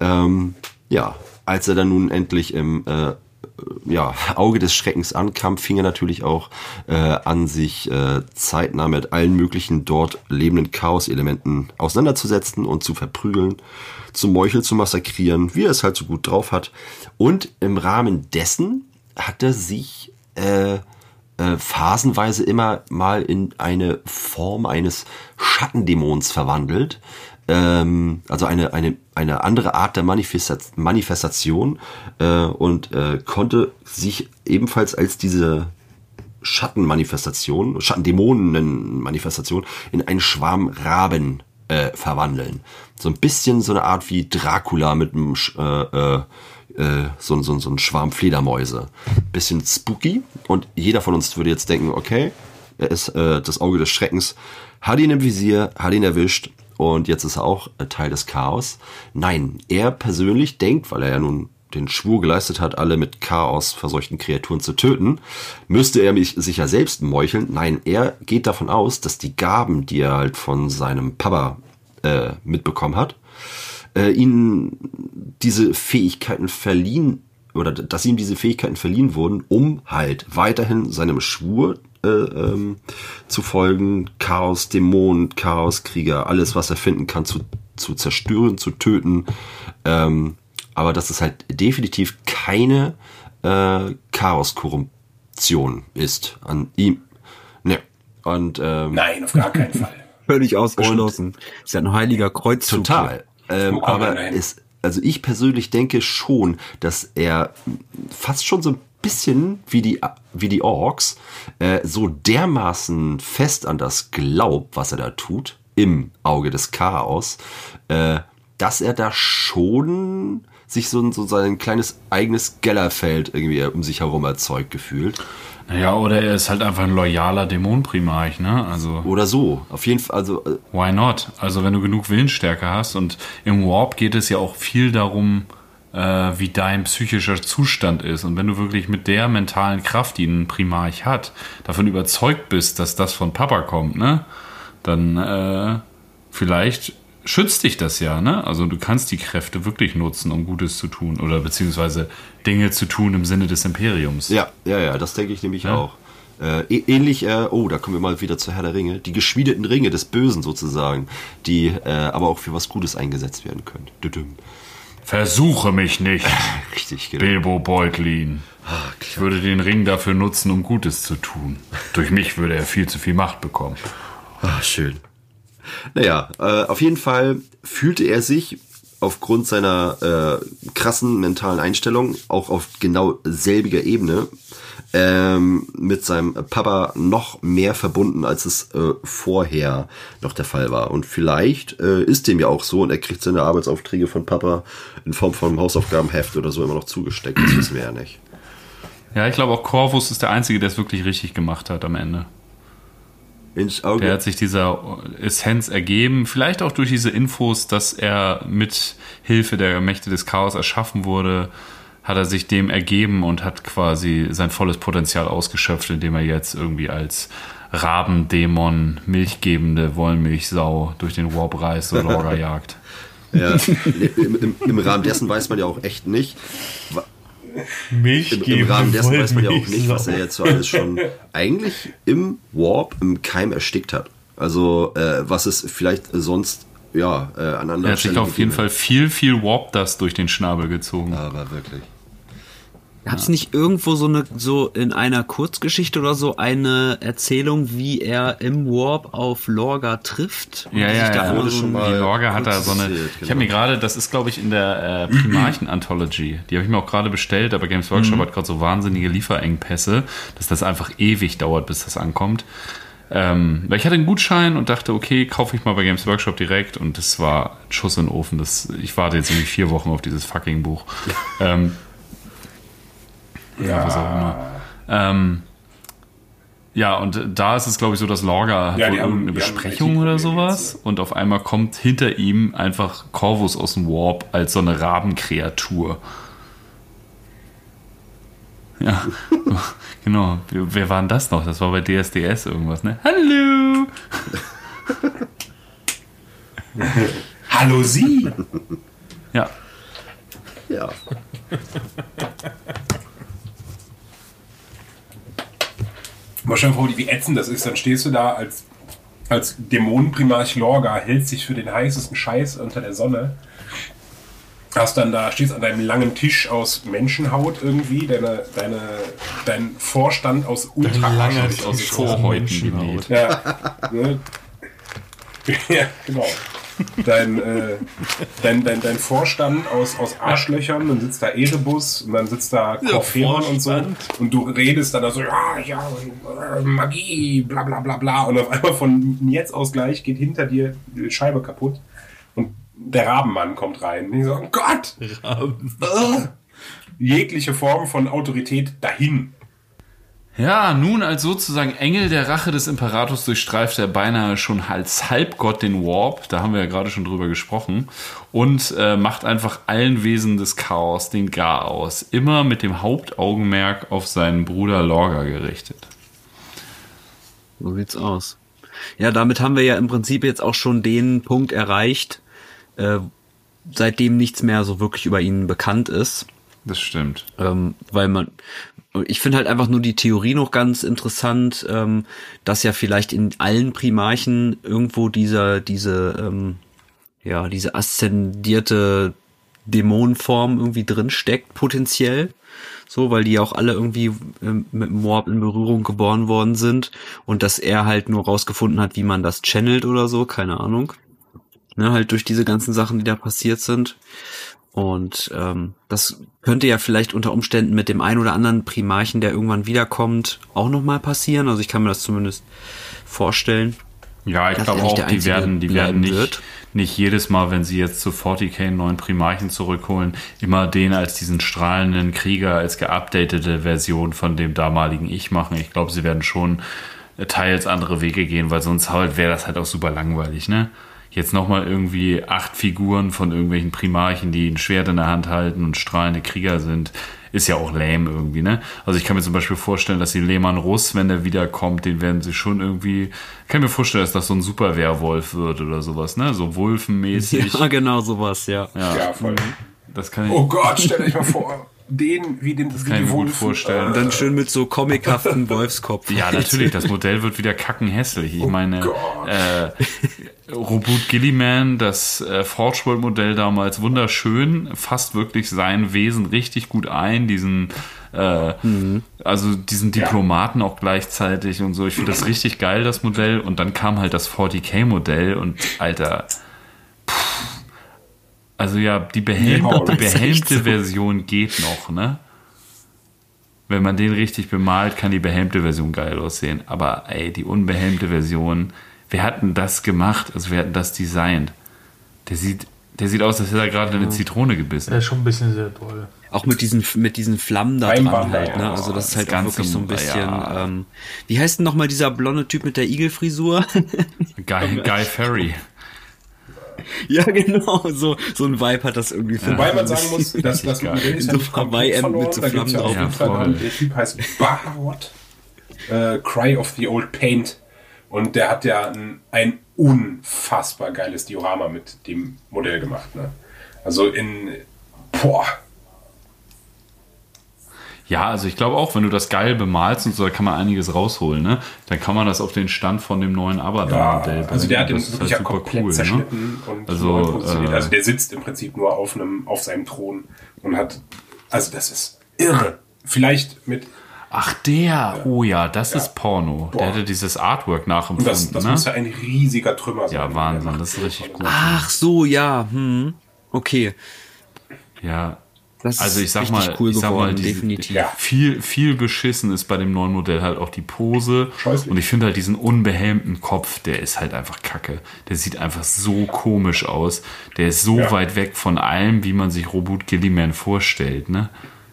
Ähm, ja, als er dann nun endlich im äh, ja, Auge des Schreckens ankam, fing er natürlich auch äh, an, sich äh, zeitnah mit allen möglichen dort lebenden Chaos-Elementen auseinanderzusetzen und zu verprügeln, zu Meuchel zu massakrieren, wie er es halt so gut drauf hat. Und im Rahmen dessen hat er sich äh, äh, phasenweise immer mal in eine Form eines Schattendämons verwandelt, ähm, also eine, eine, eine andere Art der Manifestation äh, und äh, konnte sich ebenfalls als diese Schattenmanifestation, Schattendämonen-Manifestation in einen Schwarm Raben äh, verwandeln. So ein bisschen so eine Art wie Dracula mit einem äh, äh, äh, so, so, so ein Schwarm Fledermäuse. Bisschen spooky und jeder von uns würde jetzt denken, okay, er ist äh, das Auge des Schreckens, hat ihn im Visier, hat ihn erwischt und jetzt ist er auch Teil des Chaos. Nein, er persönlich denkt, weil er ja nun den Schwur geleistet hat, alle mit Chaos verseuchten Kreaturen zu töten, müsste er mich sich ja selbst meucheln. Nein, er geht davon aus, dass die Gaben, die er halt von seinem Papa äh, mitbekommen hat, äh, ihnen diese Fähigkeiten verliehen oder dass ihm diese Fähigkeiten verliehen wurden, um halt weiterhin seinem Schwur äh, ähm, zu folgen, Chaos, Dämonen, Chaos, Krieger, alles, was er finden kann, zu, zu zerstören, zu töten. Ähm, aber dass es halt definitiv keine äh, Chaos-Korruption ist an ihm. Ne. Und, ähm, Nein, auf gar keinen Fall. Völlig ausgeschlossen. ist ja ein heiliger Kreuzzug. Total. Ähm, aber es, also ich persönlich denke schon, dass er fast schon so ein bisschen wie die, wie die Orks äh, so dermaßen fest an das glaubt, was er da tut, im Auge des Chaos, äh, dass er da schon sich so, so sein kleines eigenes Gellerfeld irgendwie um sich herum erzeugt gefühlt. Naja, oder er ist halt einfach ein loyaler Dämonenprimarch, ne? Also. Oder so. Auf jeden Fall, also. Äh, Why not? Also, wenn du genug Willensstärke hast und im Warp geht es ja auch viel darum, äh, wie dein psychischer Zustand ist. Und wenn du wirklich mit der mentalen Kraft, die ein Primarch hat, davon überzeugt bist, dass das von Papa kommt, ne? Dann, äh, vielleicht schützt dich das ja, ne? Also du kannst die Kräfte wirklich nutzen, um Gutes zu tun oder beziehungsweise Dinge zu tun im Sinne des Imperiums. Ja, ja, ja, das denke ich nämlich ja. auch. Äh, ähnlich, äh, oh, da kommen wir mal wieder zur Herr der Ringe, die geschmiedeten Ringe des Bösen sozusagen, die äh, aber auch für was Gutes eingesetzt werden können. Düdüm. Versuche mich nicht, Richtig, genau. Bilbo Beutlin. Ah, Ich würde den Ring dafür nutzen, um Gutes zu tun. Durch mich würde er viel zu viel Macht bekommen. Ah, schön. Naja, äh, auf jeden Fall fühlte er sich aufgrund seiner äh, krassen mentalen Einstellung auch auf genau selbiger Ebene ähm, mit seinem Papa noch mehr verbunden, als es äh, vorher noch der Fall war. Und vielleicht äh, ist dem ja auch so und er kriegt seine Arbeitsaufträge von Papa in Form von Hausaufgabenheft oder so immer noch zugesteckt. Das wissen wir ja nicht. Ja, ich glaube auch Corvus ist der Einzige, der es wirklich richtig gemacht hat am Ende. Ins Auge. Der hat sich dieser Essenz ergeben, vielleicht auch durch diese Infos, dass er mit Hilfe der Mächte des Chaos erschaffen wurde, hat er sich dem ergeben und hat quasi sein volles Potenzial ausgeschöpft, indem er jetzt irgendwie als Rabendämon, milchgebende Wollmilchsau durch den Warp reist und Lorga jagt. Ja, im, Im Rahmen dessen weiß man ja auch echt nicht. Milch Im, geben. Im Rahmen dessen weiß man ja auch nicht, was er jetzt so alles schon eigentlich im Warp, im Keim erstickt hat. Also, äh, was es vielleicht sonst, ja, äh, an anderen Er hat sich auf jeden Fall viel, viel Warp Dust durch den Schnabel gezogen. Aber wirklich. Gab es nicht irgendwo so eine, so in einer Kurzgeschichte oder so eine Erzählung, wie er im Warp auf Lorga trifft? Und Ja, die ja, sich da ja. alle wurde so- schon mal Die Lorga hat da so eine. erzählt, Ich genau. habe mir gerade, das ist glaube ich in der äh, Primarchen-Anthology. Die habe ich mir auch gerade bestellt, aber Games Workshop hat gerade so wahnsinnige Lieferengpässe, dass das einfach ewig dauert, bis das ankommt. Ähm, weil ich hatte einen Gutschein und dachte, okay, kaufe ich mal bei Games Workshop direkt und das war ein Schuss in den Ofen. Das, ich warte jetzt irgendwie vier Wochen auf dieses fucking Buch. ähm, ja, was auch immer. Ähm, ja, und da ist es, glaube ich, so, dass Lorga hat Ja, wohl haben- irgendeine Besprechung oder sowas und auf einmal kommt hinter ihm einfach Corvus aus dem Warp als so eine Rabenkreatur. Ja, genau. Wer wer war denn das noch? Das war bei DSDS irgendwas, ne? Hallo! Hallo Sie! Ja, Ja. Mal stell dir vor, wie ätzend das ist. Dann stehst du da als, als Dämonenprimarch Lorga, hältst dich für den heißesten Scheiß unter der Sonne. Hast dann da, stehst an deinem langen Tisch aus Menschenhaut irgendwie, deine, deine, dein Vorstand aus ultra langer Tisch. aus Vorhäuten. Ja, ne? ja, genau. Dein, äh, dein, dein, dein Vorstand aus, aus Arschlöchern, dann sitzt da Erebus und dann sitzt da Corferon und so. Und du redest dann da so, ja, ja, äh, Magie, bla bla bla bla. Und auf einmal von jetzt aus gleich geht hinter dir die Scheibe kaputt. Und der Rabenmann kommt rein. Und ich so, oh Gott! Äh, jegliche Form von Autorität dahin. Ja, nun als sozusagen Engel der Rache des Imperators durchstreift er beinahe schon als Halbgott den Warp, da haben wir ja gerade schon drüber gesprochen, und äh, macht einfach allen Wesen des Chaos den Gar aus, immer mit dem Hauptaugenmerk auf seinen Bruder Lorga gerichtet. So sieht's aus. Ja, damit haben wir ja im Prinzip jetzt auch schon den Punkt erreicht, äh, seitdem nichts mehr so wirklich über ihn bekannt ist. Das stimmt. Ähm, weil man, ich finde halt einfach nur die Theorie noch ganz interessant, ähm, dass ja vielleicht in allen Primarchen irgendwo dieser, diese, ähm, ja, diese aszendierte Dämonenform irgendwie drin steckt, potenziell. So, weil die ja auch alle irgendwie ähm, mit Warp in Berührung geboren worden sind und dass er halt nur rausgefunden hat, wie man das channelt oder so, keine Ahnung. Ne, halt durch diese ganzen Sachen, die da passiert sind. Und ähm, das könnte ja vielleicht unter Umständen mit dem ein oder anderen Primarchen, der irgendwann wiederkommt, auch nochmal passieren. Also ich kann mir das zumindest vorstellen. Ja, ich glaube auch, die werden, die werden nicht, wird. nicht jedes Mal, wenn sie jetzt zu 40k einen neuen Primarchen zurückholen, immer den als diesen strahlenden Krieger, als geupdatete Version von dem damaligen Ich machen. Ich glaube, sie werden schon teils andere Wege gehen, weil sonst halt wäre das halt auch super langweilig, ne? Jetzt nochmal irgendwie acht Figuren von irgendwelchen Primarchen, die ein Schwert in der Hand halten und strahlende Krieger sind, ist ja auch lame irgendwie, ne? Also ich kann mir zum Beispiel vorstellen, dass die Lehmann Russ, wenn der wiederkommt, den werden sie schon irgendwie, kann mir vorstellen, dass das so ein super Werwolf wird oder sowas, ne? So Wulfenmäßig. Ja, genau sowas, ja. Ja, Ja, voll. das kann ich, Oh Gott, stell euch mal vor, den wie den das kann ich mir gut vorstellen. Und dann schön mit so comichaften Wolfskopf. Ja, natürlich, das Modell wird wieder kackenhässlich. Ich meine, Gott. äh, Robot Gilliman, das äh, Forge World Modell damals wunderschön, fasst wirklich sein Wesen richtig gut ein, diesen äh, also diesen Diplomaten auch gleichzeitig und so. Ich finde das richtig geil, das Modell. Und dann kam halt das 40k Modell und Alter, also ja, die, behelm Ja, die das ist behelmte Version geht noch, ne? Wenn man den richtig bemalt, kann die behelmte Version geil aussehen. Aber ey, die unbehelmte Version, wer hat denn das gemacht? Also wer hat denn das designt? Der sieht, der sieht aus, als hätte er gerade eine Zitrone gebissen. Der ist schon ein bisschen sehr toll. Auch mit diesen, mit diesen Flammen da dran Einwander, halt, ne? ja. Also das ist Das halt auch Ganze, wirklich so ein bisschen, ja. ähm, wie heißt denn nochmal dieser blonde Typ mit der Igelfrisur? Guy, Guy Ferry. ja, genau, so, so ein Vibe hat das irgendwie. für Wobei man sagen muss, dass das ja So verloren. mit so ja Flammen drauf. Ja, voll. der Typ heißt Baharot. Äh, Cry of the Old Paint. Und der hat ja ein, ein unfassbar geiles Diorama mit dem Modell gemacht. Ne? Also in, boah, Ja, also ich glaube auch, wenn du das geil bemalst und so, da kann man einiges rausholen, ne? Dann kann man das auf den Stand von dem neuen ja, Abaddon-Modell also der hat den Das ist wirklich ja super komplett cool, ne? zerschnitten und Also, äh, also der sitzt im Prinzip nur auf einem, auf seinem Thron und hat, also das ist irre. vielleicht mit, Ach, der. Oh ja, das Ja. ist Porno. Boah. Der hätte dieses Artwork und nachempfunden. das, das ne? muss ja ein riesiger Trümmer sein. Ja, Wahnsinn, das ist richtig gut. Ach so, ja. Hm. Okay. Ja. Das Also ich sag mal, cool ich sag geworden, mal, diese- definitiv. Ja. Viel, viel beschissen ist bei dem neuen Modell halt auch die Pose. Scheußlich. Und ich finde halt diesen unbehelmten Kopf, der ist halt einfach kacke. Der sieht einfach so komisch aus. Der ist so Ja. weit weg von allem, wie man sich Robot Gilliman vorstellt, ne?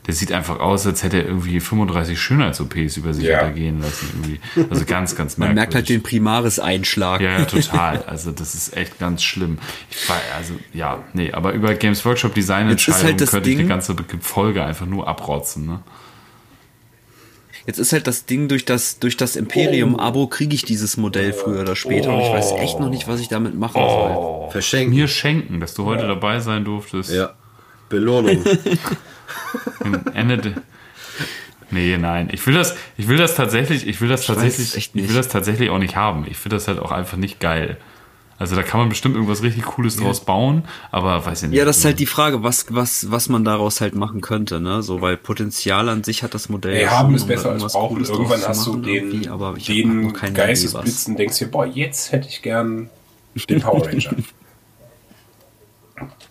Der sieht einfach aus, als hätte er irgendwie 35 Schönheits-OPs über sich Ja. ergehen lassen. Irgendwie. Also ganz, ganz Man merkt halt merkwürdig. den Primaris-Einschlag. Ja, ja, total. Also das ist echt ganz schlimm. Ich war, also, ja, nee, aber über Games Workshop Designentscheidungen halt das könnte ich die ganze Folge einfach nur abrotzen, ne? Jetzt ist halt das Ding, durch das, durch das Imperium-Abo kriege ich dieses Modell früher oder später und ich weiß echt noch nicht, was ich damit machen soll. Verschenken. Mir schenken, dass du heute dabei sein durftest. Ja. Belohnung. Ende de Nee, nein. Ich will das, ich will das tatsächlich, ich will das weiß tatsächlich, ich will das tatsächlich auch nicht haben. Ich finde das halt auch einfach nicht geil. Also da kann man bestimmt irgendwas richtig Cooles draus bauen, aber weiß ich nicht. Ja, das ist halt die Frage, was, was, was man daraus halt machen könnte, ne? So, weil Potenzial an sich hat das Modell. Ja haben ist besser als brauchen. Cooles Irgendwann hast du den, aber ich den. Geistesblitzen, denkst dir, boah, jetzt hätte ich gern den Power Ranger.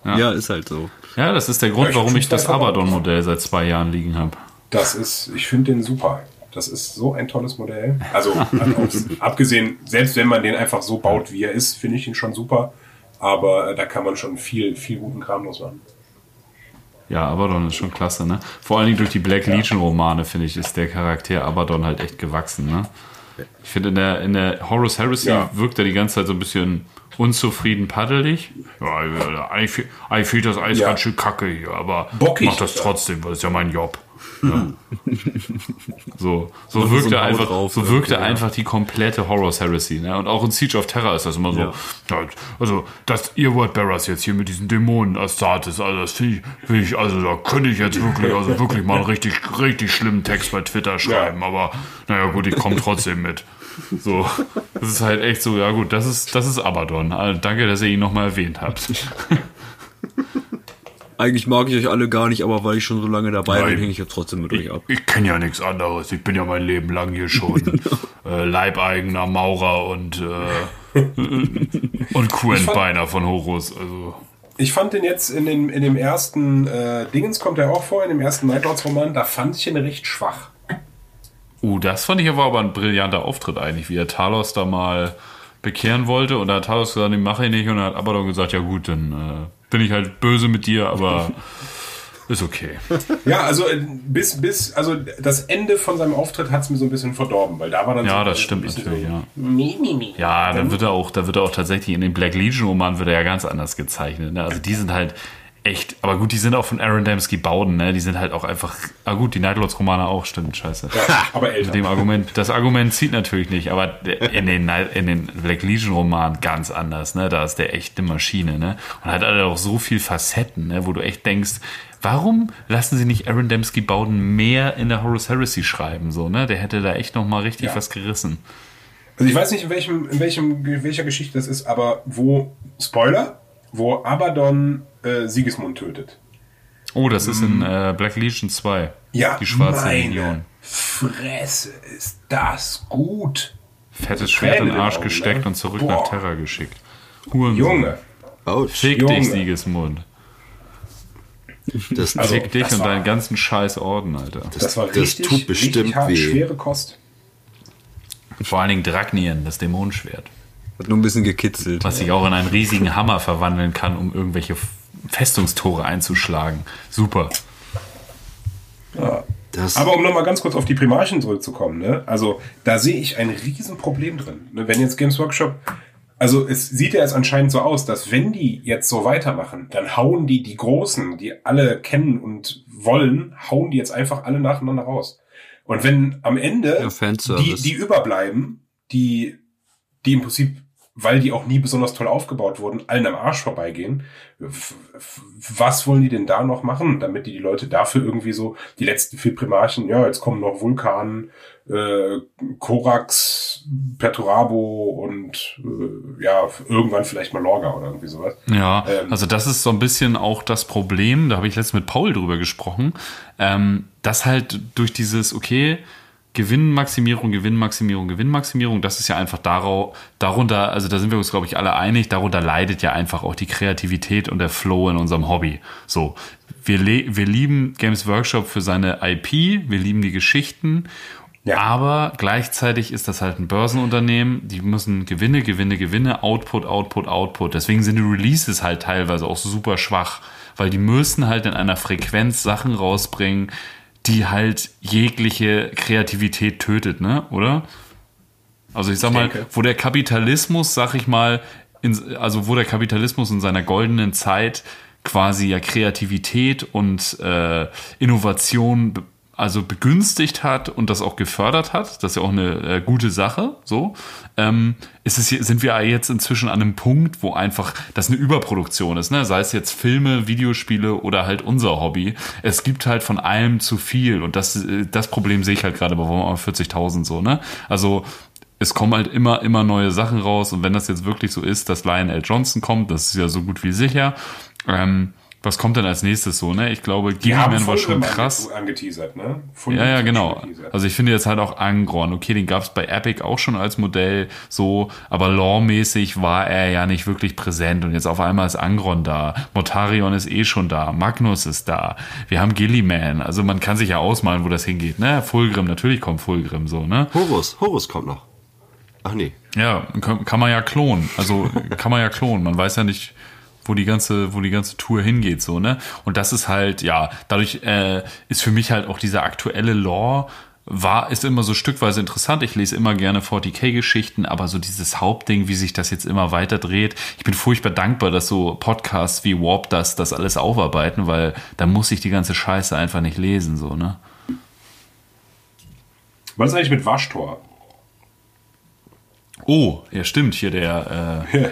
Ja. ist halt so. Ja, das ist der Grund, Ja, ich warum ich das Abaddon-Modell seit zwei Jahren liegen habe. Das ist, ich finde den super. Das ist so ein tolles Modell. Also, also abgesehen, selbst wenn man den einfach so baut, wie er ist, finde ich ihn schon super. Aber äh, da kann man schon viel, viel guten Kram draus machen. Ja, Abaddon ist schon klasse, ne? Vor allen Dingen durch die Black Legion Romane, finde ich, ist der Charakter Abaddon halt echt gewachsen, ne? Ich finde, in der, in der Horus Heresy Ja. wirkt er die ganze Zeit so ein bisschen unzufrieden paddelig. Ja, ja, eigentlich, fi- eigentlich finde ich das alles Ja. ganz schön kacke hier, aber Bockig. mach das trotzdem, weil das ist ja mein Job. Ja. so, so Noch wirkt so er ein einfach, drauf so wirkt er irgendwie, ja. einfach die komplette Horus Heresy, ne? Und auch in Siege of Terror ist das immer so. Ja. Ja, also, dass ihr Wordbearers jetzt hier mit diesen Dämonen Astartes, also das finde ich, find ich, also da könnte ich jetzt wirklich, also wirklich mal einen richtig, richtig schlimmen Text bei Twitter schreiben, aber naja gut, ich komme trotzdem mit. So, das ist halt echt so, ja gut, das ist, das ist Abaddon. Also, danke, dass ihr ihn nochmal erwähnt habt. Eigentlich mag ich euch alle gar nicht, aber weil ich schon so lange dabei Nein. bin, hänge ich jetzt trotzdem mit euch ab. Ich kenne ja nichts anderes. Ich bin ja mein Leben lang hier schon äh, Leibeigener Maurer und, äh, und Quentbeiner von Horus. Also, Ich fand den jetzt in, den, in dem ersten äh, Dingens, kommt er auch vor, in dem ersten Nightlords-Roman, da fand ich ihn recht schwach. Uh, das fand ich aber, aber ein brillanter Auftritt eigentlich, wie er Talos da mal bekehren wollte. Und da hat Talos gesagt, den mache ich nicht. Und dann hat Abaddon gesagt, ja gut, dann äh, bin ich halt böse mit dir, aber ist okay. Ja, also äh, bis, bis, also das Ende von seinem Auftritt hat es mir so ein bisschen verdorben, weil da war dann so Ja, das ein stimmt natürlich, so, ja. Mi, mi, mi. Ja, dann wird er auch, da wird er auch tatsächlich in den Black Legion Roman wird er ja ganz anders gezeichnet. Ne? Also die sind halt echt, aber gut, die sind auch von Aaron Dembski Bowden, ne? Die sind halt auch einfach, ah gut, die Nightlords Romane auch, stimmt, scheiße. Ja, aber älter. Mit dem Argument, das Argument zieht natürlich nicht, aber in den, in den Black Legion Roman ganz anders, ne? Da ist der echt eine Maschine, ne? Und hat halt auch so viel Facetten, ne? Wo du echt denkst, warum lassen sie nicht Aaron Dembski Bowden mehr in der Horus Heresy schreiben, so, ne? Der hätte da echt noch mal richtig Ja. was gerissen. Also ich weiß nicht, in welchem, in welchem, in welcher Geschichte das ist, aber wo, Spoiler, wo Abaddon äh, Sigismund tötet. Oh, das ist in äh, Black Legion 2. Ja, Die schwarze meine Legion. Fresse, ist das gut. Fettes Schwert in den Arsch Augen, gesteckt ne? und zurück Boah. nach Terra geschickt. Hurensohn. Junge, Ouch. Fick Junge. dich, Siegesmund. Das, Also, Fick dich das und war- deinen ganzen scheiß Orden, Alter. das war das richtig, tut bestimmt richtig hart, weh. schwere Kost. Vor allen Dingen Dragnien, das Dämonenschwert. Hat nur ein bisschen gekitzelt. Was sich auch in einen riesigen Hammer verwandeln kann, um irgendwelche Festungstore einzuschlagen. Super. das, Aber um nochmal ganz kurz auf die Primarchen zurückzukommen, ne? also da sehe ich ein Riesenproblem drin. Ne? Wenn jetzt Games Workshop, also es sieht ja jetzt anscheinend so aus, dass wenn die jetzt so weitermachen, dann hauen die die Großen, die alle kennen und wollen, hauen die jetzt einfach alle nacheinander raus. Und wenn am Ende Ja, die, die überbleiben, die, die im Prinzip weil die auch nie besonders toll aufgebaut wurden, allen am Arsch vorbeigehen. Was wollen die denn da noch machen, damit die die Leute dafür irgendwie so, die letzten vier Primarchen, ja, jetzt kommen noch Vulkan, äh, Korax, Perturabo und äh, ja, irgendwann vielleicht mal Lorga oder irgendwie sowas. Ja, Ähm. also das ist so ein bisschen auch das Problem, da habe ich letztens mit Paul drüber gesprochen, ähm, dass halt durch dieses, okay, Gewinnmaximierung, Gewinnmaximierung, Gewinnmaximierung, das ist ja einfach darau- darunter, also da sind wir uns, glaube ich, alle einig, darunter leidet ja einfach auch die Kreativität und der Flow in unserem Hobby. So, wir, wir lieben Games Workshop für seine IP, wir lieben die Geschichten Ja. aber gleichzeitig ist das halt ein Börsenunternehmen, die müssen Gewinne, Gewinne, Gewinne, Output, Output, Output. Deswegen sind die Releases halt teilweise auch super schwach, weil die müssen halt in einer Frequenz Sachen rausbringen, die halt jegliche Kreativität tötet, ne? Oder? Also ich sag mal, denke. wo der Kapitalismus, sag ich mal, in, also wo der Kapitalismus in seiner goldenen Zeit quasi ja Kreativität und äh, Innovation be- also begünstigt hat und das auch gefördert hat, das ist ja auch eine äh, gute Sache, so, ähm, ist es hier, sind wir jetzt inzwischen an einem Punkt, wo einfach das eine Überproduktion ist, ne? sei es jetzt Filme, Videospiele oder halt unser Hobby. Es gibt halt von allem zu viel und das, äh, das Problem sehe ich halt gerade bei Warhammer 40.000 so, ne? Also es kommen halt immer, immer neue Sachen raus. Und wenn das jetzt wirklich so ist, dass Lionel Johnson kommt, das ist ja so gut wie sicher. Ähm, was kommt denn als nächstes so, ne? Ich glaube, Gilliman war schon krass. ange- angeteasert, ne? Ja, ja, genau. Also ich finde jetzt halt auch Angron. Okay, den gab es bei Epic auch schon als Modell so, aber lore-mäßig war er ja nicht wirklich präsent und jetzt auf einmal ist Angron da. Motarion ist eh schon da. Magnus ist da. Wir haben Gilliman. Also man kann sich ja ausmalen, wo das hingeht, ne? Fulgrim, natürlich kommt Fulgrim so, ne? Horus, Horus kommt noch. Ach nee. Ja, kann, kann man ja klonen. Also kann man ja klonen. Man weiß ja nicht, wo die ganze, wo die ganze Tour hingeht, so, ne? Und das ist halt, ja, dadurch äh, ist für mich halt auch dieser aktuelle Lore war, ist immer so stückweise interessant. Ich lese immer gerne 40k-Geschichten, aber so dieses Hauptding, wie sich das jetzt immer weiter dreht. Ich bin furchtbar dankbar, dass so Podcasts wie Warp das, das alles aufarbeiten, weil da muss ich die ganze Scheiße einfach nicht lesen, so, ne? Was ist eigentlich mit Waschtor? Oh, ja, stimmt, hier der, äh,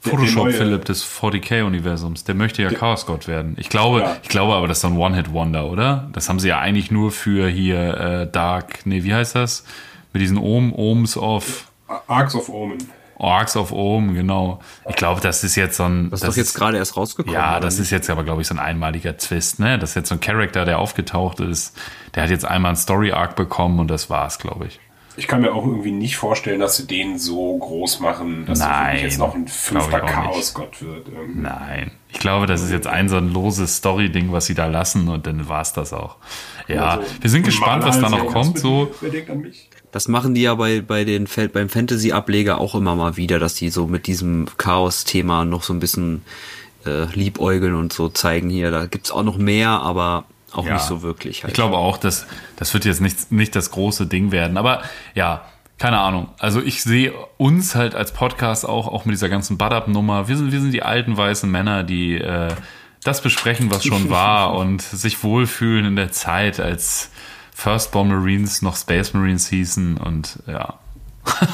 Photoshop Philipp des 40k-Universums. Der möchte ja Chaos Gott werden. Ich glaube, Ja. ich glaube aber, das ist so ein One-Hit-Wonder, oder? Das haben sie ja eigentlich nur für hier äh, Dark, nee, wie heißt das? Mit diesen Ohm, Ohms of Arcs of Omen. Arcs of Ohm, genau. Ich glaube, das ist jetzt so ein. Das ist doch jetzt gerade erst rausgekommen. Ja, das nicht? ist jetzt aber, glaube ich, so ein einmaliger Twist, ne? Das ist jetzt so ein Charakter, der aufgetaucht ist. Der hat jetzt einmal einen Story-Arc bekommen und das war's, glaube ich. Ich kann mir auch irgendwie nicht vorstellen, dass sie den so groß machen, dass Nein, wirklich jetzt noch ein fünfter. Chaosgott wird. irgendwie. Nein. Ich glaube, das ist jetzt ein so ein loses Story-Ding, was sie da lassen und dann war's das auch. Ja, Also, wir sind gespannt, was da Manual noch kommt. So? Das machen die ja bei, bei den, beim Fantasy-Ableger auch immer mal wieder, dass die so mit diesem Chaos-Thema noch so ein bisschen äh, liebäugeln und so zeigen hier, da gibt's auch noch mehr, aber auch Ja. nicht so wirklich. Halt. Ich glaube auch, dass das wird jetzt nicht, nicht das große Ding werden. Aber ja, keine Ahnung. Also ich sehe uns halt als Podcast auch, auch mit dieser ganzen Bad-Up-Nummer. Wir sind, wir sind die alten weißen Männer, die äh, das besprechen, was schon war und sich wohlfühlen in der Zeit, als Firstborn Marines noch Space Marines hießen und ja.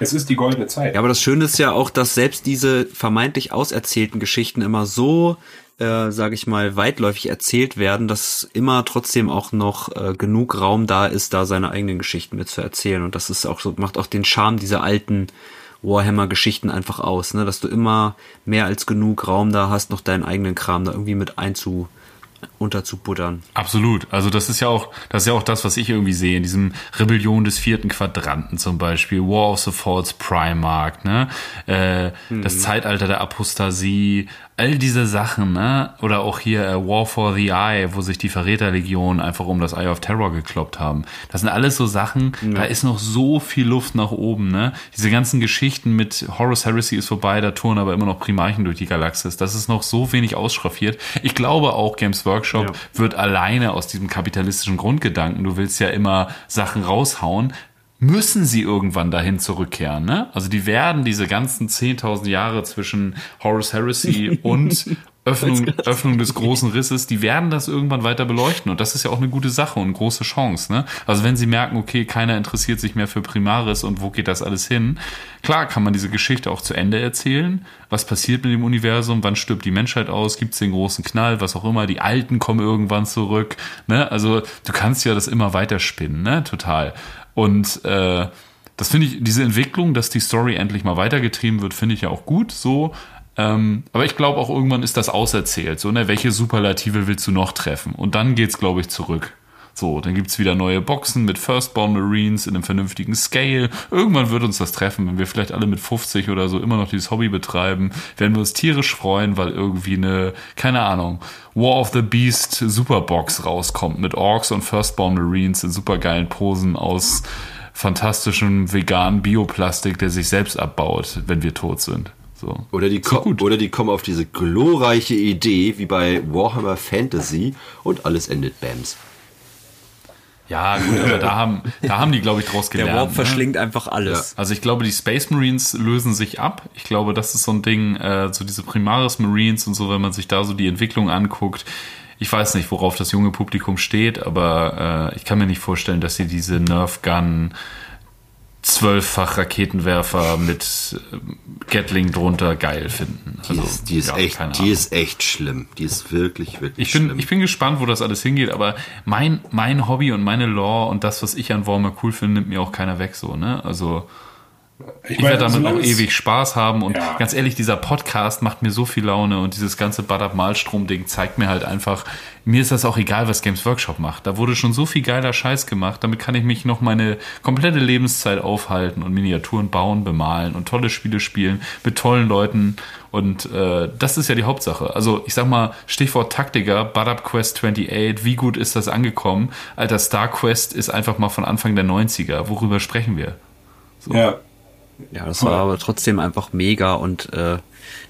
Es ist die goldene Zeit. Ja, aber das Schöne ist ja auch, dass selbst diese vermeintlich auserzählten Geschichten immer so, äh, sage ich mal, weitläufig erzählt werden, dass immer trotzdem auch noch äh, genug Raum da ist, da seine eigenen Geschichten mit zu erzählen. Und das ist auch so, macht auch den Charme dieser alten Warhammer-Geschichten einfach aus, ne? dass du immer mehr als genug Raum da hast, noch deinen eigenen Kram da irgendwie mit einzu unterzubuddern. Absolut. Also das ist ja auch, das ist ja auch das, was ich irgendwie sehe in diesem Rebellion des vierten Quadranten zum Beispiel, War of the Falls Primark, ne, äh, das Zeitalter der Apostasie, all diese Sachen, ne, oder auch hier äh, War for the Eye, wo sich die Verräterlegion einfach um das Eye of Terror gekloppt haben. Das sind alles so Sachen, da ist noch so viel Luft nach oben, ne. Diese ganzen Geschichten mit Horus Heresy ist vorbei, da touren aber immer noch Primarchen durch die Galaxis. Das ist noch so wenig ausschraffiert. Ich glaube auch Games Workshop Ja. wird alleine aus diesem kapitalistischen Grundgedanken, du willst ja immer Sachen raushauen, müssen sie irgendwann dahin zurückkehren. Ne? Also die werden diese ganzen 10.000 Jahre zwischen Horus Heresy und Öffnung, Öffnung des großen Risses, die werden das irgendwann weiter beleuchten und das ist ja auch eine gute Sache und eine große Chance. Ne? Also wenn sie merken, okay, keiner interessiert sich mehr für Primaris und wo geht das alles hin, klar kann man diese Geschichte auch zu Ende erzählen. Was passiert mit dem Universum? Wann stirbt die Menschheit aus? Gibt es den großen Knall? Was auch immer? Die Alten kommen irgendwann zurück. Ne? Also du kannst ja das immer weiter spinnen, ne? Total. Und äh, das finde ich, diese Entwicklung, dass die Story endlich mal weitergetrieben wird, finde ich ja auch gut so. Ähm, aber ich glaube auch irgendwann ist das auserzählt. So, ne, welche Superlative willst du noch treffen? Und dann geht's, glaube ich, zurück. So, dann gibt's wieder neue Boxen mit Firstborn Marines in einem vernünftigen Scale. Irgendwann wird uns das treffen, wenn wir vielleicht alle mit 50 oder so immer noch dieses Hobby betreiben, werden wir uns tierisch freuen, weil irgendwie eine, keine Ahnung, War of the Beast Superbox rauskommt mit Orks und Firstborn Marines in supergeilen Posen aus fantastischem veganen Bioplastik, der sich selbst abbaut, wenn wir tot sind. So. Oder die, ko- oder die kommen auf diese glorreiche Idee, wie bei Warhammer Fantasy, und alles endet Bams. Ja, gut, aber da haben, da haben die, glaube ich, draus gelernt. Der Warp ne? verschlingt einfach alles. Also ich glaube, die Space Marines lösen sich ab. Ich glaube, das ist so ein Ding, äh, so diese Primaris Marines und so, wenn man sich da so die Entwicklung anguckt. Ich weiß nicht, worauf das junge Publikum steht, aber äh, ich kann mir nicht vorstellen, dass sie diese Nerf Gun zwölffach Raketenwerfer mit äh, Gatling drunter geil finden. Die ist, die ist ja, echt, die ist echt schlimm. Die ist wirklich, wirklich Ich bin, schlimm. ich bin gespannt, wo das alles hingeht, aber mein, mein Hobby und meine Lore und das, was ich an Warhammer cool finde, nimmt mir auch keiner weg so, ne? Also ich, meine, werde damit solange noch ewig Spaß haben und Ja. ganz ehrlich, dieser Podcast macht mir so viel Laune und dieses ganze Badab Malstrom-Ding zeigt mir halt einfach, mir ist das auch egal, was Games Workshop macht. Da wurde schon so viel geiler Scheiß gemacht, damit kann ich mich noch meine komplette Lebenszeit aufhalten und Miniaturen bauen, bemalen und tolle Spiele spielen mit tollen Leuten und äh, das ist ja die Hauptsache. Also ich sag mal, Stichwort Taktiker, Badab Quest 28, wie gut ist das angekommen? Alter, Star Quest ist einfach mal von Anfang der 90er. Worüber sprechen wir? Ja. Ja, das war aber trotzdem einfach mega und äh,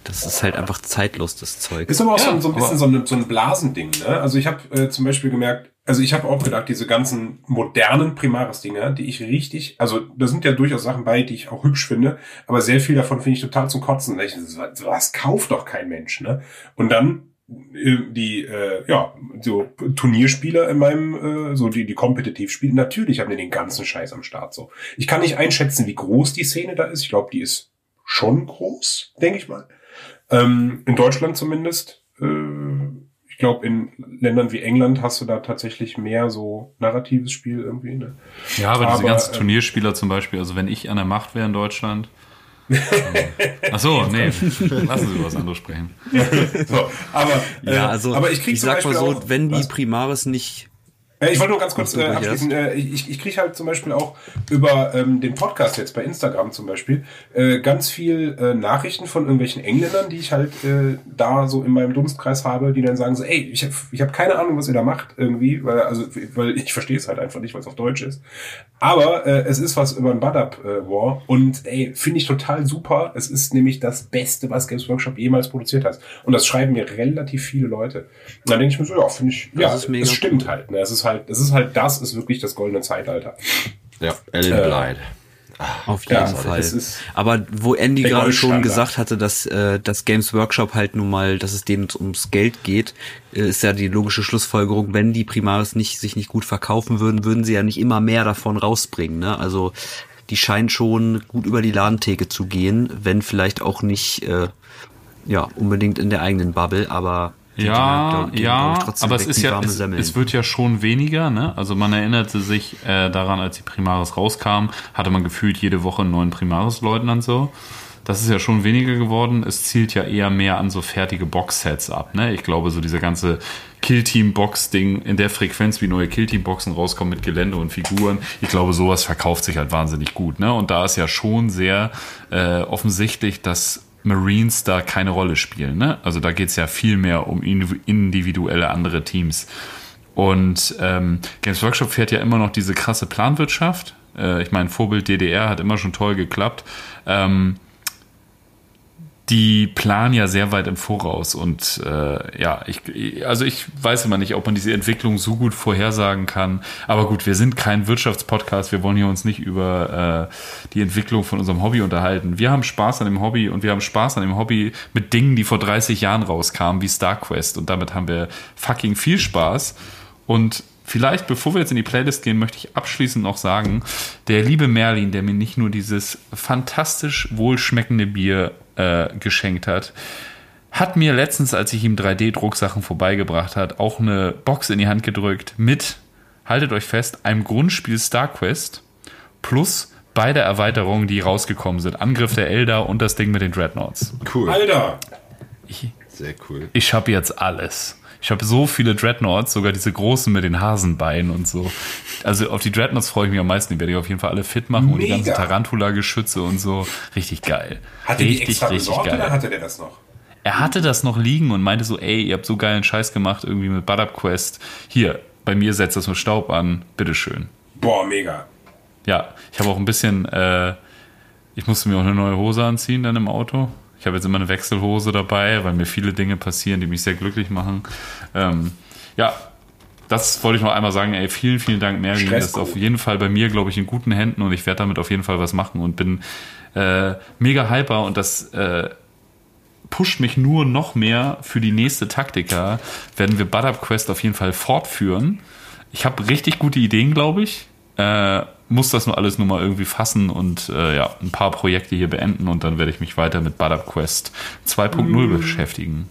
das ist halt einfach zeitlos, das Zeug. Ist aber auch so, Ja, ein- so ein bisschen so ein, so ein Blasending. Ne? Also ich habe äh, zum Beispiel gemerkt, also ich habe auch gedacht, diese ganzen modernen Primaris-Dinger, die ich richtig, also da sind ja durchaus Sachen bei, die ich auch hübsch finde, aber sehr viel davon finde ich total zum Kotzen. Ich, was kauft doch kein Mensch, ne? Und dann die, äh, ja, so Turnierspieler in meinem, äh, so die, die Kompetitivspiele, natürlich haben die den ganzen Scheiß am Start so. Ich kann nicht einschätzen, wie groß die Szene da ist. Ich glaube, die ist schon groß, denke ich mal. Ähm, in Deutschland zumindest. Äh, ich glaube, in Ländern wie England hast du da tatsächlich mehr so narratives Spiel irgendwie. Ne? Ja, aber, diese Aber, ganzen ähm, Turnierspieler zum Beispiel, also wenn ich an der Macht wäre in Deutschland. Ach so, nee, lassen Sie über was anderes sprechen. So, aber, äh, Ja, also aber ich ich sag mal Beispiel so, auch, wenn die was? Primaris nicht Ich wollte nur ganz kurz äh, abschließen. Äh, ich ich kriege halt zum Beispiel auch über ähm, den Podcast jetzt bei Instagram zum Beispiel äh, ganz viel äh, Nachrichten von irgendwelchen Engländern, die ich halt äh, da so in meinem Dunstkreis habe, die dann sagen so, ey, ich habe ich hab keine Ahnung, was ihr da macht irgendwie, weil also weil ich verstehe es halt einfach nicht, weil es auf Deutsch ist. Aber äh, es ist was über ein Badab äh, War und ey, finde ich total super. Es ist nämlich das Beste, was Games Workshop jemals produziert hat. Und das schreiben mir relativ viele Leute. Und dann denke ich mir so, ja, finde ich, ja, es stimmt gut. halt. Ne? Es ist halt, es ist halt, das ist wirklich das goldene Zeitalter. Ja, Alan Äh, Blythe. Auf jeden Ja, Fall. Aber wo Andy gerade schon gesagt hatte, dass äh, das Games Workshop halt nun mal, dass es denen ums Geld geht, äh, ist ja die logische Schlussfolgerung, wenn die Primaris nicht sich nicht gut verkaufen würden, würden sie ja nicht immer mehr davon rausbringen. Ne? Also die scheinen schon gut über die Ladentheke zu gehen, wenn vielleicht auch nicht äh, ja unbedingt in der eigenen Bubble, aber Ja, die, ja, aber es ist ja, es, es wird ja schon weniger, ne? Also man erinnerte sich äh, daran, als die Primaris rauskam, hatte man gefühlt jede Woche einen neuen Primaris-Leutnant so. Das ist ja schon weniger geworden. Es zielt ja eher mehr an so fertige Box-Sets ab, ne? Ich glaube, so diese ganze Killteam-Box-Ding in der Frequenz, wie neue Killteam-Boxen rauskommen mit Gelände und Figuren. Ich glaube, sowas verkauft sich halt wahnsinnig gut, ne? Und da ist ja schon sehr äh, offensichtlich, dass Marines da keine Rolle spielen. Ne? Also da geht es ja viel mehr um indiv- individuelle andere Teams. Und ähm, Games Workshop fährt ja immer noch diese krasse Planwirtschaft. Äh, ich meine, Vorbild DDR hat immer schon toll geklappt. Ähm, die planen ja sehr weit im Voraus und äh, ja, ich, also ich weiß immer nicht, ob man diese Entwicklung so gut vorhersagen kann. Aber gut, wir sind kein Wirtschaftspodcast, wir wollen hier uns nicht über äh, die Entwicklung von unserem Hobby unterhalten. Wir haben Spaß an dem Hobby und wir haben Spaß an dem Hobby mit Dingen, die vor 30 Jahren rauskamen, wie StarQuest. Und damit haben wir fucking viel Spaß. Und Vielleicht, bevor wir jetzt in die Playlist gehen, möchte ich abschließend noch sagen, der liebe Merlin, der mir nicht nur dieses fantastisch wohlschmeckende Bier äh, geschenkt hat, hat mir letztens, als ich ihm 3D-Drucksachen vorbeigebracht hat, auch eine Box in die Hand gedrückt mit, haltet euch fest, einem Grundspiel StarQuest plus beide Erweiterungen, die rausgekommen sind. Angriff der Elder und das Ding mit den Dreadnoughts. Cool. Alter! Ich, Sehr cool. ich habe jetzt alles. Ich habe so viele Dreadnoughts, sogar diese großen mit den Hasenbeinen und so. Also auf die Dreadnoughts freue ich mich am meisten. Die werde ich auf jeden Fall alle fit machen und die Mega. ganzen Tarantula-Geschütze und so. Richtig geil. Hatte die richtig, extra richtig besorgt oder geil. hatte der das noch? Er hatte das noch liegen und meinte so, ey, ihr habt so geilen Scheiß gemacht irgendwie mit Butt Up Quest. Hier, bei mir setzt das nur Staub an. Bitteschön. Boah, mega. Ja, ich habe auch ein bisschen, äh, ich musste mir auch eine neue Hose anziehen dann im Auto. Ich habe jetzt immer eine Wechselhose dabei, weil mir viele Dinge passieren, die mich sehr glücklich machen. Ähm, ja, das wollte ich noch einmal sagen. Ey, vielen, vielen Dank, Merlin. Das ist auf jeden Fall bei mir, glaube ich, in guten Händen und ich werde damit auf jeden Fall was machen und bin äh, mega hyper und das äh, pusht mich nur noch mehr für die nächste Taktika. Werden wir Bud Up Quest auf jeden Fall fortführen. Ich habe richtig gute Ideen, glaube ich. Äh, muss das nur alles nur mal irgendwie fassen und äh, ja, ein paar Projekte hier beenden und dann werde ich mich weiter mit Up Quest 2.0 beschäftigen.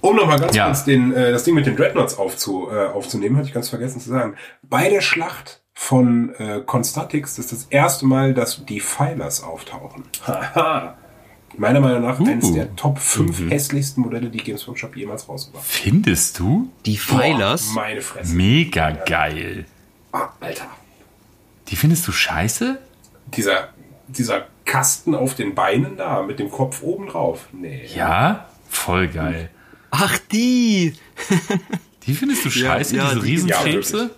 Um nochmal ganz Ja. kurz den, äh, das Ding mit den Dreadnoughts aufzu, äh, aufzunehmen, hatte ich ganz vergessen zu sagen. Bei der Schlacht von äh, Constatix ist das erste Mal, dass die Pfeilers auftauchen. Haha. Meiner Meinung nach eines Uh. der Top 5 hässlichsten Modelle, die Games Workshop jemals rausgebracht hat. Findest du? Die Pfeilers. Boah, meine Fresse. Mega geil. Ah, Alter. Die findest du scheiße? Dieser, dieser Kasten auf den Beinen da, mit dem Kopf oben drauf. Nee. Ja, voll geil. Ach, die. Die findest du Ja, scheiße, ja, diese die- Riesenkrebse? Ja,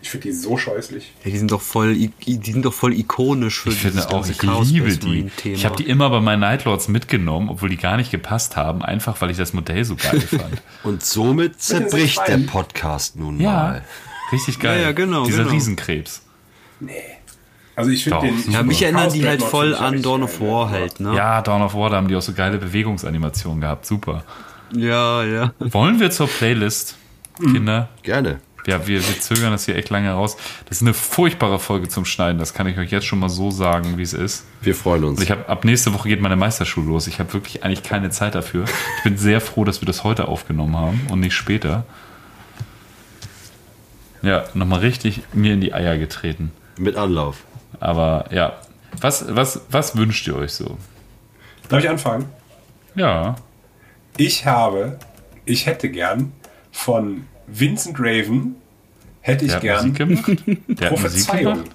Ich finde die so scheußlich. Ja, die sind doch voll, die sind doch voll ikonisch für Ich finde auch, ich Chaos liebe die. Thema. Ich habe die immer bei meinen Nightlords mitgenommen, obwohl die gar nicht gepasst haben, einfach weil ich das Modell so geil fand. Und somit zerbricht der. Podcast nun ja, mal. Richtig geil. Ja, ja, genau, Dieser genau. Riesenkrebs. Nee. Also ich finde den. ja, mich erinnern die halt voll an Dawn of War ja. halt, ne? Ja, Dawn of War, da haben die auch so geile Bewegungsanimationen gehabt. Super. Ja, ja. Wollen wir zur Playlist, Mhm. Kinder? Gerne. Ja, wir, wir zögern das hier echt lange raus. Das ist eine furchtbare Folge zum Schneiden. Das kann ich euch jetzt schon mal so sagen, wie es ist. Wir freuen uns. Also ich habe ab nächste Woche geht meine Meisterschule los. Ich habe wirklich eigentlich keine Zeit dafür. Ich bin sehr froh, dass wir das heute aufgenommen haben und nicht später. Ja, nochmal richtig mir in die Eier getreten. Mit Anlauf. Aber ja, was, was, was wünscht ihr euch so? Darf ich anfangen? Ja, Ich habe, ich hätte gern von Vincent Raven, hätte ich der hat Musik gern gemacht. Der hat Musik Prophezeiung. gemacht.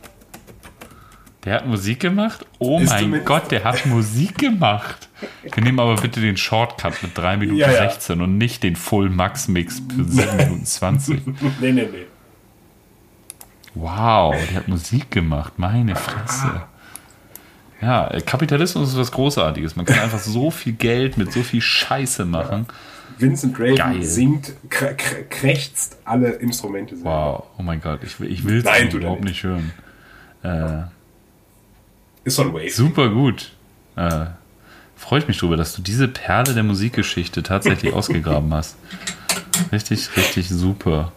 Der hat Musik gemacht? Oh Ist mein Gott, der hat Musik gemacht. Wir nehmen aber bitte den Shortcut mit 3 Minuten Ja, ja. 16 und nicht den Full Max Mix für 7 Minuten 20. Nee, nee, nee. Wow, der hat Musik gemacht, meine Fresse. Ja, äh, Kapitalismus ist was Großartiges. Man kann einfach so viel Geld mit so viel Scheiße machen. Vincent Raven Geil. singt, krä krä krächzt alle Instrumente selber. Wow, oh mein Gott, ich, will- ich will es er überhaupt nicht hören. Ist so ein Wave. Super gut. Äh, freut mich drüber, dass du diese Perle der Musikgeschichte tatsächlich ausgegraben hast. Richtig, richtig super.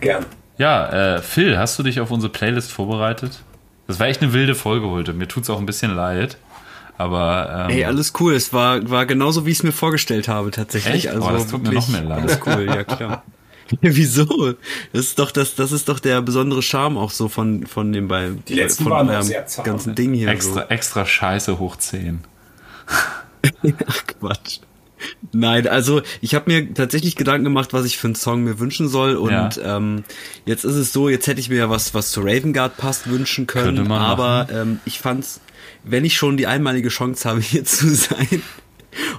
Gern. Ja, äh, Phil, hast du dich auf unsere Playlist vorbereitet? Das war echt eine wilde Folge heute. Mir tut's auch ein bisschen leid. Aber ähm, Ey, alles cool. Es war, war genauso, wie ich es mir vorgestellt habe, tatsächlich. Echt? Also Boah, das tut mir noch mehr leid. Alles cool, ja klar. Wieso? Das ist doch das, das ist doch der besondere Charme auch so von, von dem bei Die letzten von waren eurem sehr zart, ganzen ne? Ding hier. extra, extra Scheiße hoch 10. So. Ach, Quatsch. Nein, also ich habe mir tatsächlich Gedanken gemacht, was ich für einen Song mir wünschen soll. Und Ja. ähm, jetzt ist es so, jetzt hätte ich mir ja was, was zu Raven Guard passt, wünschen können. Aber ähm, ich fand's, wenn ich schon die einmalige Chance habe, hier zu sein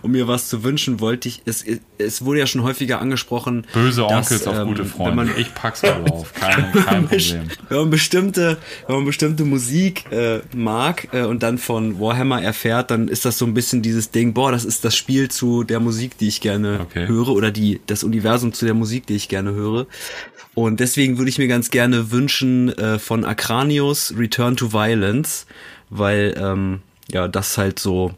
um mir was zu wünschen, wollte ich, es, es wurde ja schon häufiger angesprochen. Böse dass, Onkels auf ähm, gute wenn Freunde. man- ich pack's mal drauf. Kein, kein Problem. wenn man bestimmte, wenn man bestimmte Musik äh, mag äh, und dann von Warhammer erfährt, dann ist das so ein bisschen dieses Ding, boah, das ist das Spiel zu der Musik, die ich gerne Okay. höre oder die das Universum zu der Musik, die ich gerne höre. Und deswegen würde ich mir ganz gerne wünschen äh, von Akranius Return to Violence, weil ähm, ja das halt so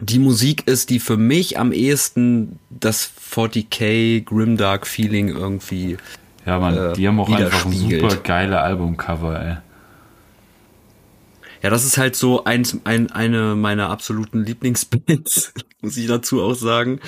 die Musik ist, die für mich am ehesten das 40k Grimdark Feeling irgendwie Ja, Mann, äh, die haben auch einfach ein super geile Albumcover, ey. Ja, das ist halt so eins, ein, eine meiner absoluten Lieblingsbands, muss ich dazu auch sagen.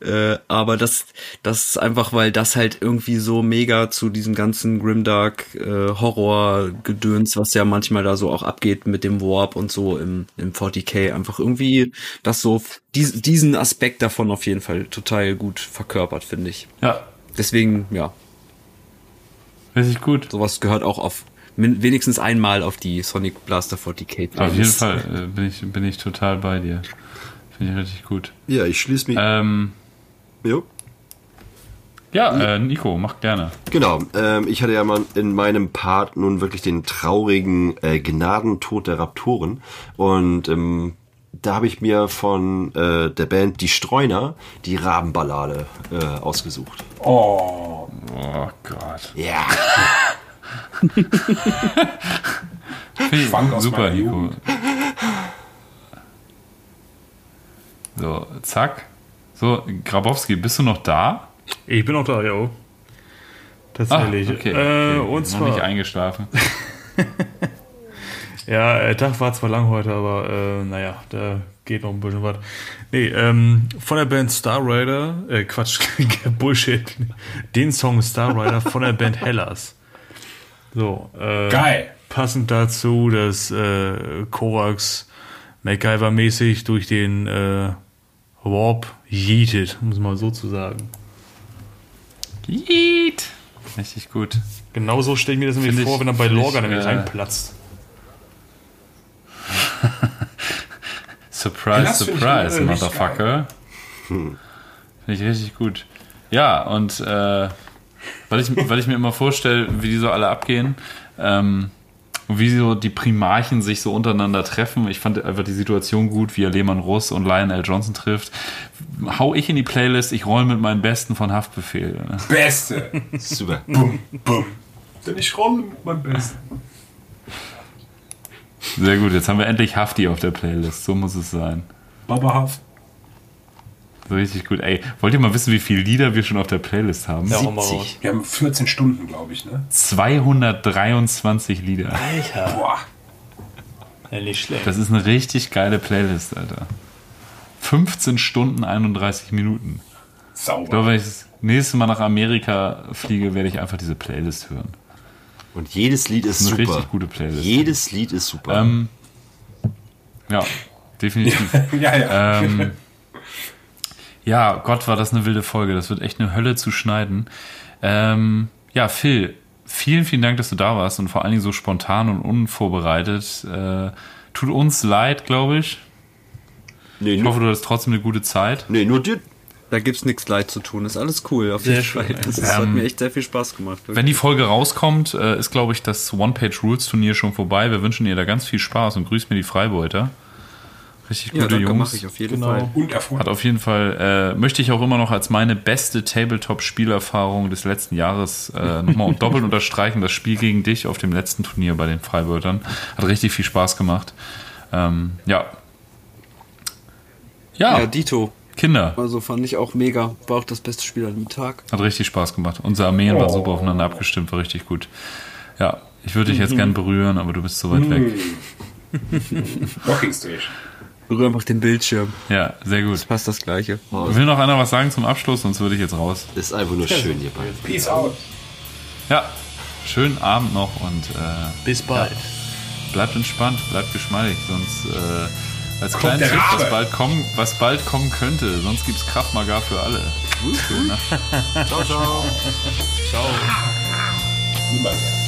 Äh, aber das, das ist einfach, weil das halt irgendwie so mega zu diesem ganzen Grimdark äh, Horror-Gedöns, was ja manchmal da so auch abgeht mit dem Warp und so im, im 40k, einfach irgendwie das so, dies, diesen Aspekt davon auf jeden Fall total gut verkörpert, finde ich. Ja, Deswegen, ja, richtig gut. sowas gehört auch auf wenigstens einmal auf die Sonic Blaster 40k. Auf jeden. Fall äh, bin, ich, bin ich total bei dir. Finde ich richtig gut. Ja, ich schließe mich. Ähm, Jo. ja, äh, Nico, mach gerne. Genau, ähm, ich hatte ja mal in meinem Part nun wirklich den traurigen äh, Gnadentod der Raptoren und ähm, da habe ich mir von äh, der Band Die Streuner die Rabenballade äh, ausgesucht. Oh, Oh Gott. Ja. Aus super, Nico. So, zack. So, Grabowski, bist du noch da? Ich bin auch da, ja. Ah, Tatsächlich. okay. Äh, okay. und Noch nicht zwar, eingeschlafen. ja, der Tag war zwar lang heute, aber äh, naja, da geht noch ein bisschen was. Nee, ähm, von der Band Star Rider, äh, Quatsch, Bullshit, den Song Star Rider von der Band Hellas. So, äh, geil. passend dazu, dass äh, Korax MacGyver-mäßig durch den äh, Warp yeetet, um es mal so zu sagen. Yeet. Richtig gut. Genauso stelle ich mir das nämlich vor, wenn er bei Lorga ich, nämlich äh, reinplatzt. Surprise, Das find ich, surprise, äh, Motherfucker. Finde ich richtig gut. Ja, und äh, weil, ich, weil ich mir immer vorstelle, wie die so alle abgehen, ähm, und wie so die Primarchen sich so untereinander treffen. Ich fand einfach die Situation gut, wie er Lehmann Russ und Lionel Johnson trifft. Hau ich in die Playlist, ich roll mit meinen Besten von Haftbefehl. Ne? Beste. Super. Bum, bum. Denn ich rolle mit meinem Besten. Sehr gut, jetzt haben wir endlich Hafti auf der Playlist. So muss es sein. Baba Haft. Richtig gut. Ey, wollt ihr mal wissen, wie viele Lieder wir schon auf der Playlist haben? Ja, hau mal raus. Wir haben 14 Stunden, glaube ich, ne? 223 Lieder. Alter. Boah. Ja, nicht schlecht. Das ist eine richtig geile Playlist, Alter. 15 Stunden 31 Minuten. Ich glaube, Sauber. wenn ich das nächste Mal nach Amerika fliege, werde ich einfach diese Playlist hören. Und jedes Lied ist Eine super. richtig gute Playlist. Jedes Lied ist super. Ähm, ja, definitiv. ja, ja. ähm, ja, Gott, war das eine wilde Folge. Das wird echt eine Hölle zu schneiden. Ähm, ja, Phil, vielen, vielen Dank, dass du da warst und vor allen Dingen so spontan und unvorbereitet. Äh, tut uns leid, glaube ich. nee, Ich nur, hoffe, du hattest trotzdem eine gute Zeit. nee, nur dir. Da gibt's nichts leid zu tun. Ist alles cool. Auf jeden Fall. Das ist, hat mir echt sehr viel Spaß gemacht. wirklich. Wenn die Folge rauskommt, äh, ist, glaube ich, das One-Page-Rules-Turnier schon vorbei. Wir wünschen ihr da ganz viel Spaß und grüßt mir die Freibeuter. Richtig ja, gute danke, Jungs. mache ich auf jeden Genau. Fall. Und Erfolg. Hat auf jeden Fall, äh, möchte ich auch immer noch als meine beste Tabletop-Spielerfahrung des letzten Jahres äh, nochmal doppelt unterstreichen. Das Spiel gegen dich auf dem letzten Turnier bei den Freibeutern. Hat richtig viel Spaß gemacht. Ähm, ja. Ja, Ja, Dito. Kinder. Also fand ich auch mega. War auch das beste Spiel an dem Tag. Hat richtig Spaß gemacht. Unsere Armeen waren Oh. super aufeinander abgestimmt, war richtig gut. Ja, ich würde dich jetzt gern berühren, aber du bist so weit weg. Docking Station. Berühr einfach den Bildschirm. Ja, sehr gut. Passt das Gleiche. Will noch einer was sagen zum Abschluss, sonst würde ich jetzt raus. Ist einfach nur schön hier beiden. Peace out. Ja, schönen Abend noch und äh, Bis bald. bleibt entspannt, bleibt geschmeidig, sonst äh, als kleinen der Tipp, was bald, kommen, was bald kommen könnte, sonst gibt's Kraft Maga für alle. Schön, ne? Ciao, ciao. Ciao. Niemand mehr.